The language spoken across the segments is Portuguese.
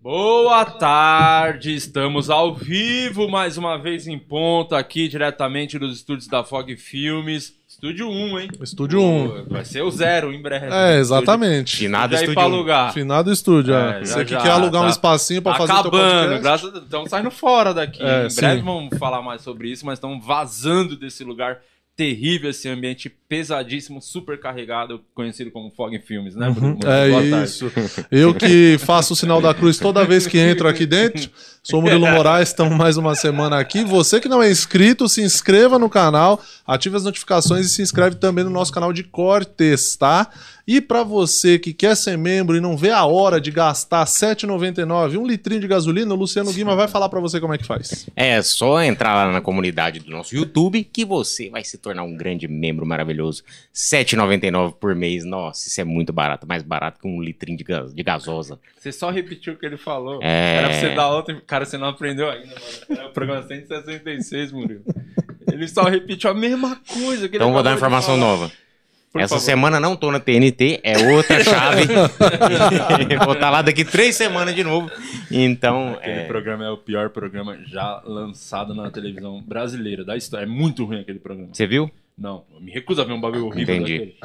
Boa tarde, estamos ao vivo mais uma vez em ponto aqui diretamente dos estúdios da Fog Filmes. Estúdio 1, hein? Estúdio 1. Vai ser o zero em breve. É, exatamente. Finado Estúdio pra estúdio. um. alugar. Finado estúdio, É, é. já, Você que já, quer alugar um tá- espacinho pra Tá fazer teu acabando, podcast. graças a Deus. Estamos saindo fora daqui. É, em sim. breve vamos falar mais sobre isso, mas estamos vazando desse lugar terrível, esse ambiente pesadíssimo, super carregado, conhecido como Fog Filmes, né, Bruno? Boa É isso. Eu que faço o sinal da cruz toda vez que entro aqui dentro. Sou Murilo Moraes, estamos mais uma semana aqui. Você que não é inscrito, se inscreva no canal, ative as notificações e se inscreve também no nosso canal de cortes, tá? E para você que quer ser membro e não vê a hora de gastar R$ 7,99, um litrinho de gasolina, o Luciano Guima vai falar para você como é que faz. É só entrar lá na comunidade do nosso YouTube que você vai se tornar um grande membro maravilhoso. R$ 7,99 por mês. Nossa, isso é muito barato. Mais barato que um litrinho de, gas- de gasosa. Você só repetiu o que ele falou. É. Era pra você dar ontem. Cara, você não aprendeu ainda, mano. Era o programa 166, Murilo. Ele só repetiu a mesma coisa. Que ele Então vou dar informação nova. Por Essa favor. semana não tô na TNT, é outra chave. vou estar lá daqui três semanas de novo. Então, Aquele é, programa é o pior programa já lançado na televisão brasileira da história. É muito ruim aquele programa. você viu? Não, eu me recuso a ver um bagulho horrível Entendi. daquele.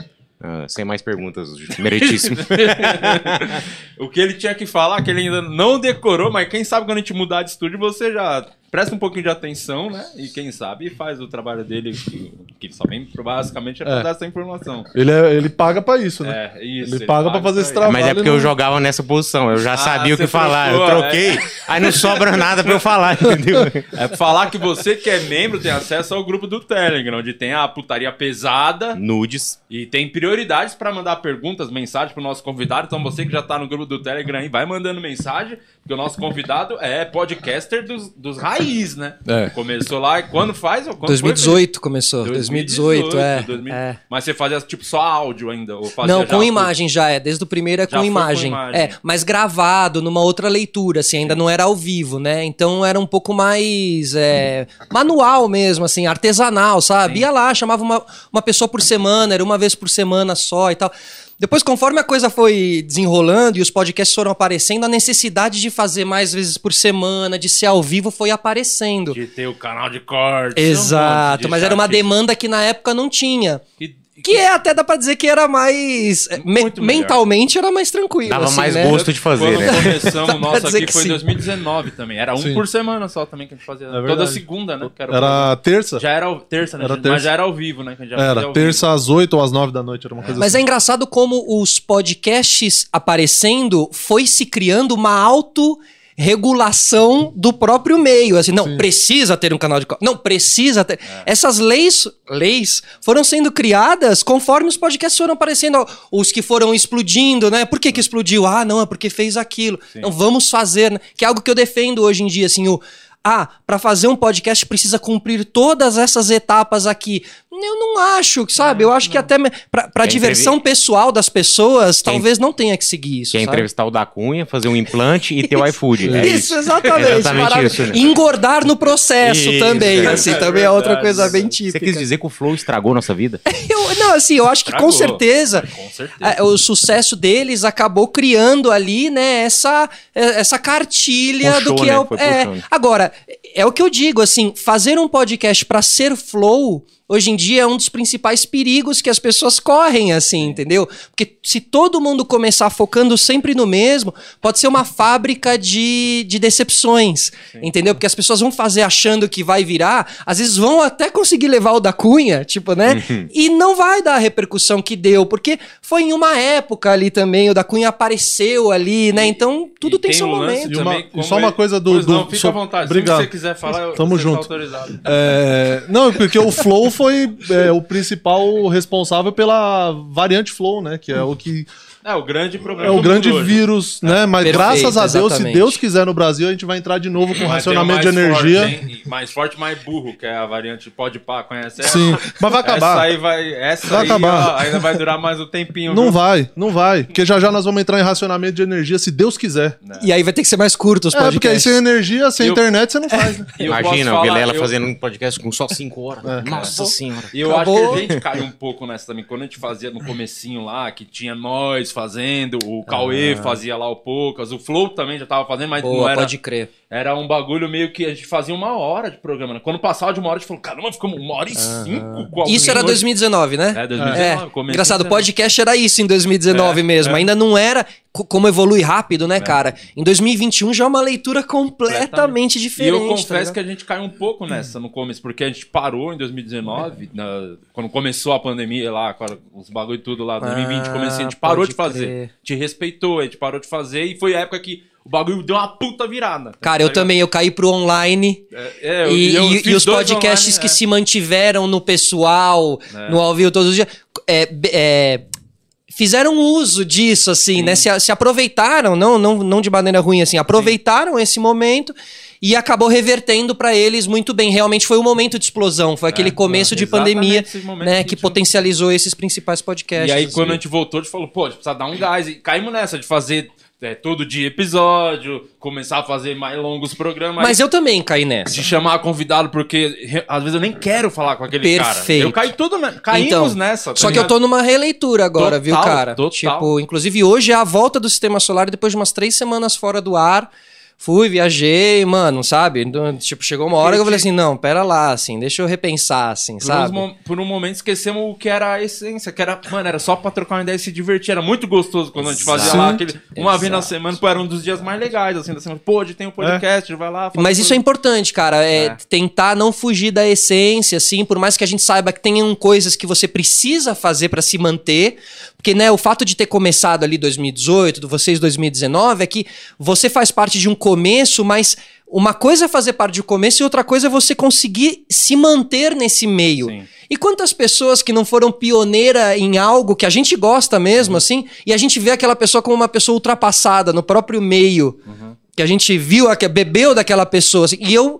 Ah, sem mais perguntas, meritíssimo. o que ele tinha que falar, que ele ainda não decorou, mas quem sabe quando a gente mudar de estúdio, você já presta um pouquinho de atenção, né? E quem sabe faz o trabalho dele, que, que só vem basicamente é pra É. dar essa informação. Ele, é- ele paga para isso, né? É, isso. Ele paga pra fazer esse isso aí. trabalho. Mas é porque não- eu jogava nessa posição, eu já Ah, sabia o que falar, eu troquei, aí não sobra nada pra eu falar, entendeu? É pra falar que você que é membro tem acesso ao grupo do Telegram, onde tem a putaria pesada Nudes. e tem prioridades pra mandar perguntas, mensagens pro nosso convidado. Então você que já tá no grupo do Telegram aí, vai mandando mensagem, porque o nosso convidado é podcaster dos, dos raiz, né? É. Começou lá e quando faz? Quando 2018 começou. Foi? 2018, é. 2000. é. Mas você fazia tipo só áudio ainda? Ou fazia Não, com imagem já é. Desde o primeiro é com foi com imagem. imagem. É, mas gravado numa outra leitura, assim, ainda não era ao vivo, né? Então era um pouco mais é, manual mesmo, assim, artesanal, sabe? Ia lá, chamava uma, uma pessoa por semana, era uma vez por semana só e tal. Depois, conforme a coisa foi desenrolando e os podcasts foram aparecendo, a necessidade de fazer mais vezes por semana, de ser ao vivo, foi aparecendo. De ter o canal de cortes. Exato, um de mas era uma demanda que na época não tinha. Que, Que é, até dá pra dizer que era mais. é, me- mentalmente era mais tranquilo. Dava assim, mais né? gosto de fazer, Quando né? começamos o nosso dizer aqui foi em sim. 2019 também. Era um Sim. por semana só também que a gente fazia. Toda verdade. segunda, né? que era Era terça? Já era ao- terça, né? Era Mas terça. já era ao vivo, né? Que a gente já fazia Era, terça às 8 ou às 9 da noite, era uma coisa Mas é assim. engraçado como os podcasts aparecendo foi se criando uma autorregulação do próprio meio. Assim, não, precisa ter um canal de. Não, precisa ter. Essas leis, leis foram sendo criadas conforme os podcasts foram aparecendo. Os que foram explodindo, né? Por que, que explodiu? Ah, não, é porque fez aquilo. Então vamos fazer, né? Que é algo que eu defendo hoje em dia, assim, o. Ah, para fazer um podcast precisa cumprir todas essas etapas aqui. Eu não acho, sabe? Eu acho que até me- pra, pra diversão pessoal das pessoas, Quer- talvez não tenha que seguir isso. Quer sabe? entrevistar o da Cunha, fazer um implante e ter o iFood. É Isso, exatamente. Exatamente Parar- isso, né? Engordar no processo Isso, também, é assim, também é outra coisa isso. bem Você típica. quis dizer que o Flow estragou nossa vida? Eu- não, assim, eu acho que com certeza, Com certeza. é, o sucesso deles acabou criando ali, né, essa, é, essa cartilha Puxou, do que né? é o. É. Agora, é o que eu digo, assim, fazer um podcast pra ser flow. Hoje em dia é um dos principais perigos que as pessoas correm, assim, entendeu? Porque se todo mundo começar focando sempre no mesmo, pode ser uma fábrica de, de decepções, entendeu? Porque as pessoas vão fazer achando que vai virar, às vezes vão até conseguir levar o da cunha, tipo, né? Uhum. E não vai dar a repercussão que deu, porque foi em uma época ali também, o da cunha apareceu ali, né? Então tudo E tem, seu um momento. E uma- e só uma ele- coisa do- Pois do- não, fica so- à vontade. Obrigado. Se você quiser falar, eu- Tamo você tá junto. autorizado. É, não, porque o Flow foi é, o principal responsável pela variante Flow, né? Que é o que É, o grande problema é o grande hoje. vírus, né? Mas Perfeito, graças a Deus, se exatamente. Deus quiser no Brasil, a gente vai entrar de novo com racionamento de energia. Forte, mais forte, mais burro, que é a variante pode pá, conhece? ela? Sim, mas vai acabar. Essa aí vai. Essa Vai aí, acabar. ó, ainda vai durar mais um tempinho. Não viu? vai, não vai. Porque já já nós vamos entrar em racionamento de energia, se Deus quiser. E aí vai ter que ser mais curto os É, porque aí podcasts. sem energia, sem Eu- internet, você não faz, né? Imagina, o Vilela eu- fazendo um podcast com só 5 horas. Nossa senhora. E eu Acabou. acho que a gente caiu um pouco nessa também. Quando a gente fazia no comecinho lá, que tinha nós fazendo, o Cauê fazia lá o Poucas, o Flow também já tava fazendo, mas não Boa, era. pode crer. Era um bagulho meio que a gente fazia uma hora de programa. Né? Quando passava de uma hora, a gente falou, caramba, ficamos uma hora e cinco com Isso era alguém hoje." 2019, né? É, 2019. É, engraçado, o 2019. podcast era isso em 2019 É, mesmo. é. Ainda não era co- como evolui rápido, né, cara? Em 2021 já é uma leitura completamente E diferente. eu tá confesso ligado? que a gente caiu um pouco nessa no começo, porque a gente parou em 2019, na- quando começou a pandemia lá, os bagulho e tudo lá, 2020, Ah, começou, a gente parou de fazer. Crer. Te respeitou, a gente parou de fazer e foi a época que o bagulho deu uma puta virada. Cara, eu Tá também, eu caí pro online. É, é, e, eu e- e os podcasts online, que é. se mantiveram no pessoal, no ao vivo todos os dias, é, é, fizeram uso disso, assim, né? Se, se aproveitaram, não, não, não de maneira ruim, assim, aproveitaram esse momento e acabou revertendo pra eles muito bem. Realmente foi um momento de explosão, foi aquele começo de exatamente pandemia, né? que Que potencializou esses principais podcasts. E aí, assim. quando a gente voltou, a gente falou, pô, a gente precisa dar um gás. E caímos nessa de fazer é, todo dia episódio, começar a fazer mais longos programas. Mas eu também caí nessa. de chamar convidado, porque às vezes eu nem quero falar com aquele cara. Perfeito. Eu caí tudo, né? Caímos Então, nessa. tá Só que eu ligado? tô numa releitura agora, viu, Total, cara? total. Tipo, inclusive hoje é a volta do sistema solar depois de umas três semanas fora do ar. Fui, viajei, mano, sabe? Então, Tipo, chegou uma hora que eu falei assim, não, pera lá, assim, deixa eu repensar, assim, Por, sabe? mo- por um momento esquecemos o que era a essência, que era, mano, era só pra trocar uma ideia e se divertir. Era muito gostoso quando a gente fazia Exato. lá aquele. Uma vez na Exato. semana, pô, era um dos dias mais legais, assim, da semana. Pô, hoje tem um podcast, vai lá. Mas isso é importante, cara. É, É. tentar não fugir da essência, assim, por mais que a gente saiba que tenham coisas que você precisa fazer pra se manter. Porque, né, o fato de ter começado ali 2018, do vocês 2019, é que você faz parte de um começo, mas uma coisa é fazer parte de um começo e outra coisa é você conseguir se manter nesse meio. Sim. E quantas pessoas que não foram pioneira em algo que a gente gosta mesmo, assim, e a gente vê aquela pessoa como uma pessoa ultrapassada no próprio meio, que a gente viu, bebeu daquela pessoa, assim, e eu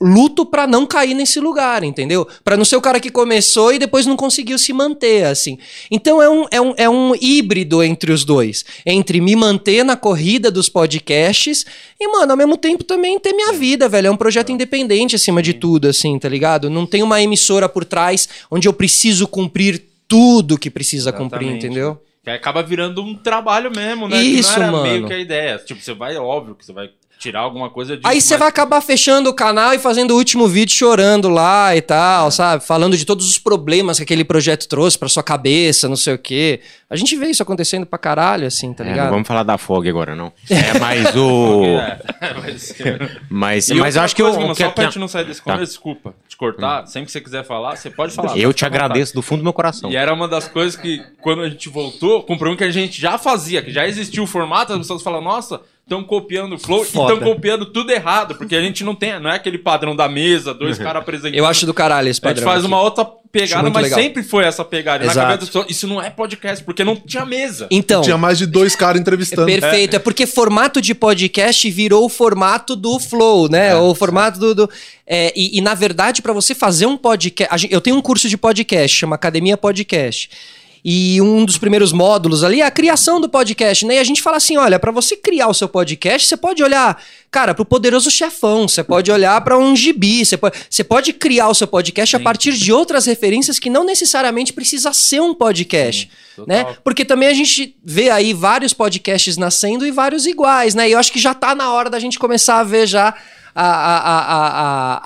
luto pra não cair nesse lugar, entendeu? Pra não ser o cara que começou e depois não conseguiu se manter, assim. Então é um, é um, é um híbrido entre os dois. Entre me manter na corrida dos podcasts e, mano, ao mesmo tempo também ter minha vida, velho. É um projeto independente acima de tudo, assim, tá ligado? Não tem uma emissora por trás onde eu preciso cumprir tudo que precisa cumprir, Exatamente. entendeu? Que acaba virando um trabalho mesmo, né? Isso, que não era mano. meio que a ideia. Tipo, você vai, óbvio que você vai tirar alguma coisa disso. Aí você mas- vai acabar fechando o canal e fazendo o último vídeo chorando lá e tal, sabe? Falando de todos os problemas que aquele projeto trouxe pra sua cabeça, não sei o quê. A gente vê isso acontecendo pra caralho, assim, tá É, não ligado? vamos falar da FOG agora, não. É, mas o. É, mas... Mas, mas eu acho que, o, mano, que, só pra gente não sair desse Tá. desculpa te cortar. Sempre que você quiser falar, você pode falar. eu te agradeço do fundo do meu coração. E era uma das coisas que, quando a gente voltou, com um que a gente já fazia, que já existia o formato, as pessoas falam, nossa, estão copiando o flow e Foda. estão copiando tudo errado, porque a gente não tem, não é aquele padrão da mesa, dois caras apresentando. Eu acho do caralho esse A gente padrão. faz aqui. uma outra pegada, mas legal. sempre foi essa pegada. E Na Exato. cabeça das pessoas, isso não é podcast, porque não tinha mesa. Então, Tinha mais de dois caras entrevistando. Perfeito, é. porque formato de podcast virou o formato do Flow, né? o formato do. do- é, e, e, na verdade, pra você fazer um podcast. Eu tenho um curso de podcast, chama Academia Podcast. E um dos primeiros módulos ali é a criação do podcast, né? E a gente fala assim: olha, pra você criar o seu podcast, você pode olhar, cara, pro poderoso chefão, você pode olhar pra um gibi, você pode, você pode criar o seu podcast a partir de outras referências que não necessariamente precisa ser um podcast, né? total. Porque também a gente vê aí vários podcasts nascendo e vários iguais, né? E eu acho que já tá na hora da gente começar a ver já a, a, a,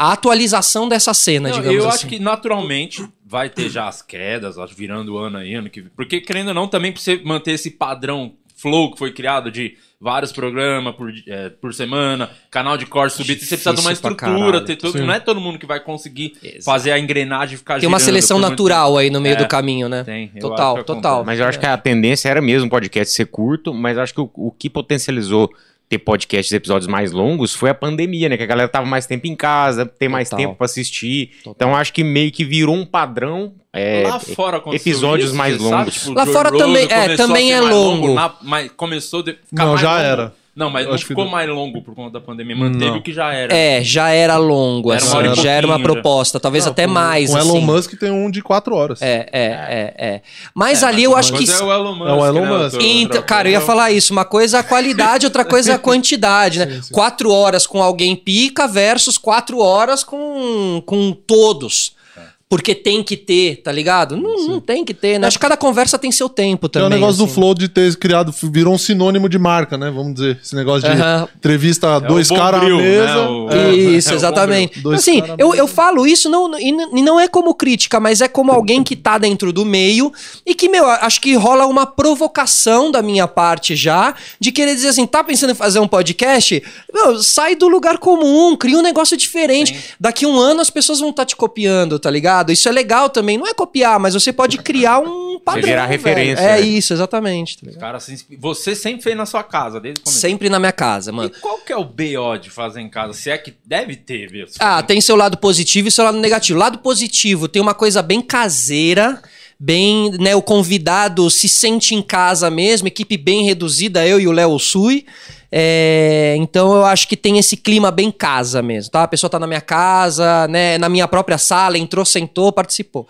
a, a atualização dessa cena, Não, digamos eu assim. acho que naturalmente vai ter já as quedas, acho, virando o ano aí, ano que Porque, querendo ou não, também pra você manter esse padrão flow que foi criado de vários programas por, é, por semana, canal de corte subir, você precisa de uma estrutura, ter todo, Sim. não é todo mundo que vai conseguir Exato. fazer a engrenagem ficar Tem uma girando seleção por muito natural aí no meio É, do caminho, né? tem, eu Total, eu total. Mas eu acho que a tendência era mesmo o podcast ser curto, mas eu acho que o, o que potencializou ter podcasts, episódios mais longos, foi a pandemia, né? Que a galera tava mais tempo em casa, tem mais Total. tempo pra assistir. Então eu acho que meio que virou um padrão. é, Lá fora aconteceu episódios isso, mais longos. sabe? Tipo, Lá Joe fora também- é, também é longo. na- mas começou ficar Não, mais já longo. era. Não, mas não Acho que ficou não. mais longo por conta da pandemia. Manteve Não. o que já era. É, já era longo, Era assim, já era uma já. proposta, talvez Não, até com- mais. Com assim. Elon Musk tem um de quatro horas. É, é, é, é. Mas É, ali mas eu acho que. É o Elon Musk. É o Elon né? Musk. Então, cara, eu ia coisa- falar isso. Uma coisa é a qualidade, outra coisa é a quantidade, né? Quatro horas com alguém pica versus quatro horas com, com todos. Porque tem que ter, tá ligado? Não, não tem que ter, né? Acho que cada conversa tem seu tempo Tem também. o negócio do assim. Flow de ter criado, virou um sinônimo de marca, né? Vamos dizer. Esse negócio de Aham. entrevista É dois o caras à Bombril, mesa. né? O- É. Isso, É, exatamente. Dois assim, eu, eu falo isso não, e e não é como crítica, mas é como alguém que tá dentro do meio e que, meu, acho que rola uma provocação da minha parte já de querer dizer assim, tá pensando em fazer um podcast? Meu, sai do lugar comum, cria um negócio diferente. Daqui um ano as pessoas vão estar te copiando, tá ligado? Isso é legal também. Não é copiar, mas você pode criar um padrão. virar velho. referência, É né? isso, exatamente. tá? Cara, você sempre fez na sua casa, desde o começo. Sempre na minha casa, mano. E qual que é o BO de fazer em casa? Se é que deve ter, viu? Ah, tem seu lado positivo e seu lado negativo. Lado positivo, tem uma coisa bem caseira, bem, né, o convidado se sente em casa mesmo, equipe bem reduzida, eu e o Léo Sui. É, então eu acho que tem esse clima bem casa mesmo, tá? A pessoa tá na minha casa, né, na minha própria sala, entrou, sentou, participou.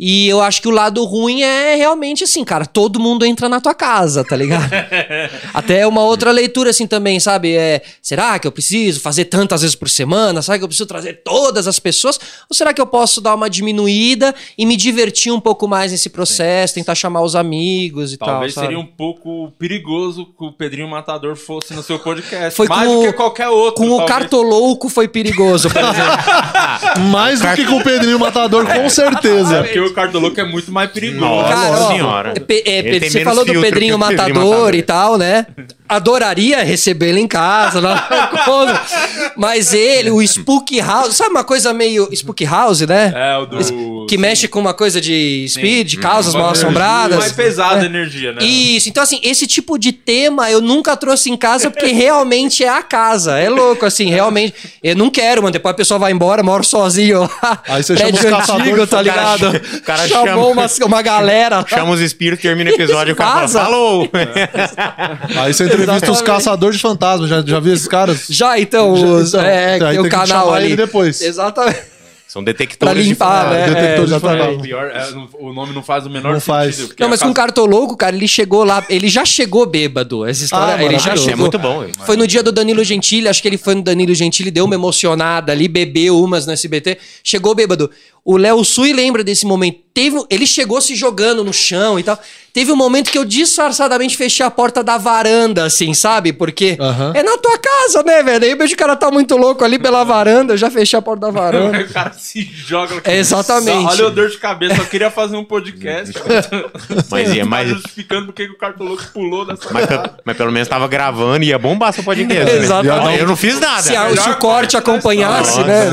E eu acho que o lado ruim é realmente assim, cara, todo mundo entra na tua casa, tá ligado? Até uma outra leitura assim também, sabe? É, será que eu preciso fazer tantas vezes por semana? Será que eu preciso trazer todas as pessoas? Ou será que eu posso dar uma diminuída e me divertir um pouco mais nesse processo, tentar chamar os amigos e Talvez tal, sabe? seria um pouco perigoso que o Pedrinho Matador fosse no seu podcast. Foi mais com do que qualquer outro. Com o talvez. cartolouco foi perigoso, por exemplo. Mais do que com o Pedrinho Matador, com É certeza. porque o Cartoloco é muito mais perigoso. Nossa Cara, ó, senhora. é, é, Ele você falou do Pedrinho o Matador, Matador. e tal, né? Adoraria recebê-lo em casa, mas ele, o Spook House, sabe uma coisa meio Spook House, né? É, o do. que mexe com uma coisa de speed, Sim. causas mal Mais assombradas. pesada É. a energia, né? Isso, então assim, esse tipo de tema eu nunca trouxe em casa porque realmente é a casa. É louco, assim, realmente. Eu não quero, mano. Depois a pessoa vai embora, moro sozinho lá. Aí você chama os caçadores, antigo, tá o ligado? O cara Chamou chama- uma, uma galera. Chama os espíritos, termina o episódio e o cara fala, falou! Aí você entrevista os Exatamente. caçadores de fantasmas. Já, já viu esses caras? Já, então, Já, os, então, é, aí tem o canal ali. ele depois. Exatamente. São Pra detectores limpar, de né? detector É, de fantasma. O pior é, o nome não faz o menor Não sentido. faz. Não, mas com o casa- Cartolouco, cara, ele chegou lá, ele já chegou bêbado. Essa história, Ah, ele já maravilhoso. É chegou. muito bom. velho. Foi no dia do Danilo Gentili, acho que ele foi no Danilo Gentili, deu uma emocionada ali, bebeu umas no SBT, chegou bêbado. O Léo Sui lembra desse momento. Teve, ele chegou se jogando no chão e tal. Teve um momento que eu disfarçadamente fechei a porta da varanda, assim, sabe? Porque Aham. é na tua casa, né, velho? Aí eu vejo que o cara tá muito louco ali pela varanda, eu já fechei a porta da varanda. O cara se joga. É, exatamente. Olha o dor de cabeça, só queria fazer um podcast. Mas ia Tá mais. justificando porque que o cartoloco pulou dessa Mas, mas pelo menos tava gravando e ia bombar seu podcast. né? Exatamente. Eu não fiz nada. Se, a- se o corte acompanhasse, Nossa, né?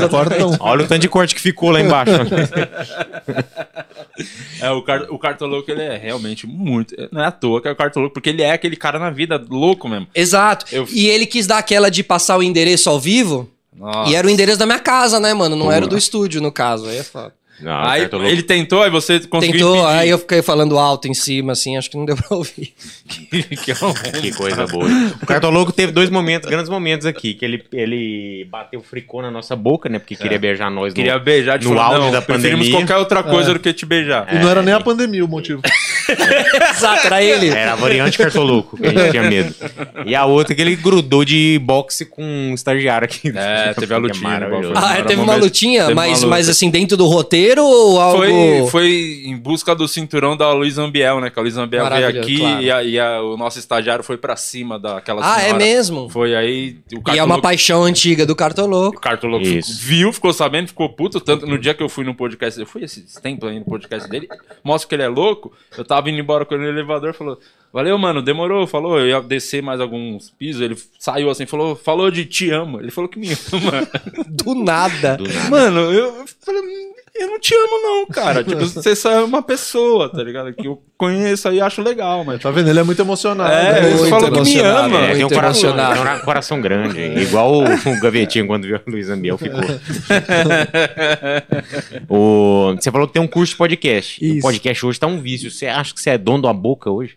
Olha o tanto de corte que ficou lá embaixo. É, o, car o cartoloco, ele é realmente muito. Não é à toa que é o cartoloco, porque ele é aquele cara na vida louco mesmo. Exato. Eu- E ele quis dar aquela de passar o endereço ao vivo. Nossa. E era o endereço da minha casa, né, mano? Não era o do estúdio, no caso. Aí é foda. Não, Aí certo, louco. ele tentou, aí você conseguiu Tentou, impedir. aí eu fiquei falando alto em cima, assim, acho que não deu pra ouvir. que é um- Que coisa boa. O Cartoloco teve dois momentos, grandes momentos aqui, que ele, ele bateu fricô na nossa boca, né? Porque queria beijar nós no, Queria beijar de no falar, auge não, da pandemia. qualquer outra coisa É. do que te beijar. E não era nem a pandemia o motivo. Exato, era ele. Era a variante cartoloco, que a gente tinha medo. E a outra que ele grudou de boxe com um estagiário aqui. É, teve a lutinha, né? Ah, teve um uma lutinha, teve uma mas, luta. mas assim, dentro do roteiro ou algo... Foi, foi em busca do cinturão da Luiz Ambiel, né? Que a Luiz Ambiel veio aqui claro. e, a- e a- o nosso estagiário foi pra cima daquela Ah, é senhora. mesmo? Foi aí. O E é uma cartoloco- paixão antiga do O Cartoloco. Cartoloco Isso. viu, ficou sabendo, ficou puto. Tanto no dia que eu fui no podcast, eu fui esse tempo aí no podcast dele, mostra que ele é louco. Eu tava indo embora com ele no elevador, falou: Valeu, mano, demorou. Falou, eu ia descer mais alguns pisos. Ele saiu assim, falou, falou de te amo. Ele falou que me ama. Do nada. Do nada. Mano, eu falei, "Hum, eu não te amo, não, cara. Tipo, você só é uma pessoa, tá ligado? Que eu conheço aí e acho legal, mas. Tá vendo? Ele é muito emocionado. É, né? ele Muito falou que me ama. É, tem um muito coração, um coração grande. Igual o, o Gavetinho quando viu a Luiz Ambiel ficou. o, você falou que tem um curso de podcast. E O Isso. podcast hoje tá um vício. Você acha que você é dono da boca hoje?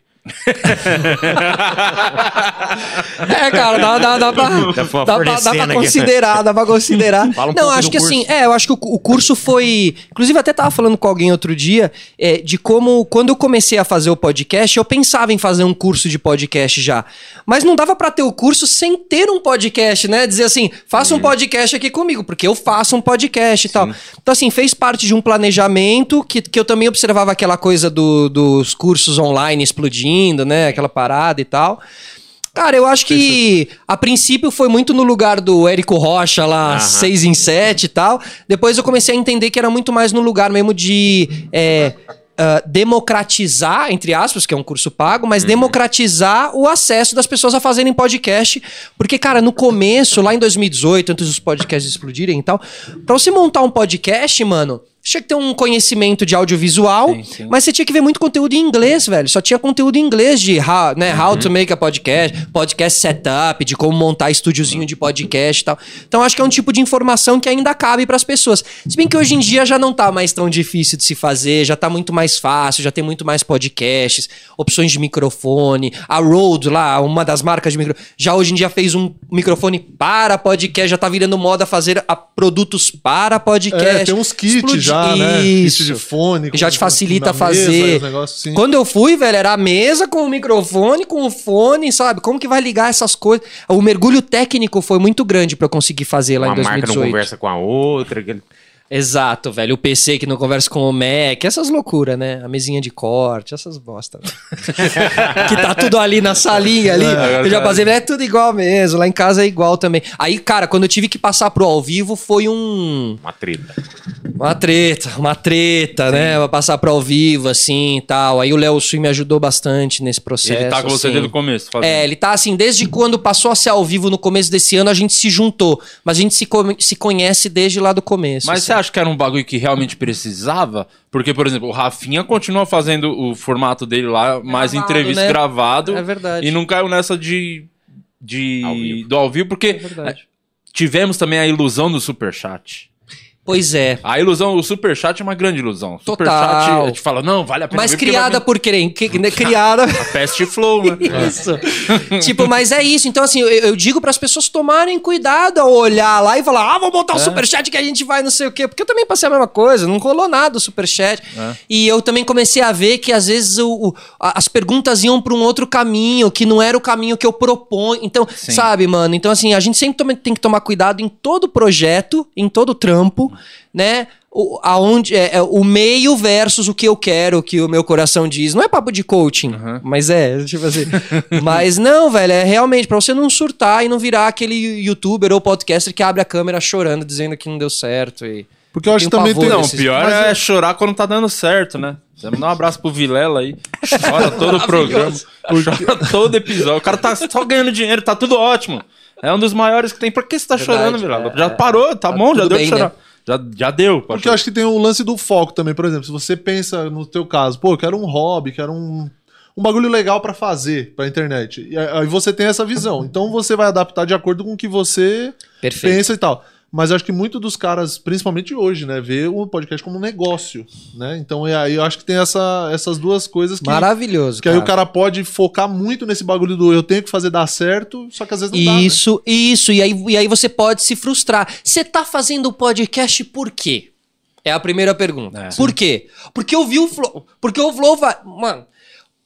É, cara, dá, dá, dá pra, Dá pra dá, pra, considerar, dá pra considerar. Fala um não, acho que curso. assim, é, eu acho que o, o curso foi. Inclusive, até tava falando com alguém outro dia é, de como, quando eu comecei a fazer o podcast, eu pensava em fazer um curso de podcast já. Mas não dava pra ter o curso sem ter um podcast, né? Dizer assim, faça um podcast aqui comigo, porque eu faço um podcast e tal. Então, assim, fez parte de um planejamento que, que eu também observava aquela coisa do- dos cursos online explodindo, né? Aquela parada e tal. Cara, eu acho que a princípio foi muito no lugar do Érico Rocha lá, Aham. 6 em 7 e tal. Depois eu comecei a entender que era muito mais no lugar mesmo de é, ah, democratizar, entre aspas, que é um curso pago, mas democratizar o acesso das pessoas a fazerem podcast. Porque, cara, no começo, lá em 2018, antes dos podcasts explodirem e tal, pra você montar um podcast, mano. Tinha que ter um conhecimento de audiovisual, Sim, sim. mas você tinha que ver muito conteúdo em inglês, velho. Só tinha conteúdo em inglês de how, né, how to make a podcast, podcast setup, de como montar estúdiozinho de podcast e tal. Então acho que é um tipo de informação que ainda cabe pras pessoas. Se bem que hoje em dia já não tá mais tão difícil de se fazer, já tá muito mais fácil, já tem muito mais podcasts, opções de microfone. A Rode lá, uma das marcas de microfone, já hoje em dia fez um microfone para podcast, já tá virando moda fazer a- produtos para podcast. É, tem uns kits Explodi- né? Isso. De fone. Já te facilita mesa, fazer. negócios assim. Quando eu fui, velho, era a mesa com o microfone, com o fone, sabe? Como que vai ligar essas coisas? O mergulho técnico foi muito grande pra eu conseguir fazer lá Uma em marca não 2018. conversa com a outra. aquele- Exato, velho. O PC que não conversa com o Mac, essas loucuras, né? A mesinha de corte, essas bosta. que tá tudo ali na salinha ali. É, eu já é. passei, é tudo igual mesmo. Lá em casa é igual também. Aí, cara, quando eu tive que passar pro ao vivo, foi um. Uma treta. Uma treta, uma treta, né? Pra passar pro ao vivo, assim e tal. Aí o Léo Sui me ajudou bastante nesse E processo. ele tá com você assim. desde o começo. fazendo. É, ele tá assim, desde quando passou a ser ao vivo no começo desse ano, a gente se juntou. Mas a gente se, se conhece desde lá do começo. Mas assim. você acha que era um bagulho que realmente precisava? Porque, por exemplo, o Rafinha continua fazendo o formato dele lá, mais Gravado, entrevista né? gravado. É verdade. E não caiu nessa de. de Ao do ao vivo, porque É tivemos também a ilusão do superchat. Pois é. A ilusão, o superchat é uma grande ilusão. O Total. Superchat, a gente fala, não, vale a pena. Mas criada por quem? Que, né, criada. vir Pest Flow, né? Isso. tipo, mas é isso. Então, assim, eu, eu digo para as pessoas tomarem cuidado ao olhar lá e falar: ah, vou botar o É. superchat que a gente vai não sei o quê. Porque eu também passei a mesma coisa, não rolou nada o superchat. É. E eu também comecei a ver que às vezes o, o- a- as perguntas iam para um outro caminho, que não era o caminho que eu proponho. Então, Sim. sabe, mano? Então, assim, a gente sempre tem que tomar cuidado em todo projeto, em todo trampo, né? O, aonde é, é o meio versus o que eu quero, o que o meu coração diz. Não é papo de coaching, mas é, tipo assim. mas não, velho, é realmente pra você não surtar e não virar aquele youtuber ou podcaster que abre a câmera chorando, dizendo que não deu certo. E... Porque eu acho que também tem. Não, o pior Mas é eu- chorar quando tá dando certo, né? Você mandar um abraço pro Vilela aí. Chora todo o programa. Chora todo episódio. O cara tá só ganhando dinheiro, tá tudo ótimo. É um dos maiores que tem. Por que você tá Verdade, chorando, Vilela? é, já é. parou, tá, bom, já deu bem, de chorar. né? Já, já deu. pode Porque eu acho que tem o lance do foco também. Por exemplo, se você pensa no teu caso, pô, eu quero um hobby, quero um, um bagulho legal pra fazer pra internet. E aí você tem essa visão. Então você vai adaptar de acordo com o que você Perfeito. pensa e tal. Mas eu acho que muito dos caras, principalmente hoje, né, vê o podcast como um negócio, né? Então e aí eu acho que tem essa, essas duas coisas que, Maravilhoso. que aí o cara pode focar muito nesse bagulho do eu tenho que fazer dar certo, só que às vezes não dá. né? Isso, isso. E aí, e aí você pode se frustrar. Você tá fazendo o podcast por quê? É a primeira pergunta. É. Por quê? Porque eu vi o Flow. Porque o Flow vai. Mano.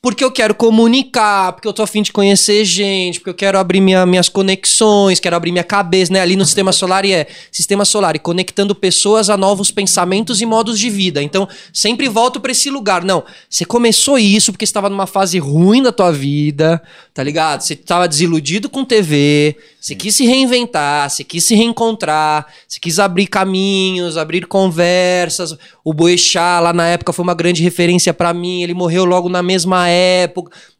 Porque eu quero comunicar, porque eu tô afim de conhecer gente, porque eu quero abrir minha- minhas conexões, quero abrir minha cabeça, né? Ali no Sistema Solar e é Sistema Solar e conectando pessoas a novos pensamentos e modos de vida. Então, sempre volto pra esse lugar. Não, você começou isso porque estava numa fase ruim da tua vida, tá ligado? Você tava desiludido com TV, você quis se reinventar, você quis se reencontrar, você quis abrir caminhos, abrir conversas. O Boechat lá na época foi uma grande referência pra mim, ele morreu logo na mesma época.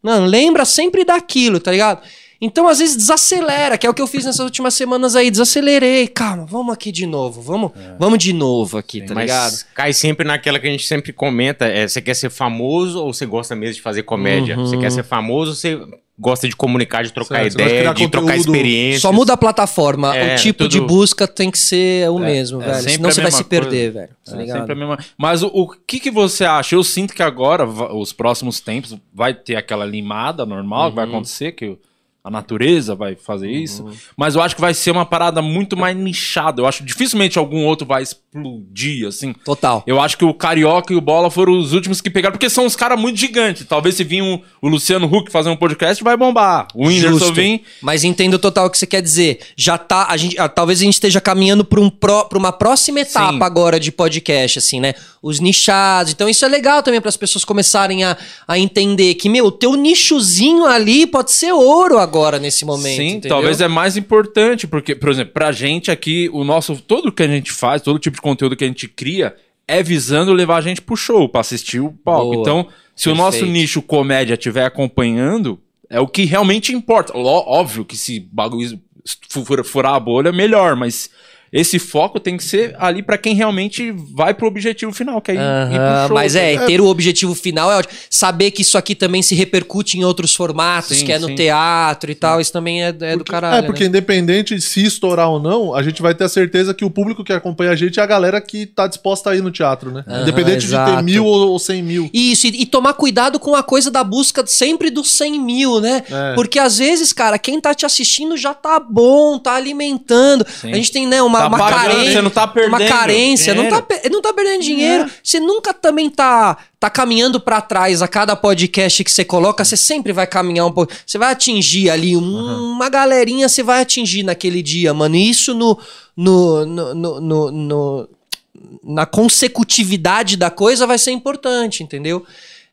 Mano, lembra sempre daquilo, tá ligado? Então, às vezes, desacelera, que é o que eu fiz nessas últimas semanas aí. Desacelerei. Calma, vamos aqui de novo. Vamos, vamos de novo aqui, tá Mas ligado? cai sempre naquela que a gente sempre comenta: é, você quer ser famoso ou você gosta mesmo de fazer comédia? Uhum. Você quer ser famoso ou você gosta de comunicar, de trocar Certo, de ideia, criar de trocar conteúdo. experiências. Só muda a plataforma. É, o tipo de tudo- busca tem que ser o mesmo, é velho. Senão você vai se perder, coisa. velho. Tá É, ligado? sempre a mesma- Mas o, o que, que você acha? Eu sinto que agora, os próximos tempos, vai ter aquela limada normal que vai Uhum. acontecer, que a natureza vai fazer Uhum. isso. Mas eu acho que vai ser uma parada muito mais nichada. Eu acho que dificilmente algum outro vai explodir, assim. Total. Eu acho que o Carioca e o Bola foram os últimos que pegaram, porque são uns caras muito gigantes. Talvez se vir um- o Luciano Huck fazer um podcast, vai bombar. O Whindersson vir... Mas entendo total o que você quer dizer. Já tá. A gente, talvez a gente esteja caminhando para um uma próxima etapa Sim. agora de podcast, assim, né? Os nichados. Então, isso é legal também para as pessoas começarem a, a entender que, meu, o teu nichozinho ali pode ser ouro agora nesse momento. Sim, entendeu? talvez é mais importante, porque, por exemplo, pra gente aqui, o nosso. Tudo que a gente faz, todo tipo de conteúdo que a gente cria, é visando levar a gente pro show, pra assistir o palco. Boa. Então, se o nosso Perfeito. nicho comédia estiver acompanhando, é o que realmente importa. Óbvio que se bagulho fu- fura- furar a bolha, melhor, mas. Esse foco tem que ser ali pra quem realmente vai pro objetivo final, que é ir, ir Aham, pro show. mas é, tá ter o objetivo final é ótimo. Saber que isso aqui também se repercute em outros formatos, Sim, que é no sim. teatro e tal, isso também é, é do caralho. É, porque né? independente de se estourar ou não, a gente vai ter a certeza que o público que acompanha a gente é a galera que tá disposta a ir no teatro, né? Independente de ter exato. mil ou ou cem mil. Isso, e, e tomar cuidado com a coisa da busca sempre dos 100 mil, né? É. Porque às vezes, cara, quem tá te assistindo já tá bom, tá alimentando. Sim. A gente tem, né, uma, Tá uma pagando, carência. você não tá perdendo Uma carência, não tá, dinheiro. não tá perdendo dinheiro. Você nunca também tá, tá caminhando pra trás a cada podcast que você coloca, você sempre vai caminhar um pouco. Você vai atingir ali um- uma galerinha, você vai atingir naquele dia, mano. E isso no. no, no, no, no- no- na consecutividade da coisa vai ser importante, entendeu?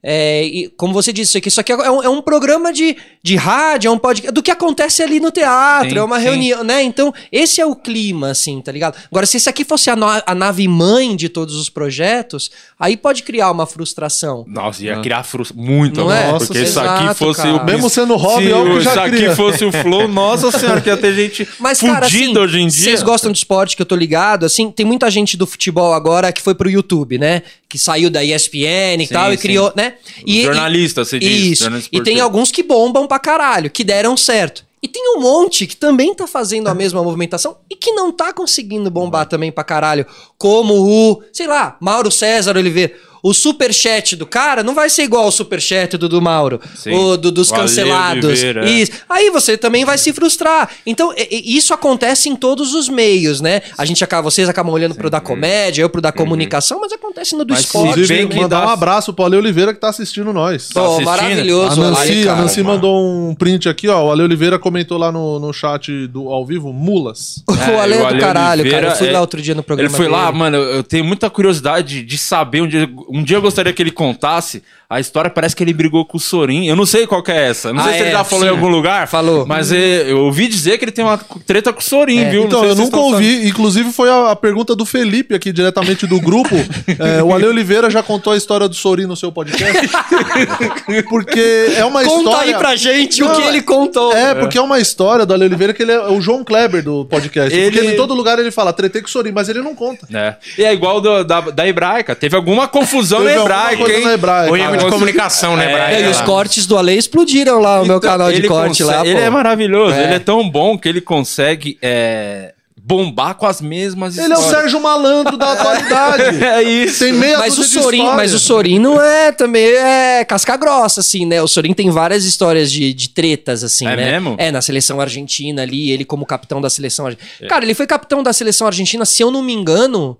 É, e como você disse, isso aqui, isso aqui é um, é um programa de, de rádio, é um podcast, do que acontece ali no teatro, Sim, é uma sim. reunião, né? Então, esse é o clima, assim, tá ligado? Agora, se esse aqui fosse a, no- a nave mãe de todos os projetos, aí pode criar uma frustração. Nossa, ia criar frustra muito, Não é? nossa, porque se Exato, aqui fosse cara. o Mesmo sendo hobby, se é algo que o- já se aqui cria. fosse o flow, nossa senhora, que ia ter gente Mas, cara, fudida assim, hoje em dia. vocês gostam de esporte que eu tô ligado, assim, tem muita gente do futebol agora que foi pro YouTube, né? Que saiu da ESPN e Sim, tal e sim. criou, né? E, Jornalista, você diz, Isso. jornalista E tem alguns que bombam pra caralho, que deram certo. E tem um monte que também tá fazendo a mesma movimentação e que não tá conseguindo bombar também pra caralho. Como o, sei lá, Mauro César Oliveira. O superchat do cara não vai ser igual ao superchat do, do Mauro. Sim. O do, dos O Ale cancelados. Oliveira, é. Isso. Aí você também vai se frustrar. Então, e- e- isso acontece em todos os meios, né? A gente acaba, vocês acabam olhando pro da comédia, eu pro da comunicação, mas acontece no do Mas esporte. Inclusive, bem que mandar dá- um abraço pro Ale Oliveira que tá assistindo nós. Tá Pô, assistindo? A maravilhoso. Nancy, Ale, a cara. Nancy mandou um print aqui, ó. O Ale Oliveira comentou lá no, no chat do ao vivo, mulas. O Ale é do caralho, cara. Eu fui é- lá outro dia no programa Ele foi lá, dele. mano, eu tenho muita curiosidade de saber. Dia, um dia eu gostaria que ele contasse a história. Parece que ele brigou com o Sorin. Eu não sei qual que é essa. Não Ah, sei se ele é, já falou sim. em algum lugar. Falou. Mas é, eu ouvi dizer que ele tem uma treta com o Sorin, É. viu? Então, sei eu nunca ouvi. Inclusive, foi a, a pergunta do Felipe aqui, diretamente do grupo. É, o Ale Oliveira já contou a história do Sorin no seu podcast? porque é uma Conta história... aí pra gente o Não, que ele contou. É, porque é uma história do Ale Oliveira que ele é o João Kleber do podcast. Ele- Porque em todo lugar ele fala, tretei com o Sorin, mas ele não conta. É. E é igual do- da, da hebraica. Teve alguma confusão Teve na alguma hebraica, coisa hein? na hebraica. O de comunicação, né, É, Brian? É, e os cortes do Ale explodiram lá no meu Então, canal de corte consegue- lá. Ele pô. é maravilhoso. É. Ele é tão bom que ele consegue é, bombar com as mesmas Ele é o. Sérgio Malandro da atualidade. É isso. Tem meia Mas o, Sorin, mas o Sorin não é também é casca grossa, assim, né? O Sorin tem várias histórias de, de tretas, assim, É né? mesmo? É, na seleção argentina ali, ele como capitão da seleção argentina. Cara, ele foi capitão da seleção argentina, se eu não me engano.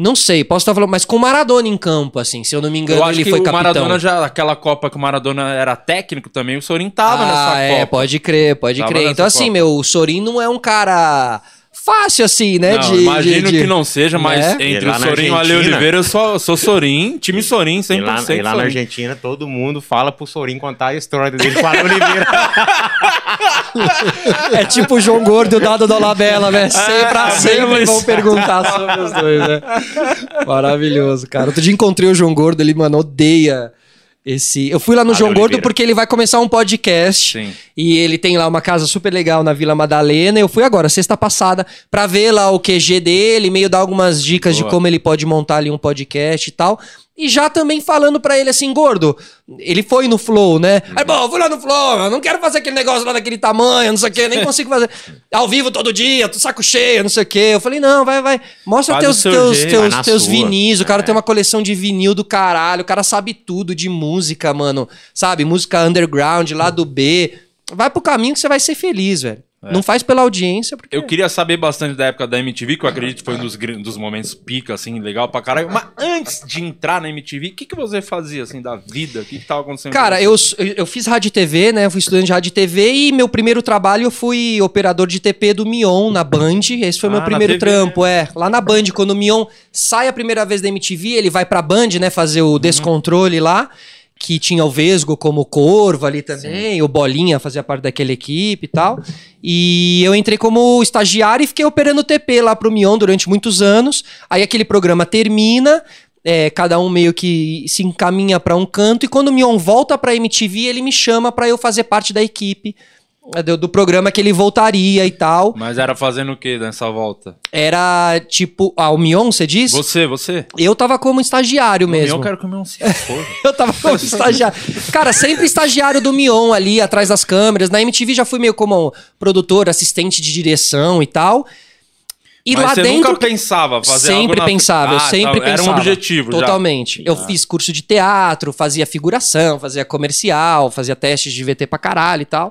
Não sei, posso estar falando, mas com o Maradona em campo, assim, se eu não me engano, Eu acho ele que foi o capitão. Maradona já, aquela Copa que o Maradona era técnico também, o Sorin tava ah, nessa é, Copa. pode crer, pode Tava crer. Então, assim, Copa. meu, o Sorin não é um cara fácil, assim, né? Não, de, imagino de- de- que não seja, mas Né? entre o Sorin e o Ale? Oliveira, eu sou, sou Sorin, time Sorin, 100% E lá, e lá na. Argentina, todo mundo fala pro Sorin contar a história dele com a Oliveira. É tipo o João Gordo e o Dado Dolabella, né? Sempre, pra Ah, sempre vão perguntar sobre os dois, né? Maravilhoso, cara. Outro dia encontrei o João Gordo, ele, mano, odeia esse... Eu fui lá no Ale João Gordo Oliveira. porque ele vai começar um podcast. Sim. E ele tem lá uma casa super legal na Vila Madalena. Eu fui agora, sexta passada, pra ver lá o QG dele, meio dar algumas dicas de Boa. como ele pode montar ali um podcast e tal. E já também falando pra ele assim, gordo, ele foi no Flow, né? Aí, bom, eu fui lá no Flow, eu não quero fazer aquele negócio lá daquele tamanho, não sei o quê, nem consigo fazer. Ao vivo todo dia, tô saco cheio, não sei o quê. Eu falei, não, vai, vai. Mostra Faz teus, teus, jeito, teus, teus sua. vinis. O cara É. tem uma coleção de vinil do caralho, o cara sabe tudo de música, mano. Sabe? Música underground, lá do B. Vai pro caminho que você vai ser feliz, velho. Não faz pela audiência, porque. Eu queria saber bastante da época da MTV, que eu acredito que foi um dos, gr- dos momentos pica, assim, legal pra caralho. Mas antes de entrar na MTV, o que, que você fazia, assim, da vida? O que, que tava acontecendo? Cara, eu, eu fiz rádio e TV, né? Eu fui estudante de rádio e TV e meu primeiro trabalho eu fui operador de TP do Mion na Band. Esse foi Ah, meu primeiro trampo, é. Lá na Band, quando o Mion sai a primeira vez da MTV, ele vai pra Band, né? Fazer Uhum. o descontrole lá. Que tinha o Vesgo como corvo ali também, o Bolinha fazia parte daquela equipe e tal. E eu entrei como estagiário e fiquei operando TP lá pro Mion durante muitos anos. Aí aquele programa termina, é, cada um meio que se encaminha pra um canto e quando o Mion volta pra MTV, ele me chama pra eu fazer parte da equipe do, do programa que ele voltaria e tal. Mas era fazendo o que nessa volta? Era tipo, ah, o Mion, você diz? Você, você? Eu tava como estagiário mesmo. Eu quero comer um cifogo. Eu tava como estagiário. Cara, sempre estagiário do Mion ali, atrás das câmeras. Na MTV já fui meio como produtor, assistente de direção e tal. E Mas lá você dentro. nunca pensava fazer algo sempre na- pensava, eu Ah, sempre tá, pensava. Era um objetivo já. Totalmente. Eu fiz curso de teatro, fazia figuração, fazia comercial, fazia testes de VT pra caralho e tal.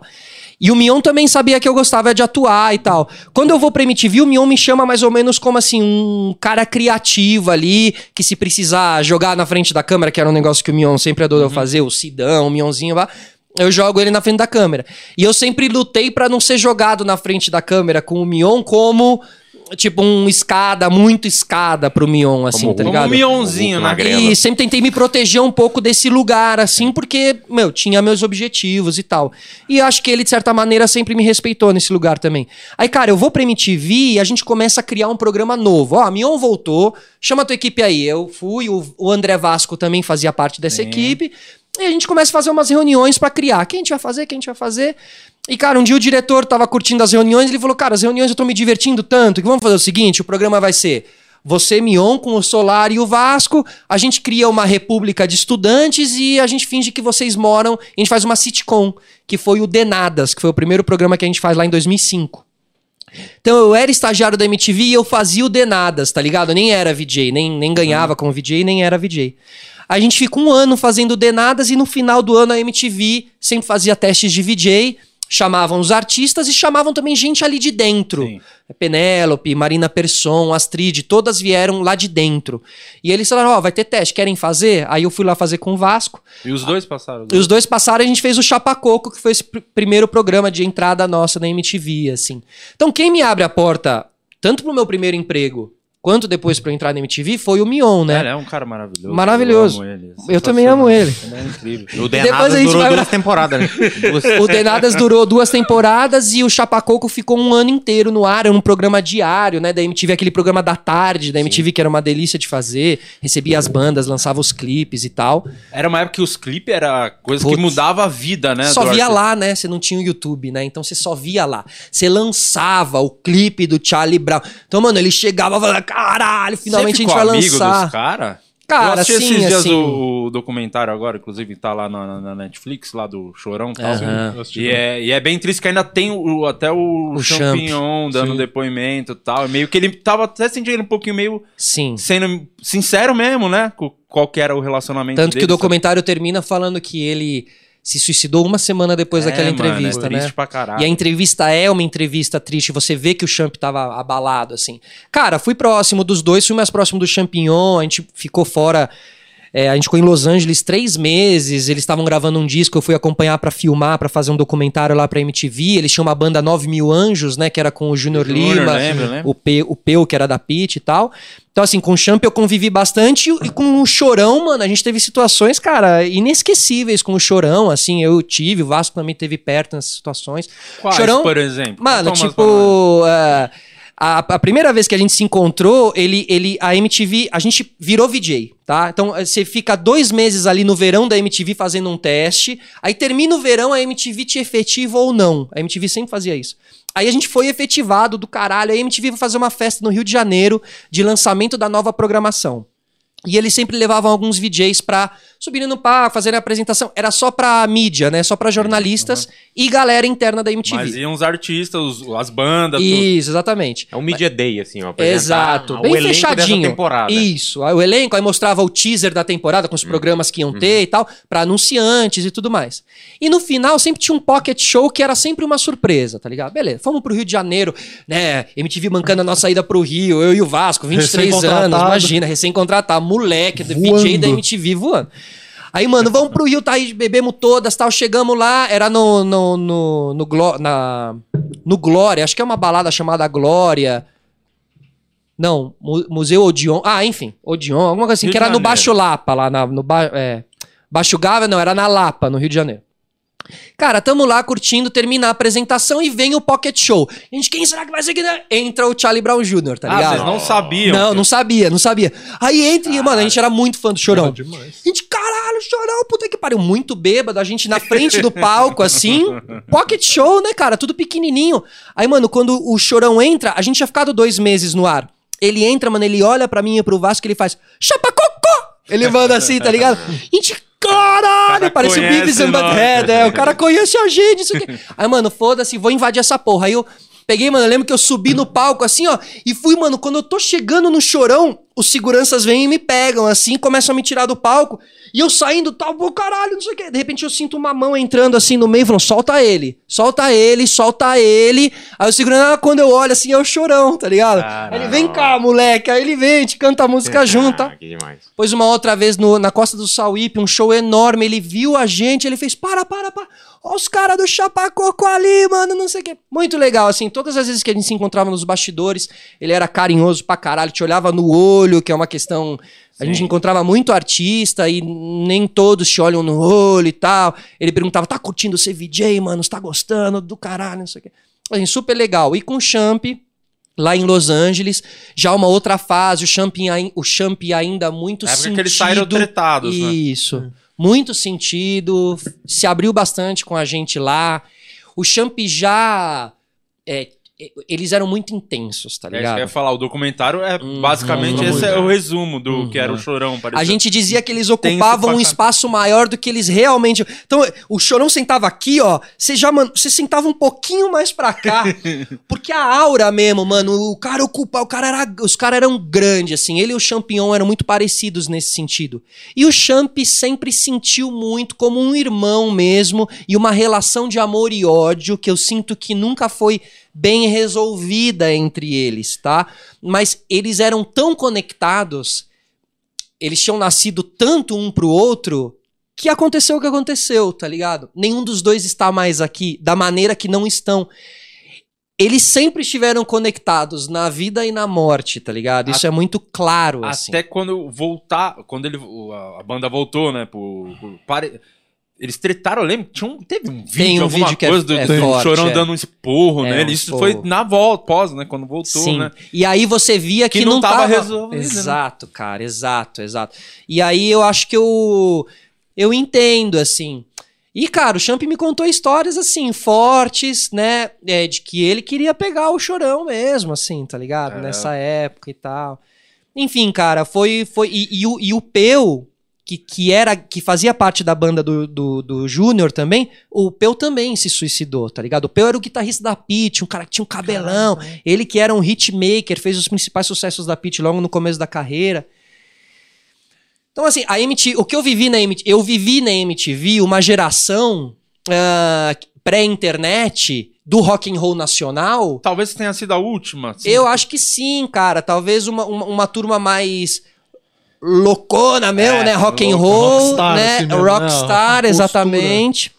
E o Mion também sabia que eu gostava de atuar e tal. Quando eu vou pra MTV, o Mion me chama mais ou menos como assim, um cara criativo ali, que se precisar jogar na frente da câmera, que era um negócio que o Mion sempre adorou fazer, o Sidão, o Mionzinho lá. Eu jogo ele na frente da câmera. E eu sempre lutei pra não ser jogado na frente da câmera com o Mion como tipo um escada, muito escada pro Mion assim, Como- tá Como ligado? um mionzinho, Como né? E sempre tentei me proteger um pouco desse lugar, assim, porque, meu, tinha meus objetivos e tal. E acho que ele, de certa maneira, sempre me respeitou nesse lugar também. Aí, cara, eu vou pra MTV e a gente começa a criar um programa novo. Ó, a Mion voltou, chama a tua equipe aí. Eu fui, o, o André Vasco também fazia parte dessa equipe. E a gente começa a fazer umas reuniões pra criar. Quem a gente vai fazer? Quem a gente vai fazer? E, cara, um dia o diretor tava curtindo as reuniões, ele falou, cara, as reuniões eu tô me divertindo tanto, que vamos fazer o seguinte, o programa vai ser você, Mion, com o Solar e o Vasco, a gente cria uma república de estudantes e a gente finge que vocês moram, a gente faz uma sitcom, que foi o Denadas, que foi o primeiro programa que a gente faz lá em 2005. Então eu era estagiário da MTV e eu fazia o Denadas, tá ligado? Eu nem era VJ, nem, nem ganhava como VJ, nem era VJ. A gente ficou um ano fazendo Denadas e no final do ano a MTV sempre fazia testes de VJ, chamavam os artistas e chamavam também gente ali de dentro. Sim. Penélope, Marina Persson, Astrid, todas vieram lá de dentro. E eles falaram: Ó, vai ter teste, querem fazer? Aí eu fui lá fazer com o Vasco. E os dois passaram. E os dois passaram e a gente fez o Chapacoco, que foi esse pr- primeiro programa de entrada nossa na MTV, assim. Então, quem me abre a porta, tanto pro meu primeiro emprego, quanto depois pra eu entrar na MTV, foi o Mion, né? Ele é um cara maravilhoso. Maravilhoso. Eu, amo ele. Eu também amo ele. Ele é incrível. O Denadas durou vai- duas temporadas, né? Duas. O Denadas durou duas temporadas e o Chapacoco ficou um ano inteiro no ar, era um programa diário, né? Da MTV, aquele programa da tarde da MTV, que era uma delícia de fazer. Recebia as bandas, lançava os clipes e tal. Era uma época que os clipes era coisa Putz. que mudava a vida, né? só via artista. lá, né? Você não tinha o YouTube, né? Então você só via lá. Você lançava o clipe do Charlie Brown. Então, mano, ele chegava e falava: caralho, finalmente a Você gente vai amigo lançar. dos cara? Cara, eu assisti sim, esses dias assim. o, o documentário agora, inclusive tá lá na, na- Netflix, lá do Chorão e tal. Assisti E é, e é bem triste que ainda tem o, até o, O Champignon dando Sim. depoimento e tal. Meio que ele tava até sentindo ele um pouquinho meio Sim. sendo sincero mesmo, né? Com qual que era o relacionamento Tanto que dele, o documentário termina falando que ele se suicidou uma semana depois sabe? daquela É, mano, entrevista, é né? pra caralho. E a entrevista é uma entrevista triste, você vê que o Champ tava abalado, assim. Cara, fui próximo dos dois, fui mais próximo do Champignon, a gente ficou fora. É, a gente ficou em Los Angeles três meses, eles estavam gravando um disco, eu fui acompanhar pra filmar, pra fazer um documentário lá pra MTV. Eles tinham uma banda 9 Mil Anjos, né? Que era com o Junior Lima, lembro, lembro. o, Peu, que era da Pit e tal. Então, assim, com o Champ eu convivi bastante e com o Chorão, mano, a gente teve situações, cara, inesquecíveis com o Chorão, assim, eu tive, o Vasco também teve perto nessas situações. Quais, Chorão, por exemplo? Mano, Conta umas tipo. é, a, a primeira vez que a gente se encontrou, ele, ele, a MTV, a gente virou VJ, tá? Então eh, você fica dois meses ali no verão da MTV fazendo um teste, aí termina o verão, a MTV te efetiva ou não. A MTV sempre fazia isso. Aí a gente foi efetivado do caralho, a MTV vai fazer uma festa no Rio de Janeiro de lançamento da nova programação. E eles sempre levavam alguns VJs pra subirem no palco, fazerem a apresentação. Era só pra mídia, né? Só pra jornalistas e galera interna da MTV. Mas iam os artistas, os- as bandas, tudo. Isso, exatamente. É um Media Day, assim, ó. Exato, o bem elenco dessa fechadinho. temporada. Isso, aí o elenco, aí mostrava o teaser da temporada com os programas que iam ter e tal, pra anunciantes e tudo mais. E no final sempre tinha um pocket show que era sempre uma surpresa, tá ligado? Beleza, fomos pro Rio de Janeiro, né? MTV bancando a nossa ida pro Rio, eu e o Vasco, 23 anos, imagina, recém-contratado, moleque, do Voando. VJ da MTV voando. Aí, mano, vamos pro Rio, tá aí, bebemos todas, tal, chegamos lá, era no, no, no, no, Gló- na, no Glória, acho que é uma balada chamada Glória, não, Mu- Museu Odeon. Ah, enfim, Odeon, alguma coisa assim, Rio que era no. Baixo Lapa, lá na- no ba é, Baixo Gávea, não, era na Lapa, no Rio de Janeiro. Cara, tamo lá curtindo, termina a apresentação e vem o Pocket Show. Gente, quem será que vai ser que... Entra o Charlie Brown Jr., tá Ah, ligado? vocês não sabiam. Não, não sabia, não sabia. Aí entra e, mano, a gente era muito fã do Chorão. Demais. A gente, caralho, Chorão, puta que pariu. Muito bêbado, a gente na frente do palco, assim. Pocket show, né, cara? Tudo pequenininho. Aí, mano, quando o Chorão entra, a gente tinha ficado dois meses no ar. Ele entra, mano, ele olha pra mim e pro Vasco, ele faz chapacocô. Ele manda assim, tá ligado? A gente, caralho, cara parece o Beavis and. Butthead, é. O cara conhece a gente, isso aqui. Aí, mano, foda-se, vou invadir essa porra. Aí eu peguei, mano, eu lembro que eu subi no palco assim, ó, e fui, mano, quando eu tô chegando no chorão, os seguranças vêm e me pegam assim, começam a me tirar do palco, e eu saindo, tal, pô, caralho, não sei o quê. De repente eu sinto uma mão entrando assim no meio, falando, solta ele, solta ele, solta ele. Aí o segurança, ah, quando eu olho assim, é o chorão, tá ligado? Aí ele, vem cá, moleque. Aí ele vem, gente canta a música junto, tá? Ah, que demais. Depois, uma outra vez no- na costa do Sauípe, um show enorme. Ele viu a gente, ele fez: para, para, para. Olha os caras do Chapacoco ali, mano, não sei o quê. Muito legal, assim. Todas as vezes que a gente se encontrava nos bastidores, ele era carinhoso pra caralho, te olhava no olho, que é uma questão. A gente encontrava muito artista e nem todos te olham no olho e tal. Ele perguntava: tá curtindo ser VJ, mano? Você tá gostando do caralho, não sei o quê. Assim, super legal. E com o Champ, lá em Los Angeles, já uma outra fase, o Champ, o Champ ainda muito época sentido. que eles saíram tretados, né? Isso. Muito sentido, se abriu bastante com a gente lá. O Champ já... é, eles eram muito intensos, tá É isso que eu ligado? ia falar. O documentário é basicamente Uhum. esse é o resumo do que era o chorão. parecia. A gente dizia que eles ocupavam um espaço maior do que eles realmente. Então, o Chorão sentava aqui, ó. Você já, mano, você sentava um pouquinho mais pra cá. porque a aura mesmo, mano, o cara ocupa, o cara era, os caras eram grandes assim. Ele e o Champignon eram muito parecidos nesse sentido. E o Champ sempre sentiu muito como um irmão mesmo e uma relação de amor e ódio que eu sinto que nunca foi bem resolvida entre eles, tá? Mas eles eram tão conectados eles tinham nascido tanto um pro outro que aconteceu o que aconteceu, tá ligado? Nenhum dos dois está mais aqui, da maneira que não estão. Eles sempre estiveram conectados na vida e na morte, tá ligado? Isso é muito claro, assim. Até quando voltar, quando ele, a a banda voltou, né, pro, pro- pare- eles tretaram, eu lembro, tinha um, teve um vídeo, Tem um alguma vídeo que é- coisa do, é do forte, Chorão é. dando um esporro É, nele. um Isso esporro. foi na volta, pós, né, quando voltou, Sim. né. E aí você via que, Que não, não tava tava resolvido, né? Exato, cara, exato, exato. E aí eu acho que eu eu entendo assim. E cara, o Champ me contou histórias assim fortes, né, é, de que ele queria pegar o Chorão mesmo, assim, tá ligado? É. Nessa época e tal. Enfim, cara, foi foi e, e o, e o Peu que, que era que fazia parte da banda do, do, do Júnior também, o Peu também se suicidou, tá ligado? O Peu era o guitarrista da Pitty, um cara que tinha um cabelão, ele que era um hitmaker, fez os principais sucessos da Pitty logo no começo da carreira. Então, assim, a MTV, o que eu vivi na MTV, eu vivi na MTV uma geração ah, pré-internet do rock and roll nacional. Talvez tenha sido a última. assim. Eu acho que sim, cara. Talvez uma, uma, uma turma mais loucona mesmo, É, né? Rock and roll, rockstar, né? assim mesmo, Rockstar, né? exatamente.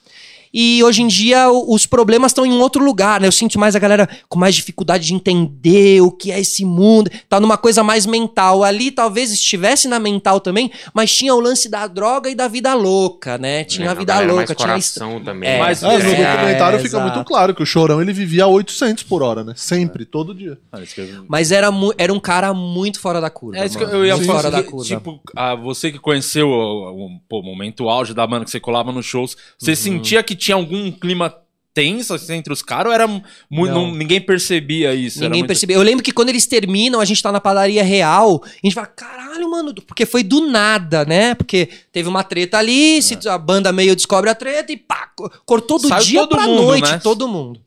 E hoje em dia o- os problemas estão em um outro lugar, né? Eu sinto mais a galera com mais dificuldade de entender o que é esse mundo. Tá numa coisa mais mental. Ali talvez estivesse na mental também, mas tinha o lance da droga e da vida louca, né? Tinha a vida galera louca, mais tinha coração também. É, Mas- É, no É, documentário é, fica muito claro que o Chorão ele vivia a 800 por hora, né? Sempre, todo dia. Ah, isso Mas era, era um cara muito fora da curva. É isso que eu ia muito falar. fora da curva. Tipo, ah, você que conheceu o, o- pô, o momento auge da banda, que você colava nos shows, Uhum. você sentia que tinha algum clima tensa assim, entre os caras ou era Não. ninguém percebia isso? Ninguém muito- percebeu. Eu lembro que quando eles terminam, a gente tá na padaria real, a gente fala, caralho, mano, porque foi do nada, né? Porque teve uma treta ali, se a banda meio descobre a treta e pá, co- cortou do Saiu dia todo pra mundo, noite, né? todo mundo.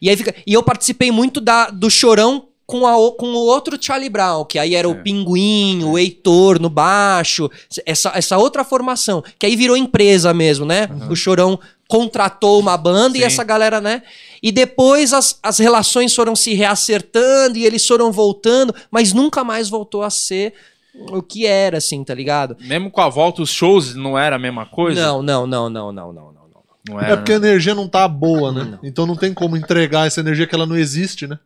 E aí fica. E eu participei muito da, do chorão. Com, a o- com o outro Charlie Brown, que aí era o Pinguim, o Heitor no baixo, essa, essa outra formação, que aí virou empresa mesmo, né? O Chorão contratou uma banda e Sim. essa galera, né? E depois as, as relações foram se reacertando e eles foram voltando, mas nunca mais voltou a ser o que era, assim, tá ligado? Mesmo com a volta, os shows não era a mesma coisa? Não, não, não, não, não, não, não. não. Não É porque a energia não tá boa, né? Não. Então não tem como entregar essa energia que ela não existe, né?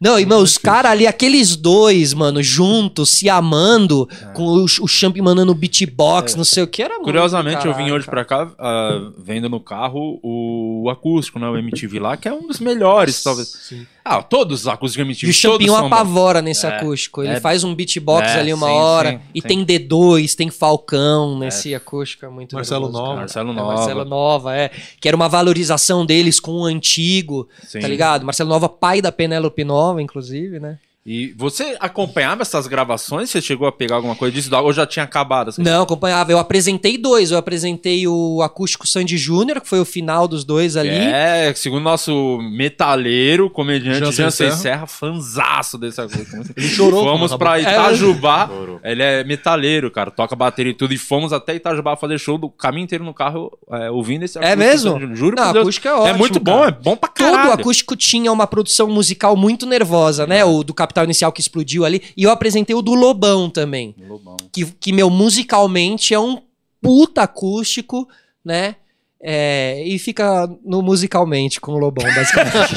Não, e, mano, os caras ali, aqueles dois, mano, juntos, se amando, com o, o Champ mandando beatbox, não sei o que, era muito Curiosamente, eu vim hoje pra cá ah, vendo no carro o, acústico, né? O MTV lá, que é um dos melhores, talvez. Sim. Ah, todos os acústicos E MTV, o todos Champinho bons. apavora nesse É, acústico. Ele é. faz um beatbox É, ali uma sim, hora. sim, e sim. tem D2, tem Falcão nesse acústico. É muito Marcelo nervoso, Nova. Marcelo É, Nova. Marcelo Nova, é. Que era uma valorização deles com o antigo, Sim. tá ligado? Marcelo Nova, pai da Penélope Nova, inclusive, né? E você acompanhava essas gravações? Você chegou a pegar alguma coisa disso? Ou já tinha acabado? Assim? Não, acompanhava. Eu apresentei dois. Eu apresentei o acústico Sandy Júnior, que foi o final dos dois ali. É, segundo nosso metaleiro, comediante Jansen Serra. Serra, fanzaço desse acústico. Ele chorou. Fomos pra acabou. Itajubá. Chorou. Ele é metaleiro, cara. Toca bateria e tudo. E fomos até Itajubá fazer show do caminho inteiro no carro, é, ouvindo esse É mesmo? Juro Não, por Deus. acústico é ótimo, muito bom, cara. é bom pra Todo caralho. acústico tinha uma produção musical muito nervosa, né? O do Capital Inicial que explodiu ali. E eu apresentei o do Lobão também. Lobão. Que, que meu, musicalmente é um puta acústico, né? É, e fica no musicalmente com o Lobão, basicamente.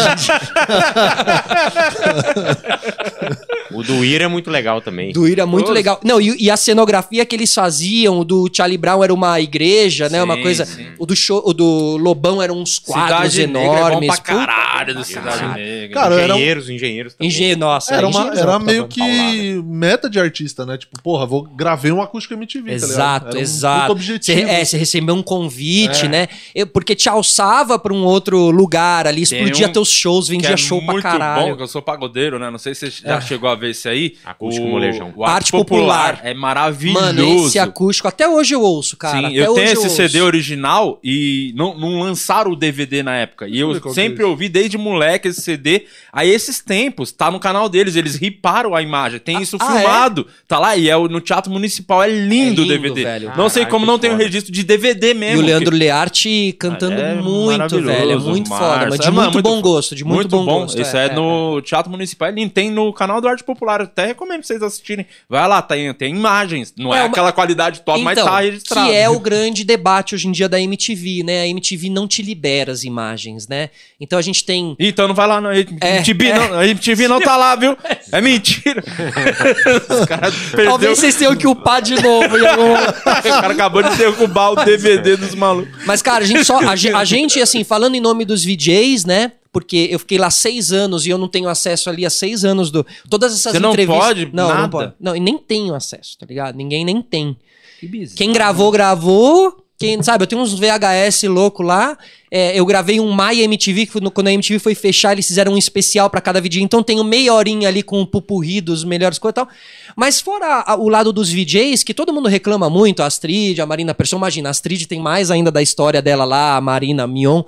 O do Ira é muito legal também. do Ira, muito Todos. legal. Não, e, e a cenografia que eles faziam, o do Charlie Brown era uma igreja, né? Uma Sim, coisa. sim. O do, show, o do Lobão eram uns quadros Cidade Negra enormes. é bom pra caralho do Cidade. Negra. Cara, era um- engenheiros, engenheiros também. Engenheiro, nossa. Era, uma, engenheiros era alta, meio que meta de artista, né? Tipo, porra, vou gravei um acústico MTV, tá ligado? Exato, Era um exato. objetivo. é, você recebeu um convite, É. né? Eu- porque te alçava pra um outro lugar ali, explodia um teus shows, Que vendia é show pra muito caralho. bom, que eu sou pagodeiro, né? Não sei se você já É. chegou a ver esse aí. Acústico o, molejão. o Arte Popular. Popular. É maravilhoso. Mano, esse acústico, até hoje eu ouço, cara. Sim, até eu tenho hoje esse ouço. CD original e não, não lançaram o DVD na época. E eu eu ver sempre é ouvi desde moleque esse CD. Aí esses tempos, tá no canal deles, eles riparam a imagem. Tem isso ah, filmado. Tá lá e é o- no Teatro Municipal. É lindo, É o lindo, DVD. velho. Não sei Caralho, como não tem o foda. registro de DVD E mesmo. o Leandro que- Learte cantando É muito, velho. É muito foda, Márcio. mas de É, mano, muito, bom gosto, de muito, bom, gosto. Esse é, no Teatro Municipal. Ele tem no canal do Arte Popular. Eu Até recomendo pra vocês assistirem. Vai lá, tem, tem imagens. Não é, É, uma- aquela qualidade top, mas Então, tá registrado. que é o grande debate hoje em dia da MTV, né? A MTV não te libera as imagens, né? Então a gente tem Então não vai lá, não. A MTV, é. não, a MTV não tá lá, viu? É mentira. Os caras perdeu. Talvez vocês tenham que upar de novo algum o cara acabou de derrubar o DVD dos malucos. Mas, cara, a gente só. A, a gente, assim, falando em nome dos VJs, né? Porque eu fiquei lá seis anos e eu não tenho acesso ali há seis anos do. Todas essas Você não entrevistas. pode? Não, Nada? não pode. Não, e nem tenho acesso, tá ligado? Ninguém nem tem. Que bizarro. Quem gravou, gravou. Quem, sabe, eu tenho uns VHS louco lá. É, eu gravei um My MTV, que foi no- quando a MTV foi fechar, eles fizeram um especial pra cada vídeo. Então tenho meia horinha ali com o pupurri dos melhores coisas e tal. Mas fora a- o lado dos VJs, que todo mundo reclama muito, a Astrid, a Marina Persson, imagina, a Astrid tem mais ainda da história dela lá, a Marina Mion.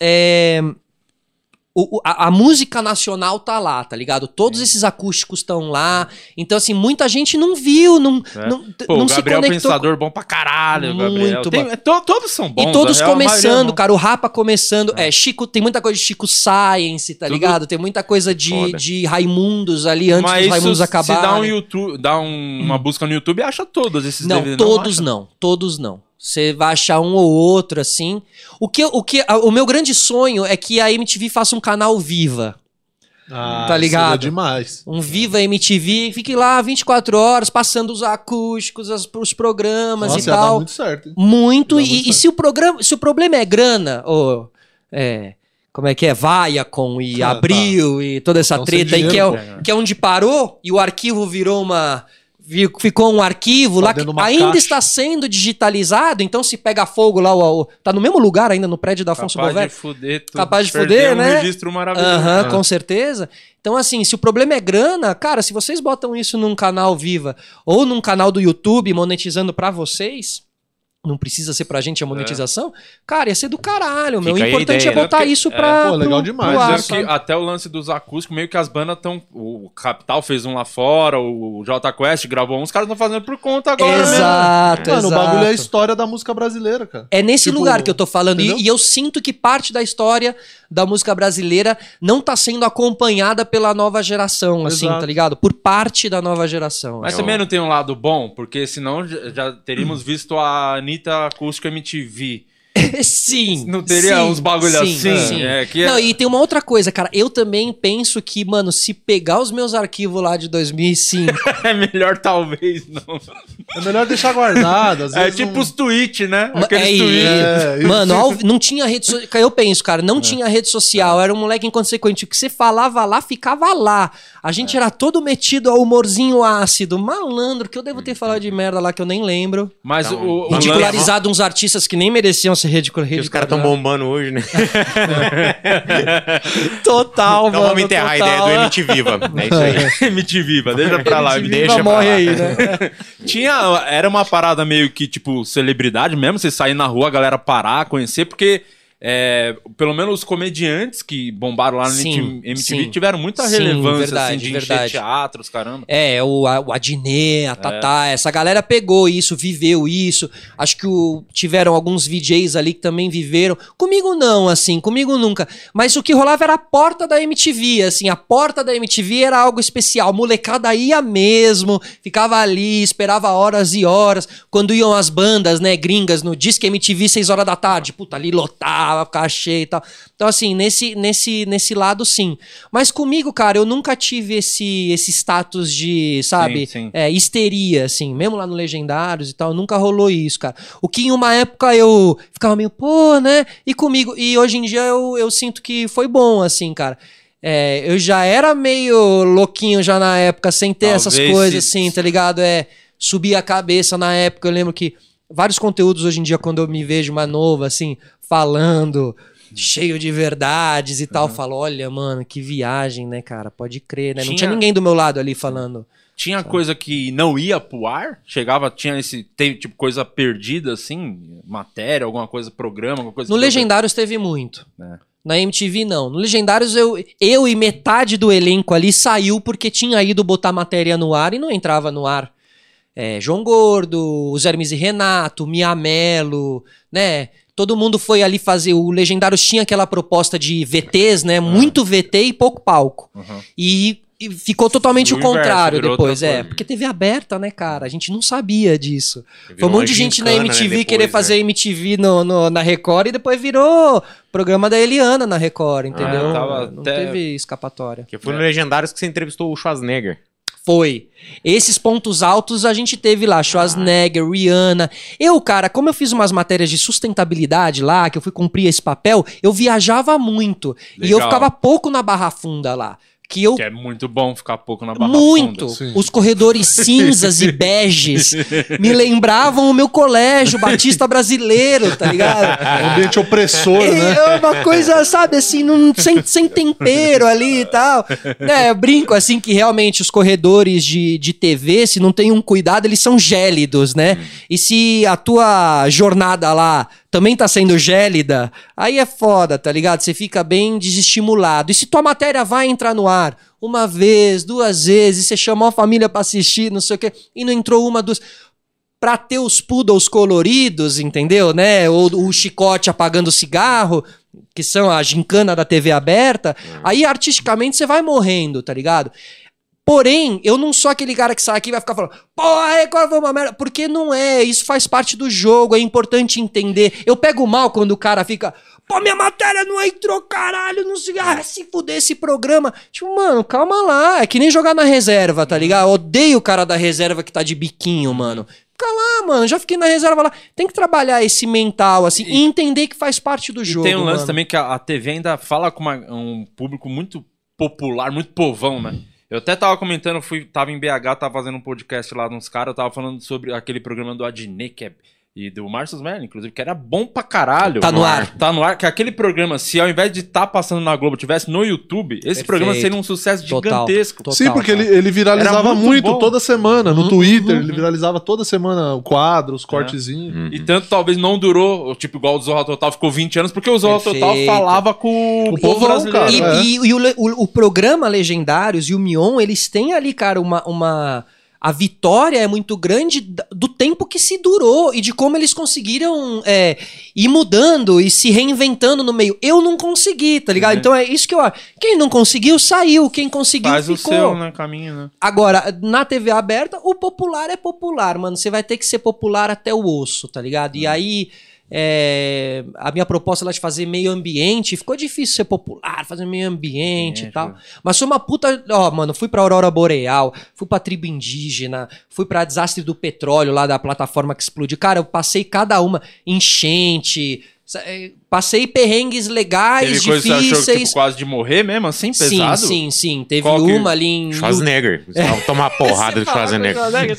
É, o- a, a música nacional tá lá, tá ligado? Todos esses acústicos estão lá. Então, assim, muita gente não viu, não, É. não, Pô, não o se Gabriel conectou. Pensador bom pra caralho, o Gabriel. Muito Tem- bom. é, to- todos são bons. E todos real é começando, bom. cara. O Rapa começando. É, Chico, tem muita coisa de Chico Science, tá Tudo- ligado? Tem muita coisa de, Foda. de Raimundos ali antes Mas dos Raimundos acabarem. se dá um YouTube, dá um- uma busca no YouTube, acha todos esses Não, DVD, todos acha? não, todos não. Você vai achar um ou outro, assim. O que, o que, o meu grande sonho é que a MTV faça um canal viva. Ah, Tá ligado? demais. Um Viva MTV, fique lá 24 horas, passando os acústicos, as, os programas Nossa, e tal. muito certo. hein? Muito. E, muito e se o programa, se o problema é grana, ou é, como é que é, Viacom e Ah, Abril e toda essa Tão sem treta aí que é, que é onde parou e o arquivo virou uma ficou um arquivo Tá lá que ainda caixa. está sendo digitalizado, então se pega fogo lá, o, tá no mesmo lugar ainda no prédio da Afonso Capaz Bovero. de fuder tudo. Capaz de fuder, um né? registro maravilhoso. Aham, É. com certeza. Então, assim, se o problema é grana, cara, se vocês botam isso num canal Viva ou num canal do YouTube monetizando pra vocês, não precisa ser pra gente a monetização, cara, ia ser do caralho, meu. O Fica importante ideia, é né? botar Porque- isso é, pra. pô, legal pro- demais, pro ar, né? É que até o lance dos acústicos, meio que as bandas estão. O Capital fez um lá fora, o J Quest gravou um, os caras estão fazendo por conta agora, né? Exato, Mano, o bagulho é a história da música brasileira, cara. É nesse Tipo, lugar que eu tô falando. E, e eu sinto que parte da história da música brasileira não tá sendo acompanhada pela nova geração, assim, Exato. tá ligado? Por parte da nova geração. Mas É também não tem um lado bom, porque senão já, já teríamos visto a Anitta Acústica MTV. sim. Não teria sim, uns bagulho sim, assim? sim. É, que é- Não, e tem uma outra coisa, cara. Eu também penso que, mano, se pegar os meus arquivos lá de 2005. é melhor talvez não. É melhor deixar guardado. Às É vezes tipo não- os tweets, né? Ma- Aqueles é tweets. É. Mano, ao- não tinha rede social. Eu penso, cara, não tinha rede social. Era um moleque inconsequente. O que você falava lá, ficava lá. A gente era todo metido ao humorzinho ácido. Malandro, que eu devo ter falado de merda lá que eu nem lembro. Mas Então, o, o Ridicularizado uns artistas que nem mereciam ser ridicul- Que os caras tão ridicularizados. bombando hoje, né? Total, Então mano. vamos enterrar a total. ideia do MT Viva. É isso aí. MTV, Viva, deixa pra lá. MTV deixa pra morre lá. aí, né? Tinha, era uma parada meio que, tipo, celebridade mesmo, você sair na rua, a galera parar, conhecer, porque é, pelo menos os comediantes que bombaram lá no Sim, MTV sim. tiveram muita Sim, relevância, verdade, assim, de verdade. teatros, caramba. É, o, a- o Adnet, a Tatá, essa galera pegou isso, viveu isso. Acho que o- tiveram alguns VJs ali que também viveram. Comigo não, assim, comigo nunca. Mas o que rolava era a porta da MTV, assim, a porta da MTV era algo especial. Molecada ia mesmo, ficava ali, esperava horas e horas. Quando iam as bandas, né, gringas, no Disque MTV, 6 horas da tarde, puta, ali lotava, ficava cheio e tal. Então, assim, nesse, nesse, nesse lado, sim. Mas comigo, cara, eu nunca tive esse, esse status de, sabe, Sim, sim. é, histeria, assim, mesmo lá no Legendários e tal, nunca rolou isso, cara. O que em uma época eu ficava meio, pô, né? E comigo, e hoje em dia eu, eu sinto que foi bom, assim, cara. É, eu já era meio louquinho já na época, sem ter essas Talvez coisas, se- assim, tá ligado? É, subir a cabeça na época, eu lembro que vários conteúdos hoje em dia, quando eu me vejo mais novo, assim, falando, cheio de verdades e tal, eu falo, olha, mano, que viagem, né, cara? Pode crer, né? Não Tinha- tinha ninguém do meu lado ali falando. Tinha coisa que não ia pro ar? Chegava, tinha esse, tem, tipo, coisa perdida, assim? Matéria, alguma coisa, programa, alguma coisa... No Legendários teve muito. É. Na MTV, não. No Legendários, eu, eu e metade do elenco ali saiu porque tinha ido botar matéria no ar e não entrava no ar. É, João Gordo, os Hermes e Renato, Miamelo, né? Todo mundo foi ali fazer. O Legendários tinha aquela proposta de VTs, né? Muito VT e pouco palco. Uhum. E, e ficou totalmente O o, inverso, contrário depois. É, porque TV aberta, né, cara? A gente não sabia disso. Foi um monte de gente na gincana, né, MTV depois, querer né? fazer MTV no, no- na Record e depois virou programa da Eliana na Record, entendeu? Ah, não até- teve escapatória. Que foi no Legendários que você entrevistou o Schwarzenegger. Foi. Esses pontos altos a gente teve lá, Schwarzenegger, Rihanna. Eu, cara, como eu fiz umas matérias de sustentabilidade lá, que eu fui cumprir esse papel, eu viajava muito. E eu Legal. ficava pouco na Barra Funda lá. Que eu Que é muito bom ficar pouco na barra muito. Os corredores cinzas e beges me lembravam o meu colégio Batista brasileiro, tá ligado? É um ambiente opressor, né? É uma coisa, sabe, assim, não, sem, sem tempero ali e tal. É, eu brinco, assim, que realmente os corredores de, de TV, se não tem um cuidado, eles são gélidos, né? E se a tua jornada lá também tá sendo gélida, aí é foda, tá ligado? Você fica bem desestimulado. E se tua matéria vai entrar no ar uma vez, duas vezes, e você chamou a família pra assistir, não sei o quê, e não entrou uma, duas pra ter os poodles coloridos, entendeu? Né? Ou o chicote apagando o cigarro, que são a gincana da TV aberta, aí artisticamente você vai morrendo, tá ligado? Porém, eu não sou aquele cara que sai aqui e vai ficar falando, porra, Record foi uma merda. Porque não é, isso faz parte do jogo, é importante entender. Eu pego mal quando o cara fica, pô, minha matéria não entrou, caralho, não sei, ah, se fuder esse programa. Tipo, mano, calma lá, é que nem jogar na reserva, tá ligado? Eu odeio o cara da reserva que tá de biquinho, mano. Fica lá, mano, já fiquei na reserva lá. Tem que trabalhar esse mental, assim, e, entender que faz parte do E jogo. tem um lance mano. também que a, a TV ainda fala com uma- um público muito popular, muito povão, né? Eu até tava comentando, fui, tava em BH, tava fazendo um podcast lá nos caras, eu tava falando sobre aquele programa do Adnet, que é e do Marcos Mello, inclusive, que era bom pra caralho. Tá no ar. Tá no ar. Que aquele programa, se ao invés de estar tá passando na Globo, tivesse no YouTube, esse Perfeito. programa seria um sucesso Total. gigantesco. Total, Sim, porque cara. ele, ele viralizava Era muito muito, toda semana. No Uhum, Twitter, uhum, ele viralizava toda semana o quadro, os cortezinhos. E tanto talvez não durou, tipo, igual o Zorra Total ficou 20 anos, porque o Zorra Total Perfeito. falava com o povo povão, brasileiro. E, É. e- e o, o- o programa Legendários e o Mion, eles têm ali, cara, uma. uma a vitória é muito grande do tempo que se durou e de como eles conseguiram é, ir mudando e se reinventando no meio. Eu não consegui, tá ligado? Uhum. Então é isso que eu acho. Quem não conseguiu, saiu. Quem conseguiu, Faz o ficou. seu, né, caminho, né? Agora, na TV aberta, o popular é popular, mano. Você vai ter que ser popular até o osso, tá ligado? Hum. E aí, é, a minha proposta lá de fazer meio ambiente, ficou difícil ser popular, fazer meio ambiente É, e tal. tipo- Mas foi uma puta. Ó, mano, fui pra Aurora Boreal, fui pra tribo indígena, fui pra desastre do petróleo lá da plataforma que explodiu. Cara, eu passei cada uma. Enchente. eh, Passei perrengues legais, Teve coisa que você achou que, difíceis. tipo, quase de morrer mesmo, assim, pesado? sim, sim, sim. Teve Qual que- uma ali em. Schwarzenegger. Vai tomar porrada do Schwarzenegger.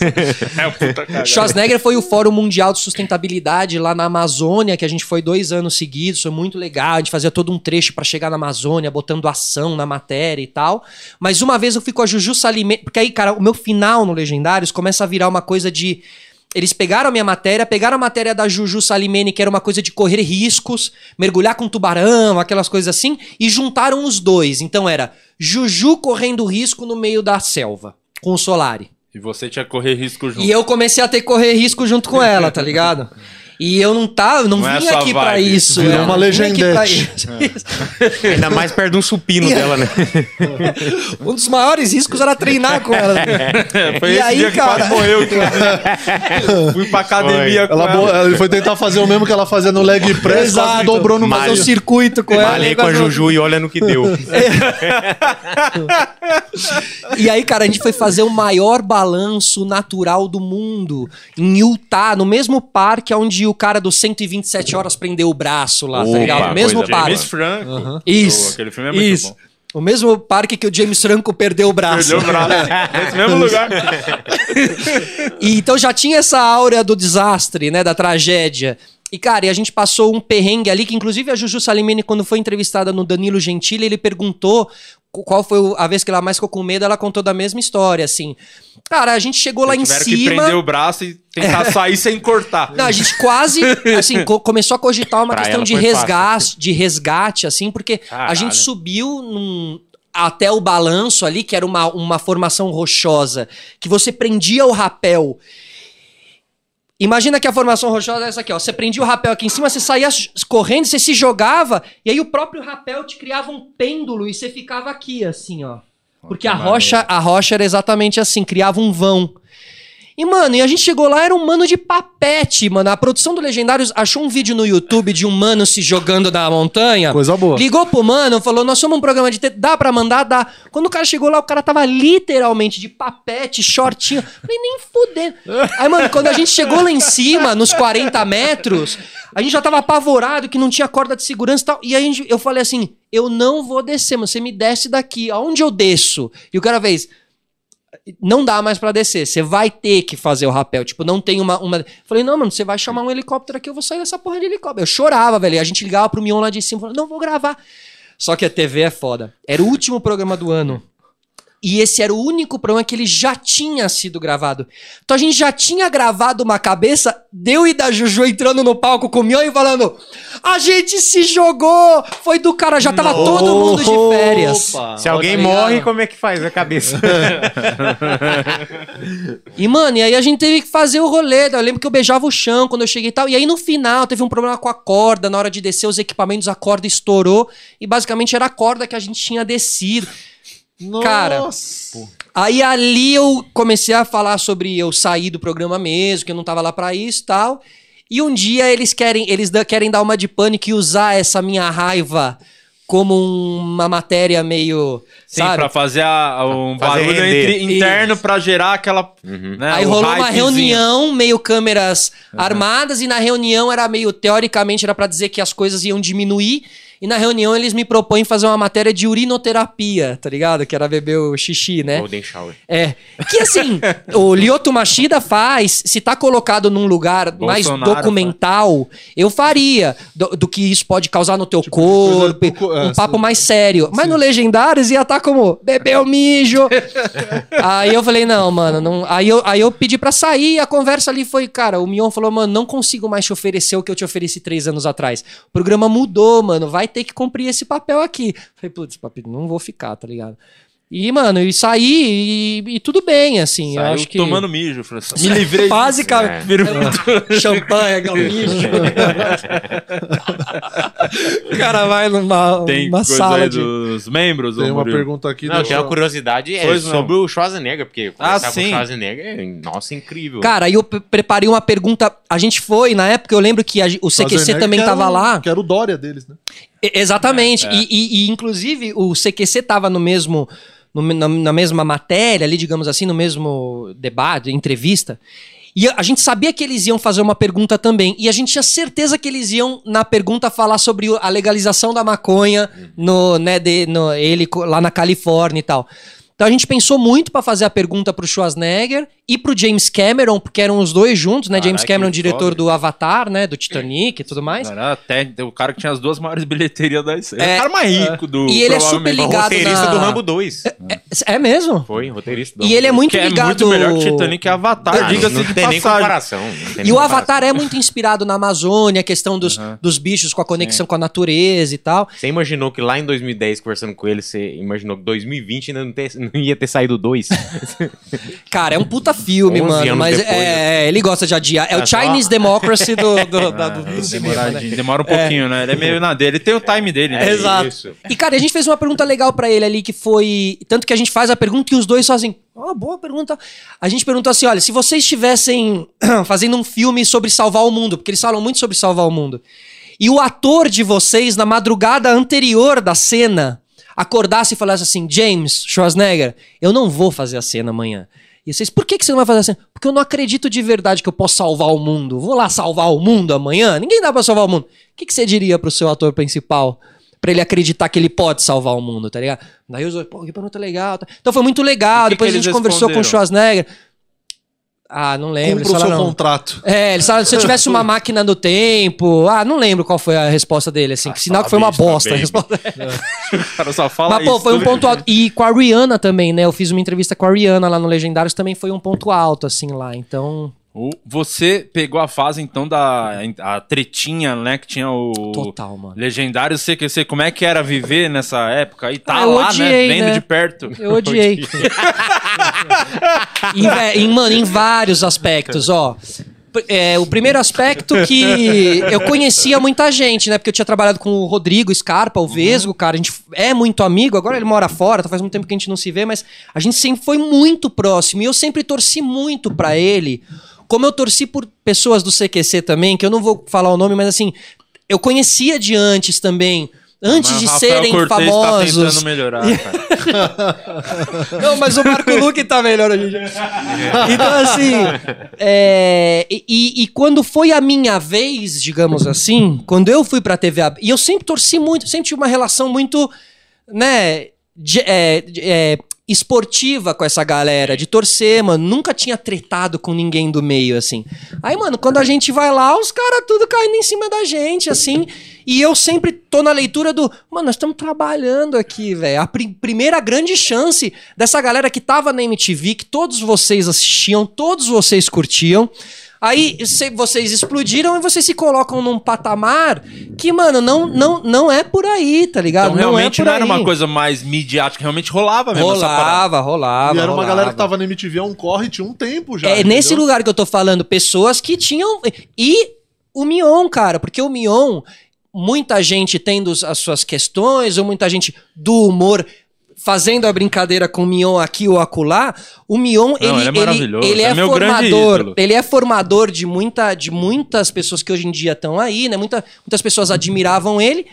É, puta cagada. Schwarzenegger foi o Fórum Mundial de Sustentabilidade lá na Amazônia, que a gente foi dois anos seguidos, foi muito legal. A gente fazia todo um trecho pra chegar na Amazônia, botando ação na matéria e tal. Mas uma vez eu fui com a Juju Salimene, porque aí, cara, o meu final no Legendários começa a virar uma coisa de. Eles pegaram a minha matéria, pegaram a matéria da Juju Salimene, que era uma coisa de correr riscos, mergulhar com tubarão, aquelas coisas assim, e juntaram os dois. Então era Juju correndo risco no meio da selva, com o Solari. E você tinha que correr risco junto. E eu comecei a ter que correr risco junto com ela, tá ligado? E eu não tava, não, Não é vim essa aqui pra vibe. isso. Virou uma legendete. isso. Ainda mais perto de um supino dela, né? Um dos maiores riscos era treinar com ela. Foi E esse aí, dia que cara? quase morreu. Fui pra academia com Ela, ela. ele foi tentar fazer o mesmo que ela fazia no leg press, quase Exato. dobrou no Fazer um circuito com ela. Malhei com a Juju e olha no que deu. E aí, cara, a gente foi fazer o maior balanço natural do mundo em Utah, no mesmo parque onde o cara dos 127 horas prendeu o braço lá, tá Opa, ligado? No mesmo coisa parque. James Franco. Isso. Aquele filme é muito isso. bom. O mesmo parque que o James Franco perdeu o braço. Perdeu o braço. Nesse mesmo lugar. E então já tinha essa áurea do desastre, né, da tragédia. E, cara, e a gente passou um perrengue ali, que inclusive a Juju Salimene, quando foi entrevistada no Danilo Gentili, ele perguntou qu- qual foi a vez que ela mais ficou com medo, ela contou da mesma história, assim. Cara, a gente chegou lá em Tiveram que cima... prender o braço e tentar sair sem cortar. Não, a gente quase, assim, co- começou a cogitar uma Pra questão de resgate, de resgate, assim, porque a Caralho. gente subiu num- até o balanço ali, que era uma, uma formação rochosa, que você prendia o rapel. Imagina que a formação rochosa é essa aqui, ó. Você prendia o rapel aqui em cima, você saía correndo, você se jogava, e aí o próprio rapel te criava um pêndulo e você ficava aqui, assim, ó. Porque a rocha, a rocha era exatamente assim, criava um vão. E, mano, e a gente chegou lá, era um mano de papete, mano. A produção do Legendários achou um vídeo no YouTube de um mano se jogando na montanha. Coisa boa. Ligou pro mano, falou: Nós somos um programa de. te- Dá pra mandar? Dá. Quando o cara chegou lá, o cara tava literalmente de papete, shortinho. Falei, nem fudendo. Aí, mano, quando a gente chegou lá em cima, nos 40 metros, a gente já tava apavorado que não tinha corda de segurança e tal. E aí gente- eu falei assim: Eu não vou descer, mano. Você me desce daqui. Aonde eu desço? E o cara fez não dá mais pra descer. Você vai ter que fazer o rapel. Tipo, não tem uma, uma. Falei, não, mano, você vai chamar um helicóptero aqui, eu vou sair dessa porra de helicóptero. Eu chorava, velho. A gente ligava pro Mion lá de cima, falando, não, vou gravar. Só que a TV é foda. Era o último programa do ano. E esse era o único programa que ele já tinha sido gravado. Então a gente já tinha gravado uma cabeça, deu e da Juju entrando no palco com o Mion e falando: A gente se jogou! Foi do cara, já tava todo mundo de férias. Opa. Se alguém tá morre, como é que faz a cabeça? E, mano, e aí a gente teve que fazer o rolê. Eu lembro que eu beijava o chão quando eu cheguei e tal. E aí no final teve um problema com a corda. Na hora de descer os equipamentos, a corda estourou. E basicamente era a corda que a gente tinha descido. Cara, Aí ali eu comecei a falar sobre eu sair do programa mesmo, que eu não tava lá pra isso e tal. E um dia eles querem, eles da- querem dar uma de pânico e usar essa minha raiva como uma matéria meio. Sim, sabe? pra fazer a- um Fazer barulho entre- interno pra gerar aquela. né, Aí rolou uma reunião, meio câmeras armadas, e na reunião era meio, teoricamente, era pra dizer que as coisas iam diminuir. E na reunião eles me propõem fazer uma matéria de urinoterapia, tá ligado? Que era beber o xixi, né? Golden Shower. É. Que assim, o Lyoto Machida faz, se tá colocado num lugar mais Bolsonaro documental, eu faria. Do, do que isso pode causar no teu Tipo, corpo, do um papo sim. mais sério. Mas no Legendários ia estar como, bebeu mijo. aí eu falei, não, mano, não. Aí eu, aí eu pedi pra sair e a conversa ali foi, cara, o Mion falou, mano, não consigo mais te oferecer o que eu te ofereci três anos atrás. O programa mudou, mano, vai ter que cumprir esse papel aqui. Falei, putz, papi, não vou ficar, tá ligado? E, mano, e saí e, e tudo bem, assim. eu Saiu acho que. tomando mijo. assim, Me livrei. Basicamente. Champanhe, aquele mijo. o cara vai numa, Tem numa coisa sala aí de. dos membros? Tem uma Murilo? pergunta aqui. Não, deixa tem uma eu- curiosidade é Pois não. sobre o Schwarzenegger, porque Ah, conversar com sim. o Schwarzenegger, é, nossa, incrível. Cara, aí eu pre- preparei uma pergunta. A gente foi, na época, eu lembro que a o CQC também tava o- lá. Que era o Dória deles, né? Exatamente. É, é. E, e- e, inclusive, o CQC tava no mesmo. no na, na mesma matéria, ali, digamos assim, no mesmo debate, entrevista. E a, a gente sabia que eles iam fazer uma pergunta também. E a gente tinha certeza que eles iam, na pergunta, falar sobre a legalização da maconha no, né, de, no, ele lá na Califórnia e tal. Então a gente pensou muito pra fazer a pergunta pro Schwarzenegger e pro James Cameron, porque eram os dois juntos, né? Caraca, James Cameron, diretor do Avatar, né? Do Titanic e tudo mais. Até o cara que tinha as duas maiores bilheterias da série. É, É, o cara mais rico do. E ele é super o ligado roteirista na- do Rambo 2. É mesmo? Foi, roteirista do E ele é Rambo muito é ligado. muito melhor que Titanic e Avatar, 2. Ah, diga-se de tem nem comparação. tem nem E o comparação. Avatar é muito inspirado na Amazônia, a questão dos, dos bichos com a conexão com a natureza e tal. Você imaginou que lá em 2010, conversando com ele, você imaginou que 2020 ainda não, ter- não ia ter saído dois? Cara, é um puta filme, 11 mano. Mas depois, é, ele gosta de adiar. É o É só- Chinese Democracy do, do, da- do, do cinema, né? Demoradinho, Demora um pouquinho, né? Ele é meio na dele. Ele tem o time dele, né? É Exato. isso. E, cara, a gente fez uma pergunta legal pra ele ali, que foi. Tanto que a gente faz a pergunta e os dois fazem. Ó, boa pergunta. A gente perguntou assim: olha, se vocês estivessem fazendo um filme sobre salvar o mundo, porque eles falam muito sobre salvar o mundo, e o ator de vocês, na madrugada anterior da cena, acordasse e falasse assim: James Schwarzenegger, eu não vou fazer a cena amanhã. E vocês, por que, que você não vai fazer a cena? Porque eu não acredito de verdade que eu posso salvar o mundo. Vou lá salvar o mundo amanhã? Ninguém dá pra salvar o mundo. O que, que você diria pro seu ator principal? Pra ele acreditar que ele pode salvar o mundo, tá ligado? Daí os dois, pô, que pergunta legal. tá? Então foi muito legal. Que Depois que a gente conversou com o? Schwarzenegger. Ah, não lembro. Cumpra o seu falaram, contrato. é, eles falaram, se eu tivesse uma máquina do tempo. Ah, não lembro qual foi a resposta dele, assim. que sinal que foi uma bosta a baby. resposta. O cara só fala Mas, pô, isso. foi um ponto alto. E com a Rihanna também, né? Eu fiz uma entrevista com a Rihanna lá no Legendários, também foi um ponto alto, assim, lá. Então, Você pegou a fase, então, da a tretinha, né? Que tinha o. total, mano. Legendário CQC. Como é que era viver nessa época? aí tá Ah, lá, odiei, né? Vendo né? de perto. Eu odiei. em, em, mano, em vários aspectos, ó. É, o primeiro aspecto que eu conhecia muita gente, né? Porque eu tinha trabalhado com o Rodrigo Scarpa, o Vesgo, cara. A gente é muito amigo, agora ele mora fora, tá faz muito tempo que a gente não se vê, mas a gente sempre foi muito próximo. E eu sempre torci muito pra ele. Como eu torci por pessoas do CQC também, que eu não vou falar o nome, mas assim, eu conhecia de antes também. Antes Mas de Rafael serem Cortez Tá famosos. tentando melhorar, cara. Não, mas o Marco Luque tá melhor hoje dia. Então, assim. é, e, e- quando foi a minha vez, digamos assim, quando eu fui pra TV. E eu sempre torci muito, sempre tive uma relação muito. né. de- é, de- é, esportiva com essa galera, de torcer, mano. Nunca tinha tretado com ninguém do meio, assim. Aí, mano, quando a gente vai lá, os caras tudo caindo em cima da gente, assim. E eu sempre tô na leitura do, mano, nós estamos trabalhando aqui, velho. A pri- primeira grande chance dessa galera que tava na MTV, que todos vocês assistiam, todos vocês curtiam. Aí cê- vocês explodiram e vocês se colocam num patamar que, mano, não, não, não é por aí, tá ligado? Então, realmente não, não, é por era aí. uma coisa mais midiática, realmente rolava mesmo essa parada. Rolava, rolava. e era uma rolava. galera que tava na MTV há um corre, tinha um tempo já. É nesse entendeu? lugar que eu tô falando, pessoas que tinham. E o Mion, cara, porque o Mion, muita gente tendo as suas questões, ou muita gente do humor fazendo a brincadeira com o Mion aqui ou acolá, o Mion, Não, ele, ele é maravilhoso, ele é é, formador, ele é formador de, muita, de muitas pessoas que hoje em dia estão aí, né? Muita, muitas pessoas admiravam ele.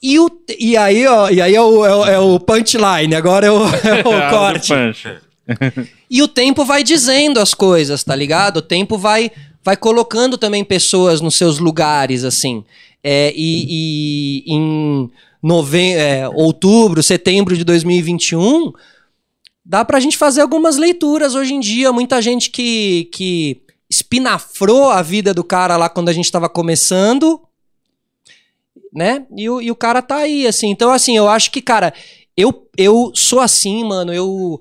E, o, e aí, ó, e aí é o, é é o punchline, agora é o, é o do corte. E o tempo vai dizendo as coisas, tá ligado? O tempo vai vai colocando também pessoas nos seus lugares, assim. É, e, e em nove... é, outubro, setembro de 2021, dá pra gente fazer algumas leituras hoje em dia. Muita gente que, que espinafrou a vida do cara lá quando a gente tava começando, né? E o, e o cara tá aí, assim. Então, assim, eu acho que, cara, eu, eu sou assim, mano. Eu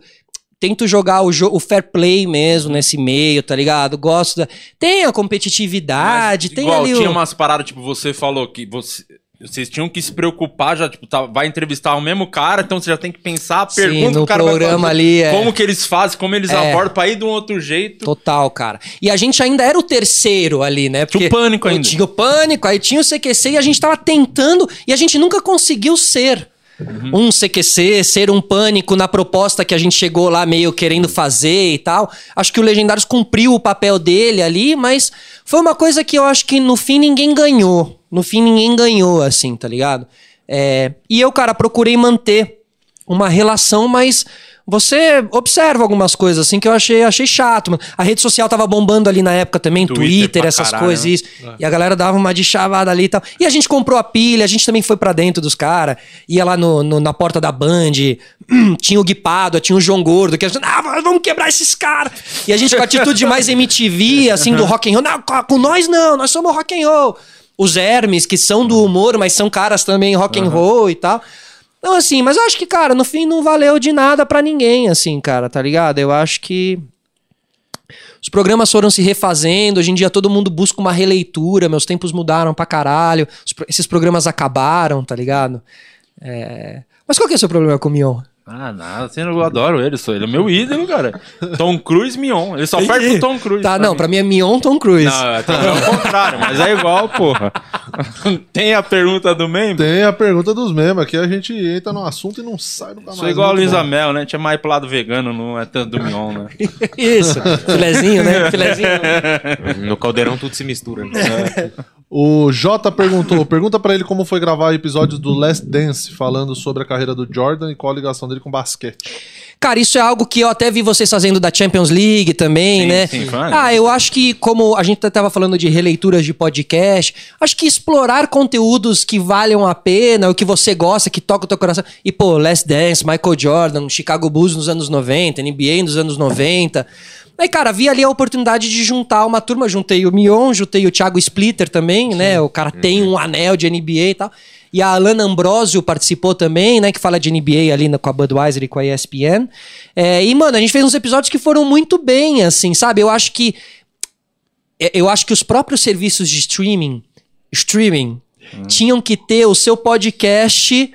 tento jogar o, o fair play mesmo nesse meio, tá ligado? Gosto da. Tem a competitividade, Mas, tem igual, ali tinha o. umas paradas, tipo, você falou que você, vocês tinham que se preocupar já, tipo, tá, vai entrevistar o mesmo cara, então você já tem que pensar a Sim, pergunta que no o cara programa ali, é. Como que eles fazem, como eles É. abordam pra ir de um outro jeito. Total, cara. E a gente ainda era o terceiro ali, né? Tinha o pânico ainda. Tinha o pânico, aí tinha o CQC e a gente tava tentando e a gente nunca conseguiu ser Uhum. um CQC, ser um pânico na proposta que a gente chegou lá meio querendo fazer e tal. Acho que o Legendários cumpriu o papel dele ali, mas foi uma coisa que eu acho que no fim ninguém ganhou. No fim ninguém ganhou, assim, tá ligado? É, e eu, cara, procurei manter uma relação, mas você observa algumas coisas assim que eu achei, achei chato. mano. A rede social tava bombando ali na época também, Twitter Twitter, essas caralho, coisas, né? isso. E a galera dava uma de chavada ali e tal. E a gente comprou a pilha, a gente também foi pra dentro dos caras, ia lá no, no- na porta da Band, tinha o Guipado, tinha o João Gordo, que a gente, ah, vamos quebrar esses caras. E a gente com a atitude mais MTV, assim, do rock and roll. Não, com nós não, nós somos rock and roll. Os Hermes, que são do humor, mas são caras também rock and roll e tal. Então, assim, mas eu acho que, cara, no fim não valeu de nada pra ninguém, assim, cara, tá ligado? Eu acho que. Os programas foram se refazendo, hoje em dia todo mundo busca uma releitura, meus tempos mudaram pra caralho, esses programas acabaram, tá ligado? É, Mas qual que é o seu problema com o Mion? Ah, nada, assim, eu adoro ele, sou, ele é meu ídolo, cara. Tom Cruise, Mion. Ele só perde pro Tom Cruise. Tá, não, mim. pra mim é Mion Tom Cruise. Não, é, é o contrário, mas é igual, porra. Tem a pergunta do membro? Tem a pergunta dos memes. Aqui a gente entra no assunto e não sai nunca mais. Sou igual a Luísa. Mel, né? Tinha mais pro lado vegano, não é tanto do Mion, né? Isso, filezinho, né? Filezinho. No caldeirão tudo se mistura. né? O Jota perguntou: pergunta pra ele como foi gravar episódios do Last Dance, falando sobre a carreira do Jordan e qual a ligação dele com basquete. Cara, isso é algo que eu até vi vocês fazendo da Champions League também, Sim, né? sim, ah, eu acho que, como a gente tava falando de releituras de podcast, acho que explorar conteúdos que valham a pena, o que você gosta, que toca o teu coração. E, pô, Last Dance, Michael Jordan, Chicago Bulls nos anos 90, NBA nos anos 90. Aí, cara, vi ali a oportunidade de juntar uma turma. Juntei o Mion, juntei o Thiago Splitter também, né? O cara tem um anel de NBA e tal. E a Alana Ambrosio participou também, né? Que fala de NBA ali com a Budweiser e com a ESPN. É, e, mano, a gente fez uns episódios que foram muito bem, assim, sabe? Eu acho que. é, Eu acho que os próprios serviços de streaming, streaming, tinham que ter o seu podcast.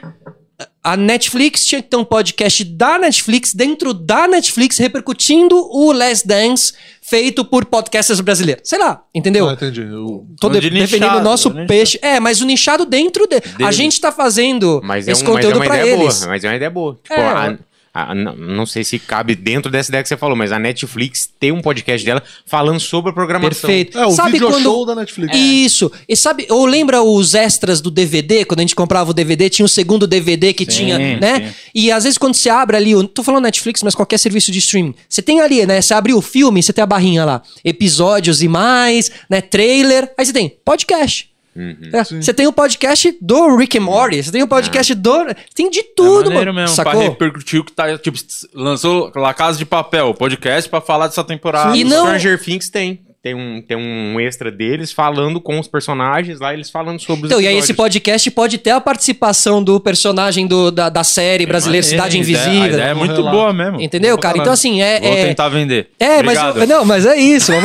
A Netflix tinha que ter um podcast da Netflix, dentro da Netflix, repercutindo o Last Dance feito por podcasters brasileiros. Sei lá, entendeu? Ah, entendi. O- Tô de- de defendendo o nosso né? peixe. É, mas o nichado dentro de. A Dele. gente tá fazendo Mas é, esse um, mas é conteúdo uma pra ideia eles. boa. Mas é uma ideia boa. Tipo, É, a- eu- a- não, não sei se cabe dentro dessa ideia que você falou, mas a Netflix tem um podcast dela falando sobre a programação. Perfeito. É, o sabe video quando... show da Netflix. Isso. E sabe, ou lembra os extras do DVD? Quando a gente comprava o DVD, tinha o segundo DVD que Sim, tinha, né? sim. E às vezes quando você abre ali, eu não tô falando Netflix, mas qualquer serviço de streaming, você tem ali, né? Você abre o filme, você tem a barrinha lá, episódios e mais, né? Trailer. Aí você tem podcast. Uhum. É, Você tem o podcast do Rick and Morty, você tem o podcast do. Tem de tudo, é mano. mesmo, Sacou? pra repercutir o que tá, tipo, lançou La Casa de Papel, podcast pra falar dessa temporada. E O não- Stranger Things tem. Tem um, tem um extra deles falando com os personagens lá, eles falando sobre os Então, e aí esse podcast pode ter a participação do personagem do, da, da série brasileira Cidade Maneiro, a ideia- Invisível. Ideia é muito boa mesmo. Entendeu, cara? Então, assim, é. Vou é- tentar vender. É, Obrigado. mas eu, não, mas é isso.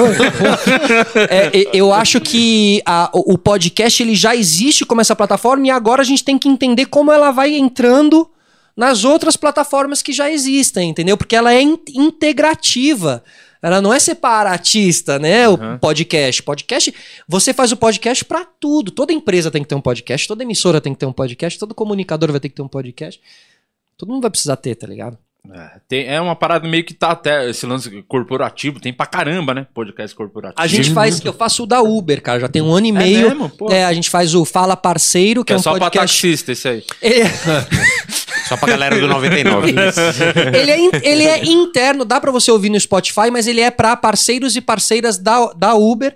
É, eu acho que a- o o podcast ele já existe como essa plataforma e agora a gente tem que entender como ela vai entrando nas outras plataformas que já existem, entendeu? Porque ela é in- integrativa. Ela não é separatista, né? O podcast. Podcast, você faz o podcast pra tudo. Toda empresa tem que ter um podcast, toda emissora tem que ter um podcast, todo comunicador vai ter que ter um podcast. Todo mundo vai precisar ter, tá ligado? É, tem- é uma parada meio que tá até esse lance corporativo, tem pra caramba, né? Podcast corporativo. A gente faz, eu faço o da Uber, cara, já tem um ano e meio. mesmo? Pô. É, a gente faz o Fala Parceiro, que Que é, é um só pra podcast. taxista esse aí. É, Só pra galera do 99. ele, é, in- ele é interno, dá pra você ouvir no Spotify, mas ele é pra parceiros e parceiras da, da Uber.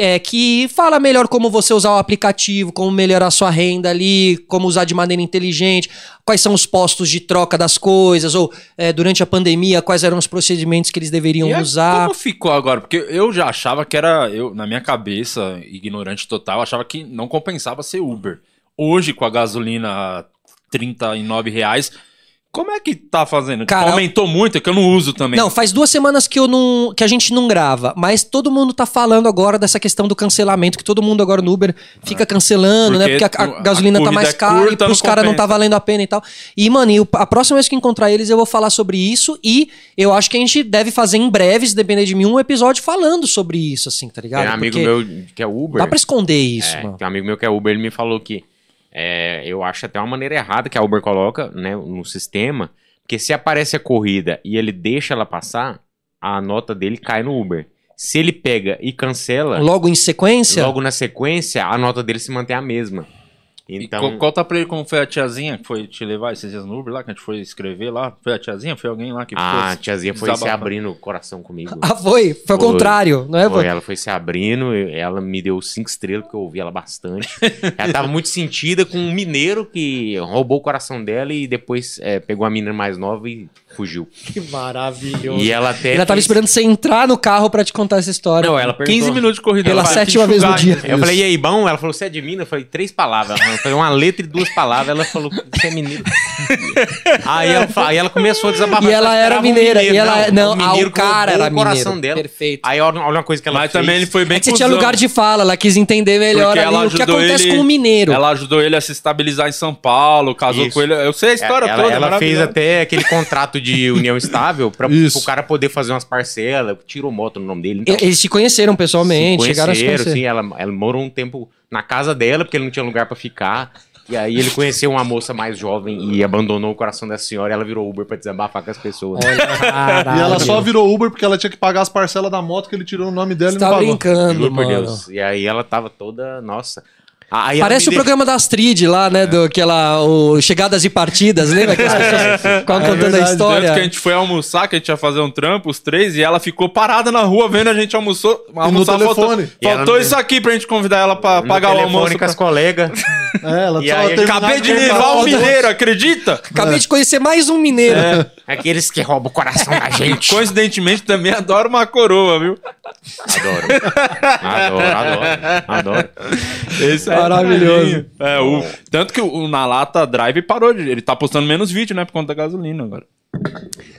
É, que fala melhor como você usar o aplicativo, como melhorar a sua renda ali, como usar de maneira inteligente, quais são os postos de troca das coisas, ou é, durante a pandemia, quais eram os procedimentos que eles deveriam E é- usar. Como ficou agora? Porque eu já achava que era, eu na minha cabeça, ignorante total, achava que não compensava ser Uber. Hoje, com a gasolina a 39 reais, como é que tá fazendo? Cara, Aumentou muito, é que eu não uso também. Não, faz duas semanas que, eu não, que a gente não grava, mas todo mundo tá falando agora dessa questão do cancelamento, que todo mundo agora no Uber fica cancelando, né? Porque Porque a, a a gasolina tá corrida mais é cara curta, e pros não caras não tá valendo a pena e tal. E, mano, e a próxima vez que encontrar eles eu vou falar sobre isso e eu acho que a gente deve fazer em breve, se depender de mim, um episódio falando sobre isso, assim, tá ligado? Tem um amigo Porque meu que é Uber. Dá pra esconder isso, É, mano. tem um amigo meu que é Uber, ele me falou que é, eu acho até uma maneira errada que a Uber coloca né, no sistema, porque se aparece a corrida e ele deixa ela passar, a nota dele cai no Uber. Se ele pega e cancela, Logo em sequência, logo na sequência, a nota dele se mantém a mesma. E Então, co- conta pra ele como foi a tiazinha que foi te levar esses dias no Uber lá, que a gente foi escrever lá. Foi a tiazinha? Foi alguém lá que a ficou tiazinha foi se abrindo o coração comigo. Ah, foi? Foi o contrário, não é? Foi, ela foi se abrindo, e ela me deu cinco estrelas, porque eu ouvi ela bastante. ela tava muito sentida com um mineiro que roubou o coração dela e depois é, pegou a menina mais nova e fugiu. Que maravilhoso. E ela até. Ela tava fez- esperando você entrar no carro pra te contar essa história. Não, ela perguntou. 15 minutos de corrida. Pela sétima vez no dia. Eu falei, e aí, bom? Ela falou, você é de Minas? Eu falei, três palavras. Ela falou, uma letra e duas palavras. Ela falou, você é mineiro. aí, ela, aí ela começou a desabafar. E ela era esperava um mineira. e ela, não, o mineiro ah, o cara era o coração mineiro. dela. Perfeito. Aí olha, olha uma coisa que ela Mas fez. também ele foi bem É que você tinha lugar de fala, ela quis entender melhor ali o que acontece ele- com o mineiro. Ela ajudou ele a se estabilizar em São Paulo, casou Isso. com ele. Eu sei a história ela, toda. ela fez até aquele contrato de união estável pra Isso. o cara poder fazer umas parcelas, tirou moto no nome dele. Então, E- Eles se conheceram pessoalmente, se chegaram a se conhecer. sim, ela, ela morou um tempo na casa dela, porque ele não tinha lugar pra ficar. E aí ele conheceu uma moça mais jovem e abandonou o coração da senhora e ela virou Uber pra desabafar com as pessoas. Caralho. E ela só virou Uber porque ela tinha que pagar as parcelas da moto que ele tirou no nome dela Você e não tá pagou. brincando, Juro por mano. Deus. E aí ela tava toda. Nossa. Aí ela Parece o programa da Astrid lá, né? Do, aquela, o Chegadas e Partidas, lembra que as pessoas ficavam É contando a verdade, Tanto história? que a gente foi almoçar, que a gente ia fazer um trampo, os três, e ela ficou parada na rua vendo a gente almoçou, almoçar. telefone. Faltou, faltou isso aqui pra gente convidar ela pra no pagar o almoço. com as pra- colegas. É, ela E aí, Acabei de levar o um mineiro, acredita? Acabei de conhecer mais um mineiro. Aqueles que roubam o coração da gente. Coincidentemente também adoro uma coroa, viu? Adoro. Adoro, adoro. Adoro. Esse é Maravilhoso. É, o, tanto que o, o Na Lata Drive parou de. Ele tá postando menos vídeo, né? Por conta da gasolina agora.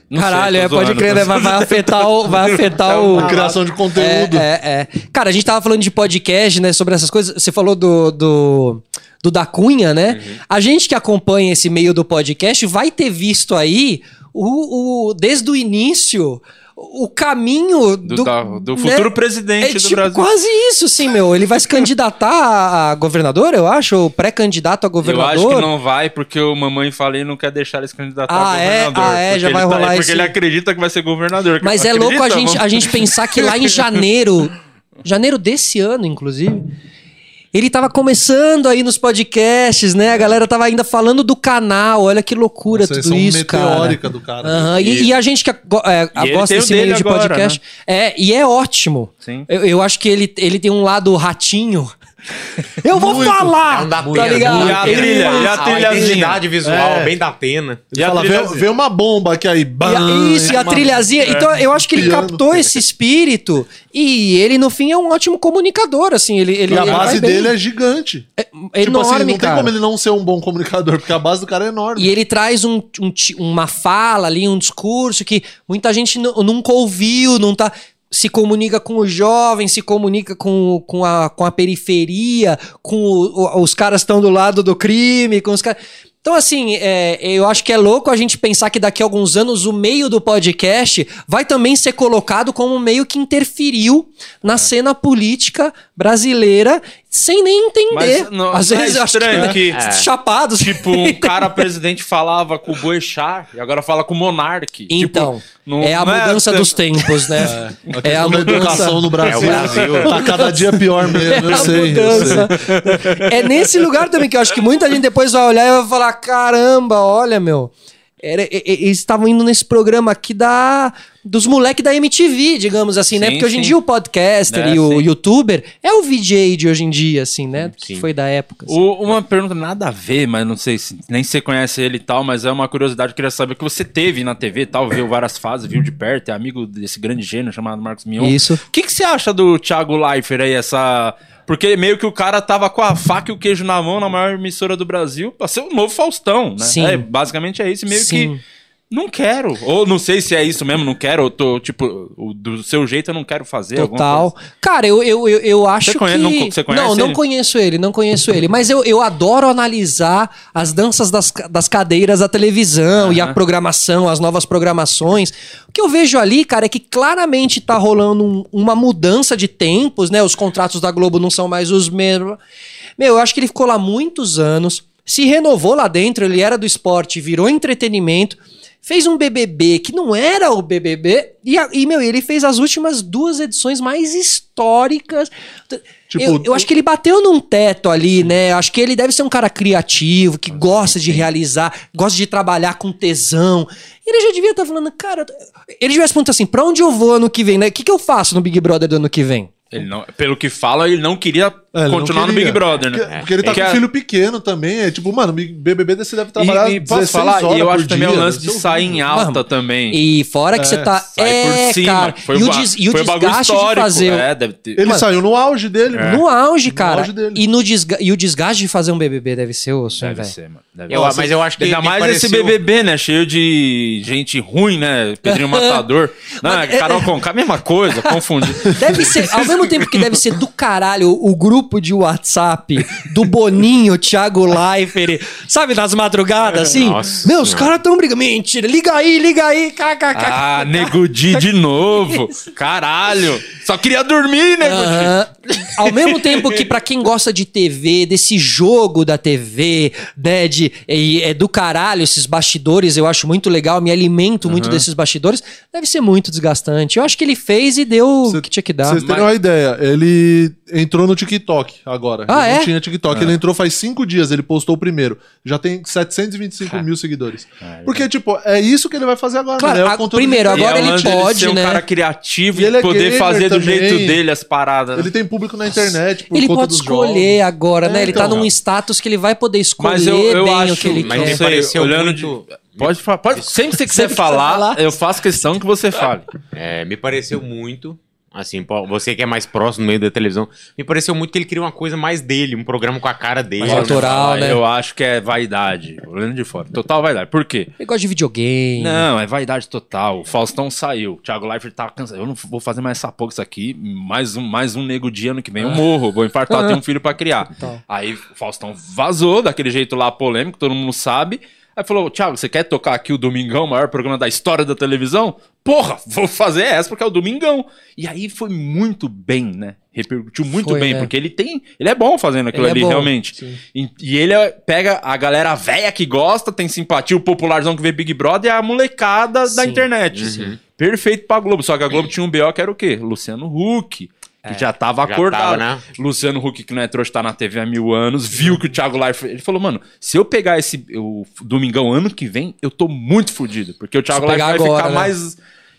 Não Caralho, sei, é, pode crer, né? Vai, vai afetar o. Vai afetar Então, o. A criação de conteúdo. É, é, é. Cara, a gente tava falando de podcast, né? Sobre essas coisas. Você falou do. do... Do da Cunha, né? Uhum. A gente que acompanha esse meio do podcast vai ter visto aí o, o desde o início o caminho Do, do, da- do né? futuro presidente É do tipo Brasil. quase isso, sim, meu. Ele vai se candidatar a, governador, eu acho, ou pré-candidato a Eu governador. acho que não vai, porque o Mamãe Falei não quer deixar ele se candidatar Ah, a é? governador. Ah, é? Porque Já vai rolar Porque esse- ele acredita que vai ser governador. Mas é Acredita? louco a gente, Vamos- a gente pensar que lá em janeiro, janeiro desse ano, inclusive, ele tava começando aí nos podcasts, né? A galera tava ainda falando do canal. Olha que loucura Nossa, tudo isso, cara. do cara. Aham, E, e a gente que é, E gosta o desse meio de agora, podcast. É, e é ótimo. Sim. Eu, eu acho que ele, ele tem um lado ratinho. Eu vou Muito. falar! É um da tá ligado? E a Ele- trilha, e a trilhazinha? visual, É. bem da Atena. Ele E fala, vê, vê uma bomba aqui aí. E Bam, a- isso, e a trilhazinha. Então, eu acho que ele Piano. captou esse espírito e ele, no fim, é um ótimo comunicador, assim. Ele, ele, E a ele base bem. dele é gigante. É tipo enorme, assim, não cara. tem como ele não ser um bom comunicador, porque a base do cara é enorme. E ele traz um, um uma fala ali, um discurso que muita gente nu- nunca ouviu, não tá. Se comunica com o jovem, se comunica com, com, a, com a periferia, com o- os caras que estão do lado do crime, com os caras. Então, assim, é, eu acho que é louco a gente pensar que daqui a alguns anos o meio do podcast vai também ser colocado como um meio que interferiu na cena política brasileira sem nem entender. Mas não- Às é vezes eu acho que, que- É. chapados. Tipo, um cara presidente falava com o Boechat e agora fala com o Monark. Então, Tipo, não- é a não mudança é- dos tempos, né? É, questão a da mudança. educação no Brasil. É o Brasil. Tá cada dia pior mesmo, eu sei. eu mudança. sei. É nesse lugar também que eu acho que muita gente depois vai olhar e vai falar: caramba, olha, meu. Era- eles estavam indo nesse programa aqui da dos moleques da MTV, digamos assim, né? Sim, Porque hoje em sim. dia o podcaster É, e o sim. youtuber é o VJ de hoje em dia, assim, né? Que foi da época. assim. O- uma pergunta nada a ver, mas não sei se nem você conhece ele e tal, mas é uma curiosidade. Eu queria saber que você teve na TV e tal, viu várias fases, viu de perto, é amigo desse grande gênio chamado Marcos Mion. Isso. O que, que você acha do Thiago Leifert aí, essa. Porque meio que o cara tava com a faca e o queijo na mão na maior emissora do Brasil pra ser o novo Faustão, né? Sim. É, basicamente é isso, meio Sim. que. Não quero. Ou não sei se é isso mesmo, não quero. Ou tô, tipo, do seu jeito eu não quero fazer. Total. Cara, eu, eu, eu, eu acho conhece- que... não você conhece não, não ele? conheço ele, não conheço ele. Mas eu, eu adoro analisar as danças das, das cadeiras da televisão e a programação, as novas programações. O que eu vejo ali, cara, é que claramente tá rolando um- uma mudança de tempos, né? Os contratos da Globo não são mais os mesmos. Meu, eu acho que ele ficou lá muitos anos, se renovou lá dentro, ele era do esporte, virou entretenimento. Fez um BBB que não era o BBB. E, e, meu, ele fez as últimas duas edições mais históricas. Tipo, eu, eu acho que ele bateu num teto ali, né? Acho que ele deve ser um cara criativo, que gosta de realizar, gosta de trabalhar com tesão. E ele já devia estar falando, cara. Ele devia se perguntar assim: pra onde eu vou ano que vem, né? O que, que eu faço no Big Brother do ano que vem? Ele não, pelo que fala, ele não queria É, continuar no. Big Brother, né? Porque, porque ele tá É com a- um filho pequeno também. É tipo, mano, BBB você deve trabalhar E, e posso 16 falar, horas e eu por acho também o dia, lance deve de sair em alta Mano, também. E fora que É, você tá. É, por cima. cara. Foi e o, des- e o foi bagulho desgaste de fazer. É, deve ter. Ele Mano, saiu no auge dele. É. No auge, cara. auge dele. E, no desga e o desgaste de fazer um BBB deve ser osso, Deve velho. ser, mano. Deve Eu- ser. mas eu acho que Ainda mais esse pareceu- BBB, né? Cheio de gente ruim, né? Pedrinho Matador. Não, é Carol Conká, mesma coisa, confundi. Deve ser, ao mesmo tempo que deve ser do caralho o grupo de WhatsApp do Boninho, Thiago Leifert, sabe, nas madrugadas, assim? Nossa Meu, os caras tão brigando. Mentira, liga aí, liga aí, kkk. Ah, Nego Di de novo. Caralho. Só queria dormir, Nego Di. Aham. Ao mesmo tempo que pra quem gosta de TV, desse jogo da TV, né, de, é, é do caralho esses bastidores, eu acho muito legal, me alimento muito desses bastidores, deve ser muito desgastante. Eu acho que ele fez e deu o que tinha que Pra dar. vocês terem uma ideia, ele entrou no TikTok agora. Ah, ele é? não tinha TikTok. Ele entrou faz cinco dias, ele postou o primeiro. Já tem 725 mil seguidores. Porque, tipo, é isso que ele vai fazer agora. Claro, né? É o a- primeiro, dele. agora E é ele pode, ser um né? cara criativo E ele é poder fazer do também. jeito dele as paradas. né? Ele tem público na internet por Ele conta pode dos escolher jogos. agora, né? É, ele tá então. num status que ele vai poder escolher Mas eu, eu bem acho o que ele mas quer. sei, pareceu olhando muito- de... Pode falar, pode, sempre que você quiser falar, falar. eu faço questão que você fale. É, me pareceu muito, assim, você que é mais próximo no meio da televisão, me pareceu muito que ele queria uma coisa mais dele, um programa com a cara dele. Mais autoral, Ah, né? Eu acho que é vaidade, olhando de fora. Total vaidade. Por quê? Ele gosta de videogame. Não, é vaidade total. O Faustão saiu. O Thiago Leifert tá cansado. Eu não vou fazer mais essa porra isso aqui. Mais um, mais um nego dia ano que vem. Eu morro. Vou infartar, tenho um filho pra criar. Total. Aí o Faustão vazou daquele jeito lá polêmico, todo mundo sabe. Aí falou: Thiago, você quer tocar aqui o Domingão, o maior programa da história da televisão? Porra, vou fazer essa porque é o Domingão. E aí foi muito bem, né? Repercutiu muito Foi, bem, né? porque ele tem. Ele é bom fazendo aquilo Ele é ali, bom, realmente. E, e ele é- pega a galera velha que gosta, tem simpatia, o popularzão que vê Big Brother e a molecada da Sim, internet. Perfeito pra Globo. Só que a Globo tinha um BO que era o quê? Luciano Huck. Que já tava já acordado. tava, né? Luciano Huck, que não é trouxa, tá na TV há mil anos, viu que o Thiago Leifert... Ele falou, mano, se eu pegar esse o Domingão ano que vem, eu tô muito fudido. Porque o Thiago Leifert vai agora, ficar né? mais...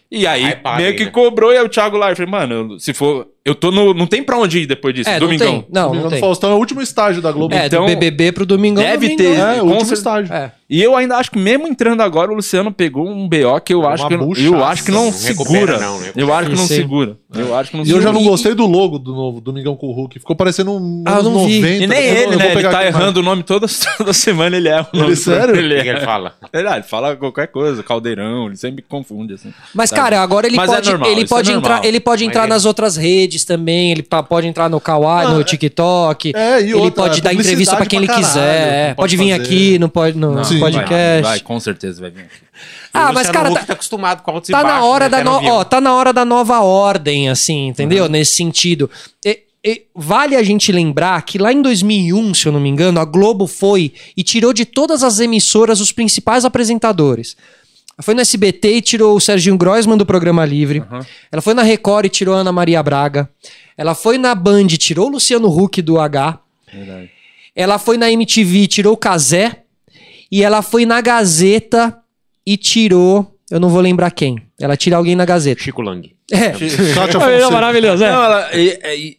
E aí, Aí meio aí, que né? cobrou, e aí o Thiago Leifert, mano, se for... Eu tô no... Não tem pra onde ir depois disso, É, não Domingão. tem. Não, Domingão não do tem. Faustão é o último estágio da Globo. É, Então, do BBB pro Domingão. Deve Domingão. ter. É, o último estágio. É. E eu ainda acho que mesmo entrando agora, o Luciano pegou um BO que eu Uma acho que, não- buchaça. eu acho que não, Não segura. não, né? Eu acho que não Sim. segura. Eu acho que não E eu já não gostei do logo do novo Domingão com o Hulk. Ficou parecendo um Ah, não vi. 90. E nem Eu não- ele, vou né? Ele tá aqui mais. errando o nome toda, toda semana, ele erra o nome. sério? Ele O que que erra. ele fala? Verdade, ele fala qualquer coisa, caldeirão, ele sempre confunde, assim. Mas, Sabe? cara, agora ele Mas é pode, normal, ele é pode entrar, ele pode entrar é- nas outras redes também, ele pode entrar no Kawaii, no TikTok. É, e ele outra, pode é dar entrevista pra quem ele pra quiser. caralho, é, não pode, pode vir fazer. aqui no, pod, no Sim. podcast. Vai, vai, com certeza vai vir. Ah, O mas, cara, tá- tá acostumado com altos e Tá na baixos, hora né? da no... ó, tá na hora da nova ordem, assim, entendeu? Nesse sentido. E- e vale a gente lembrar que lá em 2001, se eu não me engano, a Globo foi e tirou de todas as emissoras os principais apresentadores. Ela foi no SBT e tirou o Serginho Groisman do programa Livre. Ela foi na Record e tirou a Ana Maria Braga. Ela foi na Band e tirou o Luciano Huck do H. Verdade. Ela foi na MTV e tirou o Kazé. E ela foi na Gazeta e tirou. Eu não vou lembrar quem. Ela tira alguém na Gazeta. Chico Lang. É. Kátia É Fonseca. maravilhoso, é. Não, ela, e- e-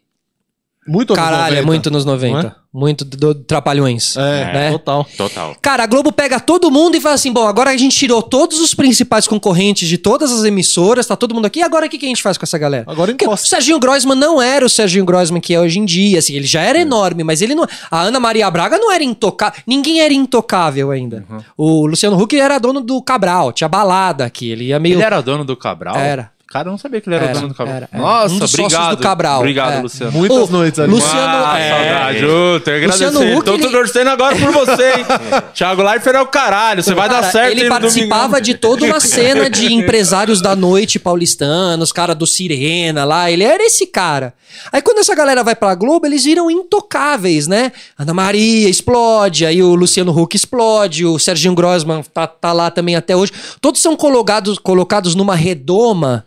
Muito Caralho, é 90. muito nos 90. Não é? Muito do, do Trapalhões. É, né? total. Total. Cara, a Globo pega todo mundo e fala assim: bom, agora a gente tirou todos os principais concorrentes de todas as emissoras, tá todo mundo aqui, e agora o que, que a gente faz com essa galera? Agora Porque o encosta. Serginho Groisman não era o Serginho Groisman que é hoje em dia, assim, ele já era enorme, mas ele não. A Ana Maria Braga não era intocável. Ninguém era intocável ainda. O Luciano Huck era dono do Cabral, tinha balada aqui, ele ia meio. Ele era dono do Cabral? Era. Cara, eu não sabia que ele era, Era, dono do Cabral. era, era. Nossa, Um dos sócios obrigado. do Cabral. Obrigado, É. Luciano. Muitas Ô, noites ali. Luciano- Ah, é. saudade. Tenho que Luciano agradecer. Huck, Então tô ele- torcendo agora por você, hein? Thiago Leifert é o caralho. Você vai dar Cara, certo Ele participava de toda uma cena de empresários da noite paulistanos, cara do Sirena lá. Ele era esse cara. Aí quando essa galera vai pra Globo, eles viram intocáveis, né? Ana Maria explode, aí o Luciano Huck explode, o Serginho Grossman tá, tá lá também até hoje. Todos são colocados, colocados numa redoma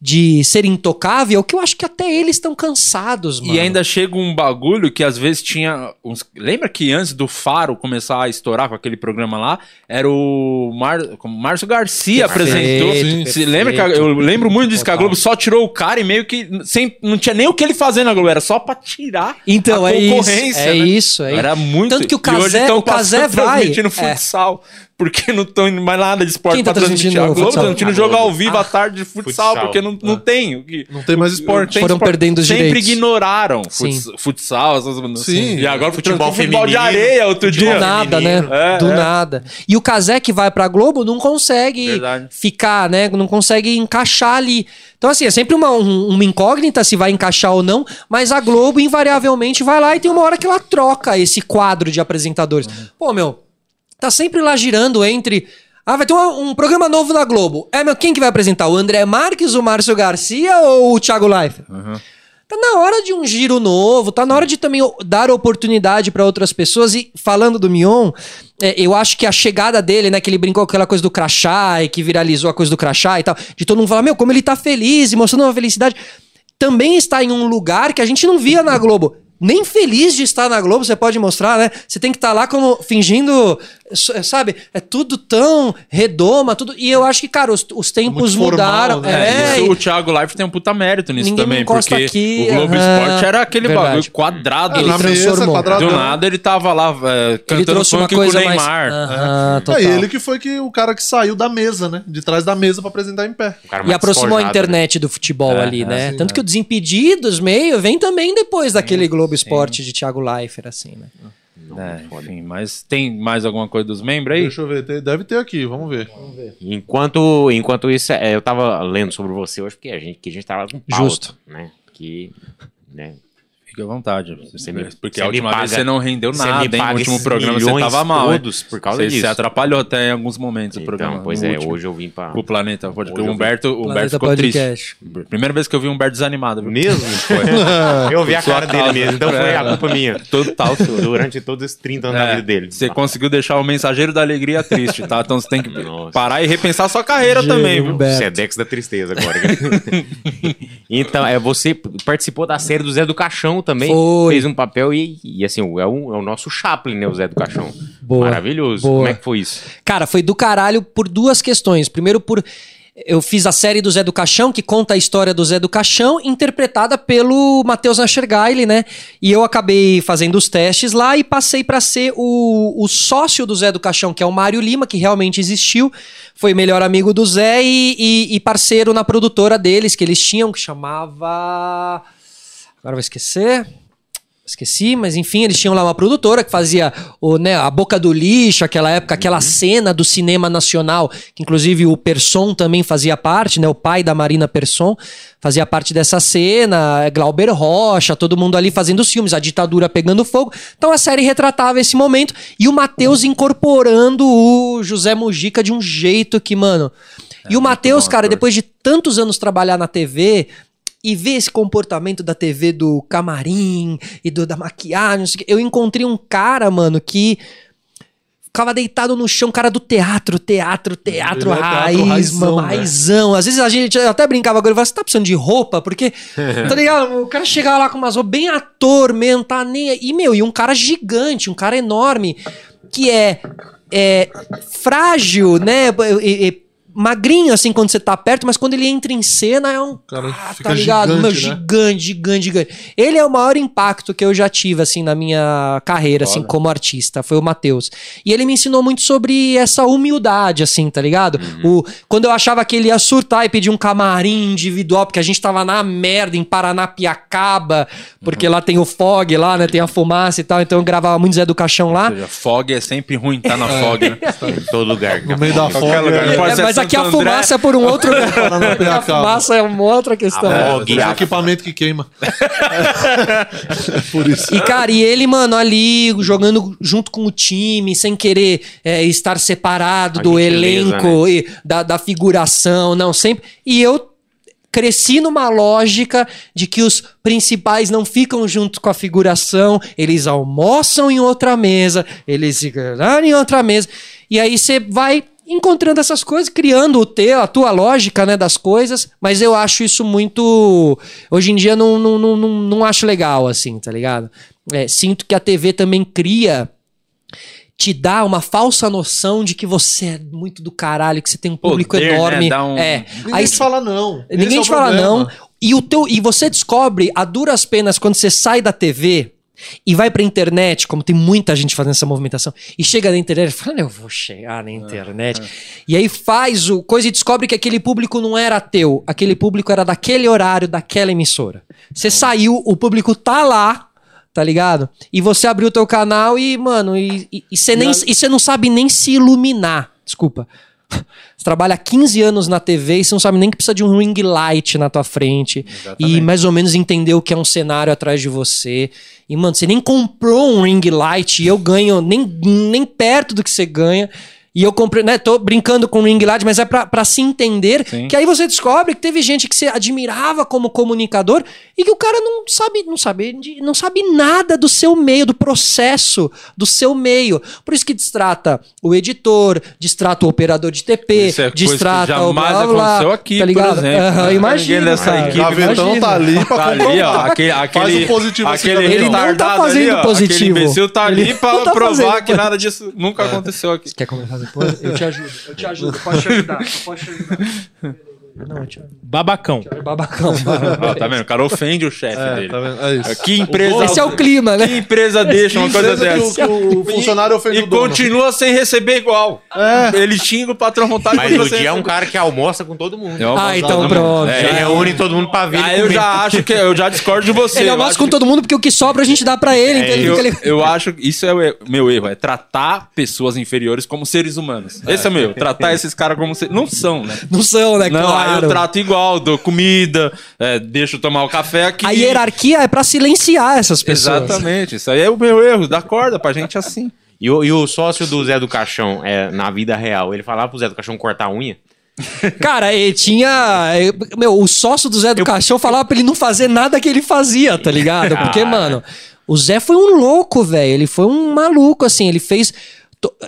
de ser intocável, que eu acho que até eles estão cansados, mano. E ainda chega um bagulho que às vezes tinha. Uns... Lembra que antes do Faro começar a estourar com aquele programa lá, era o Mar... como Márcio Garcia Perfeito, apresentou. Sim. Se lembra que a- eu lembro muito disso que a Total. Globo só tirou o cara e meio que sem... não tinha nem o que ele fazer na Globo, era só pra tirar Então, a é isso, concorrência. é né? isso, é Era muito. Tanto que o tão o vai- transmitindo é. futsal. Porque não estão indo mais nada de esporte Quem tá pra transmitir. transmitindo A Globo futsal? transmitindo jogo Globo. ao vivo à tarde de futsal, Futsal. porque não, não tem. o que- Não tem mais esporte. Foram perdendo os Sempre direitos. ignoraram Sim. futs- futsal, essas Sim. E agora Futebol futebol, futebol de feminino. areia outro Do dia. nada, né? feminino. É, Do é. nada. E o Kazé que vai pra Globo não consegue Verdade. ficar, né? Não consegue encaixar ali. Então, assim, é sempre uma, um- uma incógnita se vai encaixar ou não, mas a Globo invariavelmente vai lá e tem uma hora que ela troca esse quadro de apresentadores. Pô, meu, tá sempre lá girando entre. Ah, vai ter um, um programa novo na Globo. É, meu, quem que vai apresentar? O André Marques, o Márcio Garcia ou o Thiago Leifert? Tá na hora de um giro novo, tá na hora de também dar oportunidade pra outras pessoas. E falando do Mion, é, eu acho que a chegada dele, né, que ele brincou com aquela coisa do crachá e que viralizou a coisa do crachá e tal, de todo mundo falar, meu, como ele tá feliz e mostrando uma felicidade, também está em um lugar que a gente não via na Globo. Nem feliz de estar na Globo, você pode mostrar, né? Você tem que estar lá como fingindo, sabe? É tudo tão redoma, tudo. E eu acho que, cara, os, os tempos muito formal, mudaram. né? É, Isso, e- o Thiago Life tem um puta mérito nisso Ninguém também, porque aqui, o Globo aham, Esporte era aquele verdade. bagulho quadrado. Ele na mesa, transformou. quadradão. Do nada ele tava lá é, ele cantando funk coisa com o mais. Neymar. Aham, total. É ele que foi que o cara que saiu da mesa, né? De trás da mesa pra apresentar em pé. E aproximou a despojado, né? internet do futebol É, ali, é, né? sim, Tanto é. que o Desimpedidos meio vem também depois daquele Globo Esporte de Thiago Leifert, assim, né? É, enfim, mas tem mais alguma coisa dos membros aí? Deixa eu ver, tem- deve ter aqui, vamos ver. Enquanto, enquanto isso, é, eu tava lendo sobre você hoje, porque a gente, que a gente tava com pauta, Justo. né? Que, né? Fique à vontade. Você me- porque você a última paga- vez você não rendeu você nada, hein? No último programa você tava mal. todos por causa você, disso. Você atrapalhou até em alguns momentos o programa. Então, pois é, último. hoje eu vim pra... O Planeta, Hoje o Humberto, o Humberto Planeta ficou Podcast. triste. Primeira vez que eu vi o Humberto desanimado. viu? Mesmo? eu vi a cara dele mesmo, então foi a culpa minha. Total. Durante todos esses 30 anos da É, vida dele. Você conseguiu deixar o mensageiro da alegria triste, tá? Então você tem que Nossa. parar e repensar sua carreira também, viu? Humberto. Você é Dex da tristeza agora. então, é, você participou da série do Zé do Caixão também. Foi. Fez um papel e, e, assim, é o, é o nosso Chaplin, né? O Zé do Caixão. Boa. Maravilhoso. Boa. Como é que foi isso? Cara, foi do caralho por duas questões. Primeiro, por. Eu fiz a série do Zé do Caixão, que conta a história do Zé do Caixão, interpretada pelo Matheus Naschergaile, né? E eu acabei fazendo os testes lá e passei pra ser o, o sócio do Zé do Caixão, que é o Mário Lima, que realmente existiu. Foi melhor amigo do Zé e, e- e parceiro na produtora deles, que eles tinham, que chamava. Agora vou esquecer. Esqueci, mas enfim, eles tinham lá uma produtora que fazia o, né, a Boca do Lixo, aquela época, aquela cena do cinema nacional, que inclusive o Persson também fazia parte, né, o pai da Marina Persson fazia parte dessa cena, Glauber Rocha, todo mundo ali fazendo os filmes, a ditadura pegando fogo. Então a série retratava esse momento e o Matheus incorporando o José Mujica de um jeito que, mano. e o Matheus, cara, depois de tantos anos trabalhar na TV, e ver esse comportamento da TV do camarim e do da maquiagem, não sei o quê, eu encontrei um cara, mano, que ficava deitado no chão, cara do teatro, teatro, teatro, é teatro raiz, raizão, mano, né? raizão. Às vezes a gente até brincava com ele, falava, você tá precisando de roupa? Porque, tá ligado? O cara chegava lá com umas roupas bem ator mesmo, tá nem... E, meu, e um cara gigante, um cara enorme, que é, é frágil, né? E- e- magrinho, assim, quando você tá perto, mas quando ele entra em cena é um Cara, ah, fica tá ligado? gigante, Meu, né? gigante, gigante, gigante. Ele é o maior impacto que eu já tive, assim, na minha carreira, assim, como artista. Foi o Matheus. E ele me ensinou muito sobre essa humildade, assim, tá ligado? O, quando eu achava que ele ia surtar e pedir um camarim individual, porque a gente tava na merda, em Paranapiacaba, porque lá tem o fog, lá, né? Tem a fumaça e tal. Então eu gravava muito Zé do Caixão lá. Ou seja, fog é sempre ruim, tá na fog, né? Em todo lugar. No meio da lugar, não é- É, mas aqui a André. fumaça é por um outro. a fumaça é uma outra questão. Ah, É, Fog, tem a- equipamento que queima. Por isso. E, cara, e ele, mano, ali jogando junto com o time, sem querer é, estar separado A do elenco e da, da figuração, não, sempre. E eu cresci numa lógica de que os principais não ficam junto com a figuração, eles almoçam em outra mesa, eles lá em outra mesa. E aí você vai encontrando essas coisas, criando o teu, a tua lógica, né, das coisas, mas eu acho isso muito hoje em dia não não, não, não, não acho legal assim, tá ligado? É, sinto que a TV também cria te dá uma falsa noção de que você é muito do caralho, que você tem um público Poder, né? enorme. Dá um- É. Ninguém Aí te fala não. Esse Ninguém é o te fala problema. não. E, o teu, e você descobre a duras penas quando você sai da TV e vai pra internet, como tem muita gente fazendo essa movimentação, e chega na internet e fala, eu vou chegar na internet. E aí faz o coisa e descobre que aquele público não era teu, aquele público era daquele horário, daquela emissora. Você saiu, o público tá lá, tá ligado? E você abriu o teu canal e, mano, e, e, e você nem, e você não sabe nem se iluminar. Desculpa. Você trabalha 15 anos na TV e você não sabe nem que precisa de um ring light na tua frente. E mais ou menos entender o que é um cenário atrás de você. E, mano, você nem comprou um ring light e eu ganho nem, nem perto do que você ganha. E eu comprei, né? Tô brincando com ring light, mas é pra, pra se entender. Sim. Que aí você descobre que teve gente que você admirava como comunicador e que o cara não sabe, não sabe, não sabe nada do seu meio, do processo do seu meio. Por isso que distrata o editor, distrata o operador de TP, Isso é coisa que distrata o jamais blá, aconteceu aqui, tá por ligado? exemplo. Aham, Ninguém imagina, dessa cara. equipe, Gavetão imagina. tá ali pra Tá ali, ó. Aquele, Faz aquele, o positivo assim aquele ó. Ele não tá fazendo ali, ó, positivo. Aquele imbecil tá ali pra tá provar fazendo que nada disso nunca aconteceu aqui. Quer começar depois? Eu te ajudo, eu te ajudo, posso te ajudar, eu posso te ajudar. Não, eu te ajudo. Babacão. Babacão. Ó, tá vendo? O cara ofende o chefe É, dele. tá vendo? É isso. Que empresa, Esse é o clima, que né? empresa deixa uma coisa que o- dessa? que o funcionário ofende E o dono. continua sem receber igual. Ele xinga o patrão vontade Mas o dia é um cara que almoça com todo mundo. Eu Ah, então pronto. É, Ele é, reúne todo mundo pra ver. Aí ele eu já acho que eu já discordo de você. Ele almoça com que- todo mundo porque o que sobra a gente dá pra ele, então ele Eu, acho que isso é o e- meu erro, é tratar pessoas inferiores como seres humanos. Esse é o meu, tratar esses caras como seres... Não são, né? Não são, né? Não, claro. eu trato igual, dou comida, é, deixo tomar o café aqui. A hierarquia é pra silenciar essas pessoas. Exatamente, isso aí é o meu erro, dá corda pra gente assim. E o, e o sócio do Zé do Caixão, é, na vida real, ele falava pro Zé do Caixão cortar a unha? Cara, ele tinha. eh, Meu, o sócio do Zé do Caixão falava pra ele não fazer nada que ele fazia, tá ligado? Porque, Cara. mano, o Zé foi um louco, velho. Ele foi um maluco, assim. Ele fez.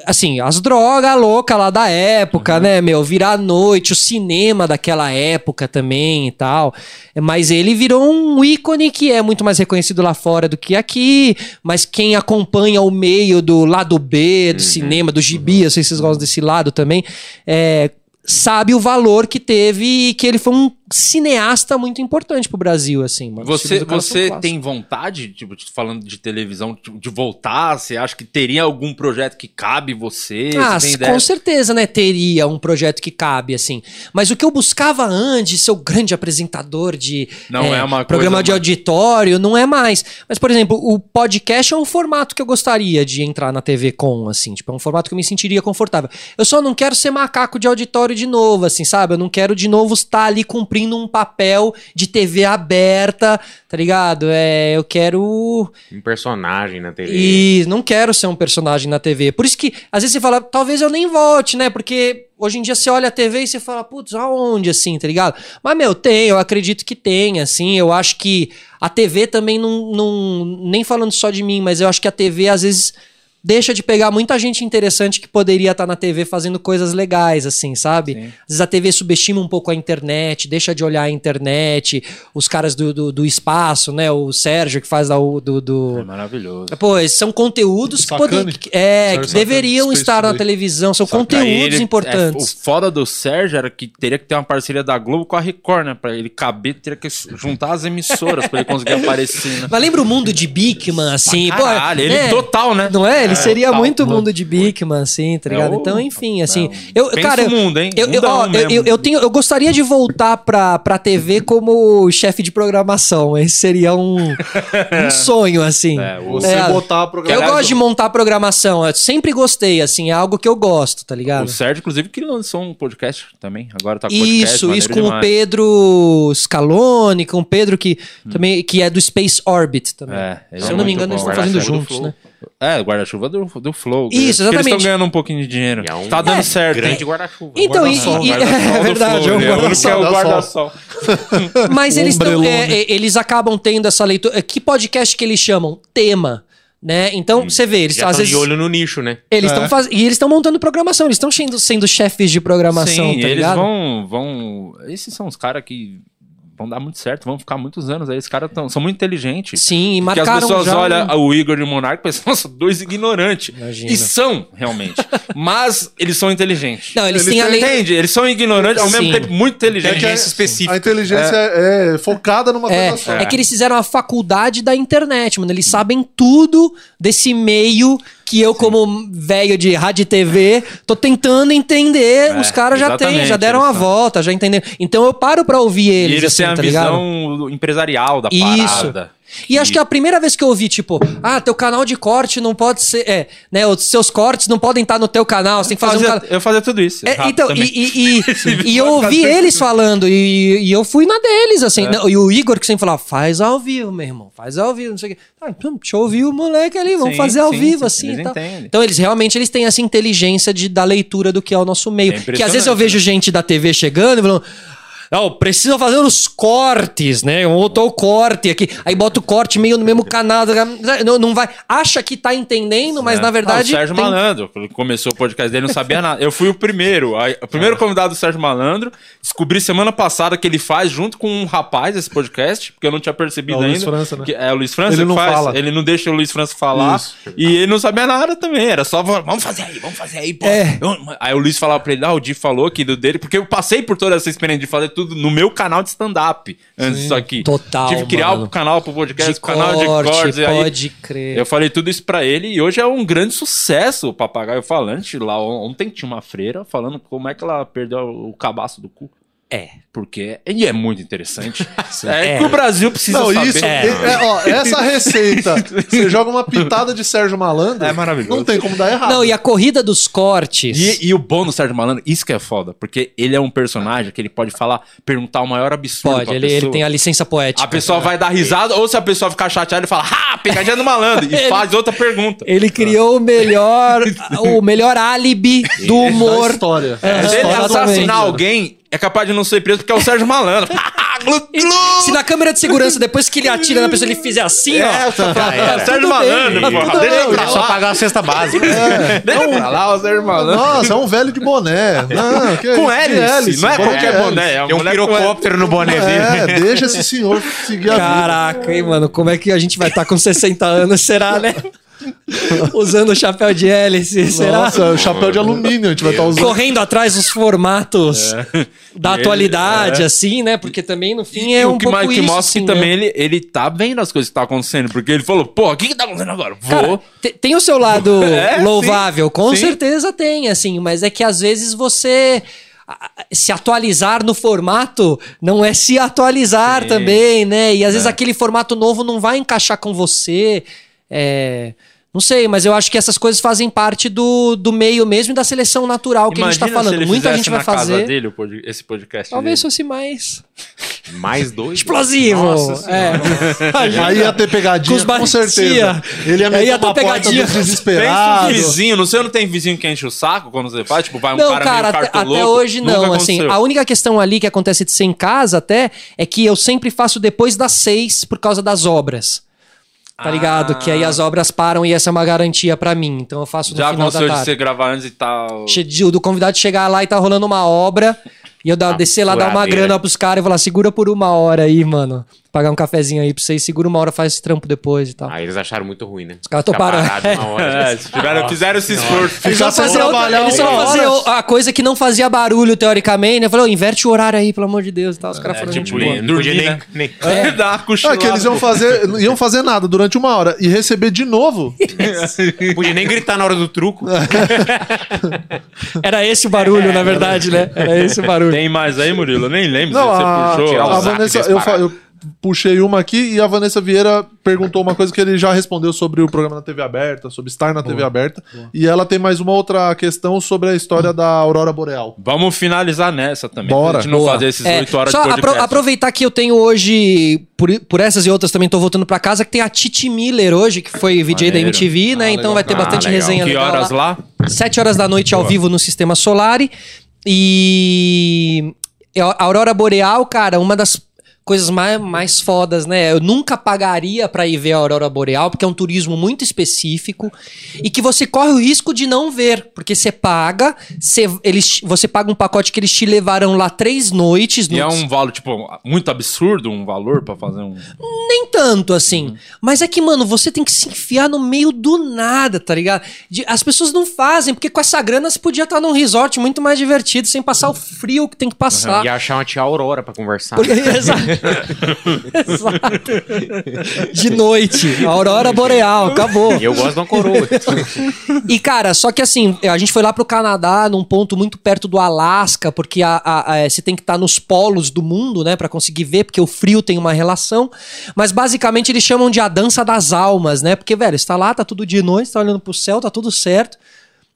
Assim, as drogas loucas lá da época, né, meu? Virar à noite, o cinema daquela época também e tal. Mas ele virou um ícone que é muito mais reconhecido lá fora do que aqui. Mas quem acompanha o meio do lado B do cinema, do gibi, eu sei se vocês gostam desse lado também, é, sabe o valor que teve e que ele foi um cineasta muito importante pro Brasil, assim. mano. Você, você tem vontade, tipo, falando de televisão, de, de voltar? Você acha que teria algum projeto que cabe você? Ah, Você com certeza, né? Teria um projeto que cabe, assim. Mas o que eu buscava antes, ser o grande apresentador de Não é uma programa coisa de mais- auditório, não é mais. Mas, por exemplo, o podcast é um formato que eu gostaria de entrar na TV com, assim. Tipo, é um formato que eu me sentiria confortável. Eu só não quero ser macaco de auditório de novo, assim, sabe? Eu não quero de novo estar ali cumprindo cumprindo um papel de TV aberta, tá ligado? É, eu quero. Um personagem na TV. E não quero ser um personagem na TV. Por isso que, às vezes, você fala, talvez eu nem volte, né? Porque hoje em dia você olha a TV e você fala, putz, aonde assim, tá ligado? Mas, meu, tem, eu acredito que tem, assim. Eu acho que a TV também não, não. Nem falando só de mim, mas eu acho que a TV, às vezes deixa de pegar muita gente interessante que poderia estar na TV fazendo coisas legais, assim, sabe? Sim. Às vezes a TV subestima um pouco a internet, deixa de olhar a internet, os caras do, do, do espaço, né? O Sérgio que faz lá o do. do... É maravilhoso. Pô, são conteúdos que, poder, que- é, que deveriam Space estar na televisão, são conteúdos ele- importantes. é, o foda do Sérgio era que teria que ter uma parceria da Globo com a Record, né? Pra ele caber, teria que juntar as emissoras pra ele conseguir aparecer, né? Mas lembra o mundo de Bigman, assim? Pra pô, caralho, ele né? total, né? Não é? Ele seria total. muito mundo de Bigman, assim, tá É ligado? o- então, enfim, assim. é, eu, pensa cara, o mundo, hein? Eu, eu, ó, eu, eu, eu tenho, eu gostaria de voltar pra, pra TV como chefe de programação. Esse seria um, um sonho, assim. É, o- Você É, botar a Eu programação. gosto de montar programação, eu sempre gostei, assim, é algo que eu gosto, tá ligado? O Sérgio, inclusive, que lançou um podcast também. Agora tá com podcast. Isso, isso com o demais. Pedro Scaloni, com o Pedro que também que é do Space Orbit também. É, Se é eu não me engano, eles bom. estão fazendo juntos, né? É, o guarda-chuva do, do Flow. Isso, Eles exatamente. estão ganhando um pouquinho de dinheiro. É um- Tá dando É, certo. Grande guarda-chuva. Então, e, Guarda-sol, e- e- Guarda-sol é verdade, Flow, é um é o único que é o guarda-sol. guarda-sol. Mas eles tão, é, é, eles acabam tendo essa leitura. Que podcast que eles chamam? Tema. Né? Então, você vê, eles às estão vezes. de olho no nicho, né? Eles estão fazendo. E eles estão montando programação, eles estão sendo, sendo chefes de programação, Sim, tá eles ligado? vão, vão. Esses são os caras que vão dar muito certo, vão ficar muitos anos aí. Esses caras tão- são muito inteligentes. Sim, e Porque as marcaram pessoas já. olham um- o Igor e o Monark e pensam, nossa, dois ignorantes. Imagina. E são, realmente. Mas eles são inteligentes. Não, eles, Eles têm a lei. Entende? Eles são ignorantes, ao Sim. mesmo tempo muito É inteligentes. a- específica. A inteligência é, é focada numa É, coisa só. é que eles fizeram a faculdade da internet, mano. Eles sabem tudo desse meio que eu, como velho de rádio e TV, tô tentando entender. É, Os caras já têm, já deram a eles volta, já entenderam. Então eu paro pra ouvir E eles, eles assim, têm a tá ligado? visão empresarial da Isso. Parada. E acho que é a primeira vez que eu ouvi, tipo, ah, teu canal de corte não pode ser. É, né? Os seus cortes não podem estar no teu canal, você tem que fazer um Fazia- canal. Eu fazia tudo isso. É, então, e, e, e- e eu ouvi eles falando, e, e eu fui na deles, assim. É. Não, e o Igor que sempre falava, faz ao vivo, meu irmão, faz ao vivo, não sei o quê. Ah, então, deixa eu ouvir o moleque ali, vamos Sim, fazer ao sim, vivo, sim, assim eles e tal. entendem. Então, eles realmente eles têm essa inteligência de, da leitura do que é o nosso meio. É que às vezes eu impressionante, vejo gente da TV chegando e falando. Não, precisa fazer os cortes, né? Botou o corte aqui. Aí bota o corte meio no mesmo canal. Não, não vai. Acha que tá entendendo, mas É. na verdade. Ah, o Sérgio tem- Malandro, começou o podcast dele, não sabia nada. Eu fui o primeiro. Aí, o primeiro convidado do Sérgio Malandro. Descobri semana passada que ele faz junto com um rapaz esse podcast, porque eu não tinha percebido É o ainda. Luiz França, né? Que é o Luiz França Ele que não faz. fala. Ele não deixa o Luiz França falar. Isso. E ele não sabia nada também. Era só, vamos fazer aí, vamos fazer aí, pô. É. Eu- aí o Luiz falava pra ele, ah, o Di falou aqui do dele, porque eu passei por toda essa experiência de fazer tudo no meu canal de stand-up antes disso aqui. Total, Tive que criar o canal pro podcast, de canal de corte, cortes. e aí- pode crer. eu falei tudo isso pra ele e hoje é um grande sucesso o papagaio falante. Lá ontem tinha uma freira falando como é que ela perdeu o cabaço do cu. É. Porque e é muito interessante. é, É. que o Brasil precisa Não, saber. isso. É. é- ó, essa receita, você joga uma pitada de Sérgio Malandro. É maravilhoso. Não tem como dar errado. Não, e a corrida dos cortes. E, e o bom do Sérgio Malandro, isso que é foda, porque ele é um personagem que ele pode falar, perguntar o maior absurdo Pode, ele, ele tem a licença poética. A pessoa vai dar risada, ou se a pessoa ficar chateada, ele fala, ah, pegadinha do malandro, e Ele- faz outra pergunta. Ele criou o melhor, o melhor álibi do Da humor. história. É, Se ele assassinar alguém, é capaz de não ser preso porque é o Sérgio Malandro. Glu. Se na câmera de segurança, depois que ele atira na pessoa, ele fizer assim, É, ó. só tá é, Sérgio Malandro, bem, tá porra, deixa pra Só pagar a cesta básica. Deixa pra lá, o Sérgio Malandro. Nossa, é um velho de boné. Não, que Com de hélice, não é qualquer hélice. boné, é um um pirocóptero no boné dele. É, deixa esse senhor seguir a vida. Caraca, hein, mano, como é que a gente vai estar com 60 anos, será, né? Usando o chapéu de hélice, será? Nossa, o chapéu de alumínio a gente vai estar usando. Correndo atrás dos formatos da Ele- atualidade, é. assim, né? Porque também, no fim, E é o um que, pouco mais, que isso, mostra assim, que né? também ele, ele tá vendo as coisas que tá acontecendo. Porque ele falou, pô, o que que tá acontecendo agora? Vou. Cara, te- tem o seu lado É, louvável, sim, com sim. certeza tem, assim, mas é que às vezes você se atualizar no formato não é se atualizar Sim. também, né? E às vezes É. aquele formato novo não vai encaixar com você. É, Não sei, mas eu acho que essas coisas fazem parte do, do meio mesmo e da seleção natural que a gente tá Imagina se falando. ele Muita gente vai na casa fazer. dele pod- esse podcast. Talvez dele. fosse mais. Mais dois? Explosivo! Nossa é. Aí ia ter pegadinha, Com com certeza. Ele ia meter ia ter uma porta pegadinha. do Pensa desesperado. um vizinho, não sei, não tem vizinho que enche o saco quando você faz? Tipo, vai um Não, cara, cara, meio até, até hoje Nunca não. Assim, aconteceu. a única questão ali que acontece de ser em casa até é que eu sempre faço depois das seis por causa das obras. Tá Ah. ligado? Que aí as obras param e essa é uma garantia pra mim. Então eu faço no Já final da aconteceu de tarde. você gravar antes e tal. De- Do convidado chegar lá e tá rolando uma obra. E eu dar, Uma descer lá, dar uma grana pros caras e falar, segura por uma hora aí, mano. Pagar um cafezinho aí pra vocês, segura uma hora, faz esse trampo depois e tal. Aí eles acharam muito ruim, né? Os caras toparam. É, se tiveram, fizeram esse esforço. Eles vão sem fazer, a coisa que não fazia barulho, teoricamente. né? Eu falei, ô, inverte o horário aí, pelo amor de Deus e tal. Os caras falaram, tipo, podia Dormir, nem, né? nem- É. Dá uma Ah, que eles iam fazer, iam fazer nada durante uma hora e receber de novo. não podia nem gritar na hora do truco. Era esse o barulho, na verdade, né? Era esse o barulho. Tem mais aí, Murilo? Eu nem lembro Não, se você a, puxou. tirar o a Vanessa, eu, eu puxei uma aqui e a Vanessa Vieira perguntou uma coisa que ele já respondeu sobre o programa na TV aberta, sobre estar na TV aberta. E ela tem mais uma outra questão sobre a história da Aurora Boreal. Vamos finalizar nessa também. Bora. Pra gente não Boa. fazer esses É, oito horas só de apro- aproveitar que eu tenho hoje, por, por essas e outras também tô voltando pra casa, que tem a Titi Miller hoje, que foi VJ da Maneiro. MTV, né? Ah, então legal. vai ter Ah, bastante legal. resenha Que legal horas lá? 7 horas da noite ao vivo no Sistema Solar. E a Aurora Boreal, cara, uma das coisas mais, mais fodas, né? Eu nunca pagaria pra ir ver a Aurora Boreal, porque é um turismo muito específico e que você corre o risco de não ver, porque você paga, você, eles, você paga um pacote que eles te levarão lá três noites. E é no- um valor, tipo, muito absurdo um valor pra fazer um. nem tanto assim. Mas é que, mano, você tem que se enfiar no meio do nada, tá ligado? De- as pessoas não fazem, porque com essa grana você podia estar num resort muito mais divertido, sem passar o frio que tem que passar. E achar uma tia Aurora pra conversar. Porque- Exato. De noite. Aurora Boreal, acabou. E eu gosto de uma coroa. E, cara, só que assim, a gente foi lá pro Canadá, num ponto muito perto do Alasca, porque a, a- a- você tem que estar nos polos do mundo, né, Pra conseguir ver, porque o frio tem uma relação. Mas basicamente eles chamam de a dança das almas, né? Porque, velho, você tá lá, tá tudo de noite, você tá olhando pro céu, tá tudo certo.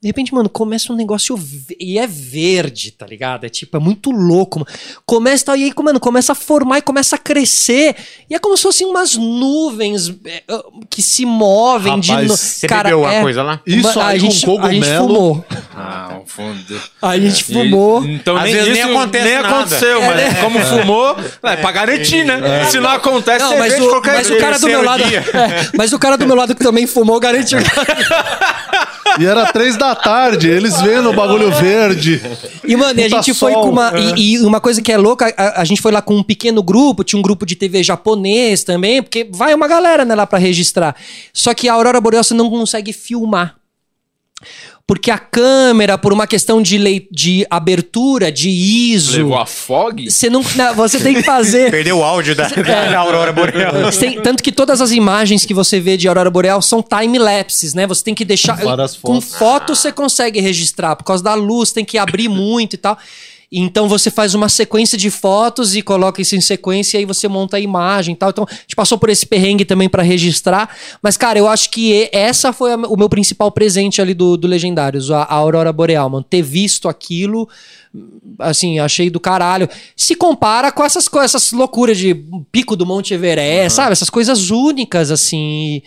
De repente, mano, começa um negócio e é verde, tá ligado? É tipo, é muito louco. Mano. Começa, e aí, mano, começa a formar e começa a crescer. E é como se fossem umas nuvens é, uh, que se movem de Rapaz, no... Você bebeu uma coisa lá? Isso a aí gente, com a gente fumou. Ah, um fundo. A gente fumou. Então Às nem, vezes nem isso acontece nem nada. aconteceu, mas como fumou, é pra garantir, né? Se não acontece, Não, você mas de o, qualquer mas o cara do meu lado. É, mas o cara do meu lado que também fumou garantiu. E era três da tarde, eles vendo o bagulho verde. E, mano, e a gente foi sol, com uma. é. E, e uma coisa que é louca, a, a gente foi lá com um pequeno grupo, tinha um grupo de TV japonês também, porque vai uma galera né, lá pra registrar. Só que a Aurora Boreal você não consegue filmar. Porque a câmera, por uma questão de, lei, de abertura, de ISO. Levou a fog? Você não, não, você tem que fazer. Perdeu o áudio da, da Aurora Boreal. Tem- tanto que todas as imagens que você vê de aurora boreal são time-lapses, né? Você tem que deixar Várias com fotos. foto você consegue registrar por causa da luz, tem que abrir muito e tal. Então você faz uma sequência de fotos e coloca isso em sequência e aí você monta a imagem e tal. Então a gente passou por esse perrengue também pra registrar. Mas, cara, eu acho que essa foi a- o meu principal presente ali do, do Legendários, a, a Aurora Boreal, mano. Ter visto aquilo, assim, achei do caralho. Se compara com essas coisas, essas loucuras de pico do Monte Everest, sabe? Essas coisas únicas, assim.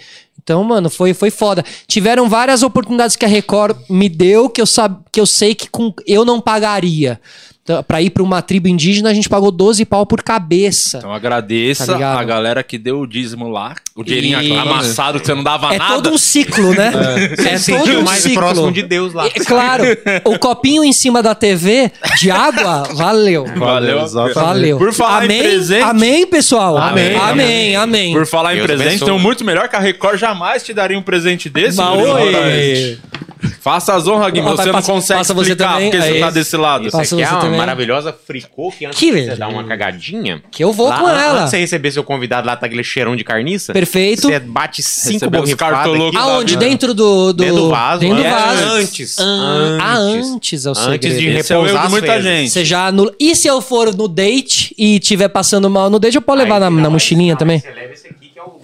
Então, mano, foi, foi foda. Tiveram várias oportunidades que a Record me deu que eu, sab, que eu sei que com, eu não pagaria. Então, pra ir pra uma tribo indígena, a gente pagou 12 pau por cabeça. Então agradeça Tá a galera que deu o dízimo lá. O dinheirinho E- amassado que você não dava É nada. todo um ciclo, né? É, Você sentiu mais próximo de Deus lá. É, claro, o copinho em cima da TV de água, valeu. Valeu. Exatamente. Valeu. Por falar amém, em presente. Amém, pessoal. Amém. Amém, amém. Por falar em Deus presente, abençoe. tem um muito melhor que a Record jamais te daria um presente desse. Mas, Murilo oi. Faça as honras, Gui. Ó, Você não passa- consegue passa você explicar também, porque você aí. tá desse lado. Isso Passa aqui é você uma também. Maravilhosa fricô que antes Que de você dar uma cagadinha. Que eu vou lá, com ela. Antes de você receber seu convidado lá, tá aquele cheirão de carniça. Perfeito. Você bate cinco borrifadas Aonde? vida. Dentro do, do. Dentro do vaso. Dentro do é, vaso. Antes. Ah, ah, antes é o Antes segredo. de é o erro repousar de as muita gente. Você já anula. E se eu for no date e tiver passando mal no date, eu posso levar Aí, na, na aí, mochilinha também? Você leva esse aqui é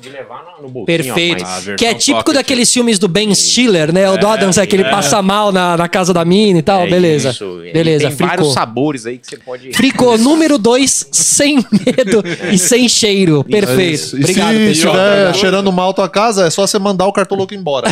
de levar no, no bolsinho. Perfeito. ó, que é típico pocket. daqueles filmes do Ben Stiller, né? O do Adams, é que ele passa mal na, na casa da mina e tal. é beleza. isso. Beleza, Tem vários fricô. sabores aí que você pode... Fricô número 2, sem medo e sem cheiro. É Perfeito. isso. E Obrigado, se pessoal. estiver cheirando mal tua casa, é só você mandar o cartoloco embora.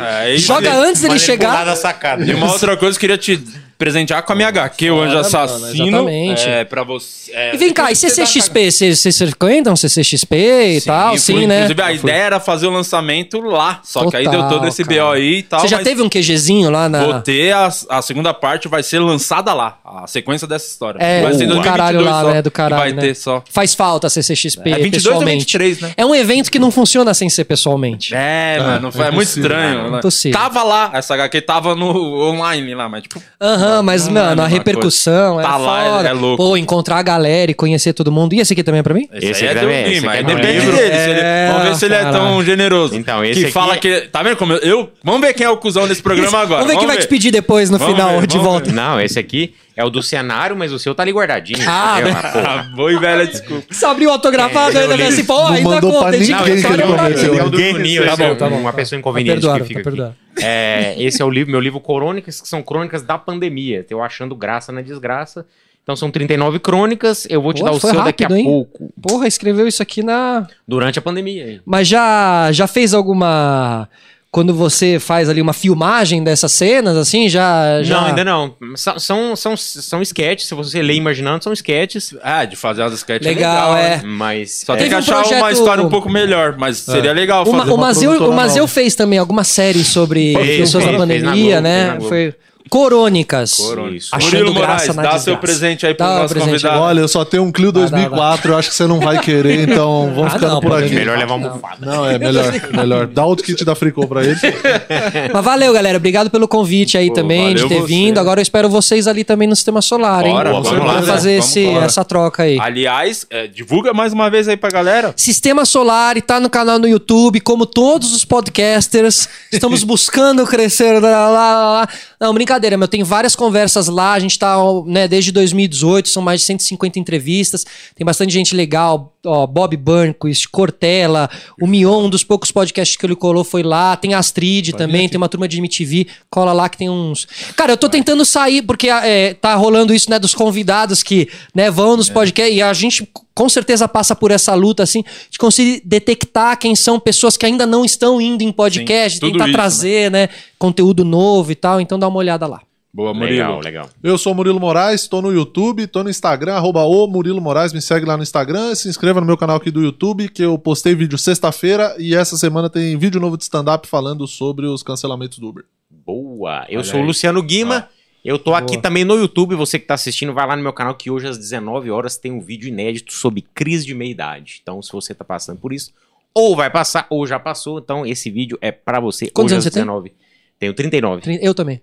É, e- Joga antes dele chegar. da sacada. E uma outra coisa, eu queria te presentear com a minha HQ, o Anjo Assassino. exatamente. É, pra você. é, E vem cá, e você dá CCXP? Vocês vocês frequentam CCXP e tal? Sim, né? Inclusive, a ideia era fazer o lançamento lá. Só que aí deu Total, todo esse cara. BO aí e tal. Você já mas teve um QGzinho lá na. Vou ter a, a segunda parte, vai ser lançada lá. A sequência dessa história. É, vai ser em do 2022 caralho lá, só, né? Do caralho, Vai né? ter só. Faz falta a CCXP, É 22 ou pessoalmente. 23, né? É um evento que não funciona sem ser pessoalmente. É, mano, foi é é muito impossível. estranho. né? Impossível. Tava lá, essa HQ tava no online lá, mas tipo. Aham, mas, Não é a mano, a repercussão coisa. é Tá lá, foda. é- é louco. Pô, encontrar a galera e conhecer todo mundo. E esse aqui também é pra mim? Esse aí aqui é também, esse Lima, aqui aí é depende livro. dele. se ele- É, vamos ver se ele é tão generoso. Então, esse que aqui fala é- que. Tá vendo como eu, eu- Vamos ver quem é o cuzão desse programa agora. Vamos ver quem vai te pedir depois no final de volta. Não, esse aqui é o do cenário, mas o seu tá ali guardadinho. Ah, entendeu? né? Ah, porra. Ah, boa e velha desculpa. Você abriu o autografado É, ainda, eu né? Assim, pô, Não ainda mandou pra conta, ninguém dedica que ele mim. É o do Juninho, Tá esse bom, é tá bom, uma tá pessoa inconveniente Tá que fica perdoado, aqui. tá É, esse é o livro, meu livro Crônicas, que são crônicas da pandemia. Eu achando graça na desgraça. Então são 39 crônicas, eu vou te Pô, dar o seu daqui a rápido, hein? pouco. Porra, escreveu isso aqui na. Durante a pandemia. hein? Mas já, já fez alguma. Quando você faz ali uma filmagem dessas cenas, assim, já. já... Não, ainda não. São, são, são, são sketches, se você lê imaginando, são sketches. Ah, de fazer umas sketches Legal, né? é. Mas. Só é, tem que um achar uma projeto- história um pouco melhor, mas seria legal fazer o uma Mazeu, produtora o Mazeu fez também alguma série sobre Fez, pessoas fez, da fez na pandemia, Globo, né? fez na Globo. Foi Corônicas. Isso. Achando Murilo graça Moraes, na dá desgraça. seu presente aí pro Dá o nosso presente convidado. Olha, eu só tenho um Clio Dá, dá, 2004, eu acho que você não vai querer, então vamos Ah, ficando não, por aqui. Melhor levar uma almofada. Não, é melhor, melhor. Dá outro kit da Fricô pra ele. Mas valeu, galera. Obrigado pelo convite aí Pô, também, de ter você. vindo. Agora eu espero vocês ali também no Sistema Solar, hein? Bora, vamos Vamos lá, fazer vamos esse, embora. essa troca aí. Aliás, é, divulga mais uma vez aí pra galera. Sistema Solar tá no canal no YouTube, como todos os podcasters. Estamos buscando crescer. Lá, lá, lá, lá. Não, brincadeira, meu. Tem várias conversas lá. A gente tá, né, desde 2018, são mais de 150 entrevistas. Tem bastante gente legal. Ó, Bob Burnquist, Cortella, o Mion, um dos poucos podcasts que ele colou foi lá. Tem a Astrid também, tem uma turma de MTV. Cola lá que tem uns. Cara, eu tô tentando sair, porque é, tá rolando isso, né, dos convidados que né, vão É. nos podcasts. E a gente com certeza passa por essa luta, assim, de conseguir detectar quem são pessoas que ainda não estão indo em podcast, Sim, tentar isso, trazer, né, conteúdo novo e tal. Então dá uma olhada lá. Boa, Murilo. Legal, legal. Eu sou o Murilo Moraes, tô no YouTube, tô no Instagram, arroba o Murilo Moraes, me segue lá no Instagram, se inscreva no meu canal aqui do YouTube, que eu postei vídeo sexta-feira e essa semana tem vídeo novo de stand-up falando sobre os cancelamentos do Uber. Boa. Eu Olha sou o aí. Luciano Guima. Eu tô aqui Boa. também no YouTube. Você que tá assistindo, vai lá no meu canal que hoje às 19 horas tem um vídeo inédito sobre crise de meia-idade. Então, se você tá passando por isso, ou vai passar, ou já passou, então esse vídeo é pra você Quantos hoje anos às você tem? 19. Tenho 39. Trin- Eu também.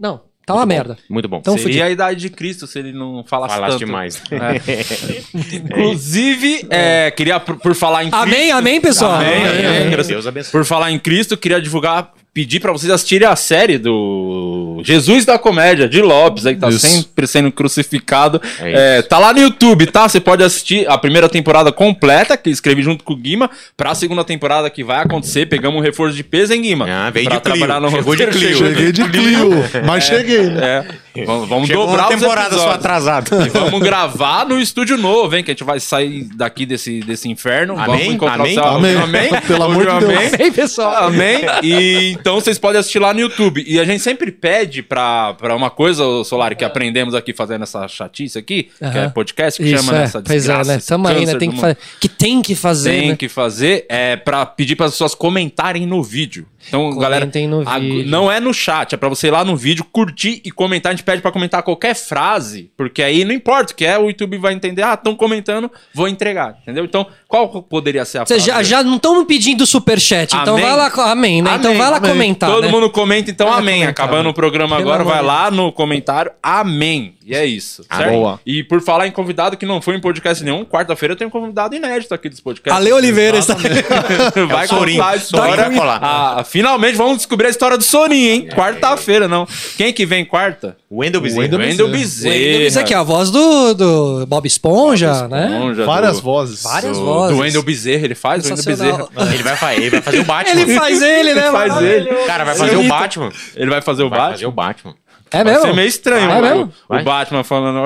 Não, tá uma Muito bom, merda. Muito bom. Então, Seria fudido. a idade de Cristo se ele não falasse Falaste tanto. demais. Inclusive, é, queria, por, por falar em Amém, Cristo- amém, pessoal. Amém, Amém, amém. amém. Deus abençoe. Por falar em Cristo, queria divulgar, pedir pra vocês assistirem a série do Jesus da Comédia, de Lopes, aí que tá Isso. sempre sendo crucificado. É É, tá lá no YouTube, tá? Você pode assistir a primeira temporada completa, que escrevi junto com o Guima, pra segunda temporada que vai acontecer. Pegamos um reforço de peso, hein, Guima? Ah, veio Pra de Clio. trabalhar no Chegou de Clio. Cheguei de Clio, mas cheguei, né? É, vamos, vamos Chegou dobrar uma temporada só atrasado. E vamos gravar no estúdio novo, hein? Que a gente vai sair daqui desse, desse inferno. Amém? Vamos encontrar Amém? o céu. Amém. Amém? Pelo amor de Deus. amém. Amém, pessoal. Amém? E então vocês podem assistir lá no YouTube. E a gente sempre pede pra, pra uma coisa, ô, Solari, que aprendemos aqui fazendo essa chatice aqui, que é podcast, que Isso, chama é. nessa Pois é, desgraça. né? Tamo aí, né? Tem que, fazer, que tem que fazer, Tem né? que fazer é pra pedir para as pessoas comentarem no vídeo. Então, galera, no a- não é no chat, é pra você ir lá no vídeo, curtir e comentar. A gente pede pra comentar qualquer frase, porque aí não importa o que é, o YouTube vai entender, ah, estão comentando, vou entregar, entendeu? Então, qual poderia ser a Vocês frase? já, já não estão me pedindo superchat, então Amém? vai lá, amém, né? então Amém, vai lá amém. Comentar, Todo né? mundo comenta, então amém. comentar, Acabando né? o programa Pelo agora, vai lá no comentário, amém. E é isso. Ah, boa. E por falar em convidado que não foi em podcast nenhum, quarta-feira eu tenho um convidado inédito aqui dos podcasts. Ale Oliveira está... Vai É contar a história. Ah, finalmente vamos descobrir a história do Soninho, hein? Quarta-feira, não. Quem que vem quarta? Wendel Bezerra. Wendel Wendel Bezerra. Bezerra. Isso aqui é a voz do, do Bob Esponja, né? Esponja, Várias do- vozes. Várias do, vozes. Do Wendel Bezerra, ele faz o Wendel. Bezerra. Ele vai, fa- ele vai fazer o Batman. Ele faz ele, né? faz mano? ele. Cara, vai fazer o Imita. Batman. Ele vai fazer o Vai Batman? fazer o Batman. É Vai mesmo? ser meio estranho. Ah, é o- mesmo? o, Vai. Batman falando...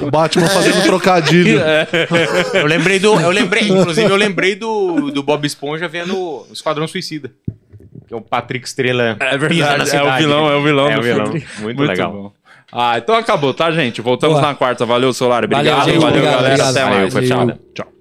O Batman fazendo trocadilho. Eu lembrei do. Eu lembrei, inclusive, eu lembrei do, do Bob Esponja vendo o Esquadrão Suicida. Que é o Patrick Estrela. É pisa na verdade, é o vilão, é o vilão É do o vilão. filme. Muito, legal. bom. Ah, então acabou, tá, gente? Voltamos Boa. na quarta. Valeu, Solar. Valeu, Obrigado, gente, valeu, obrigado, galera. obrigado. Até Valeu, mais. Tchau.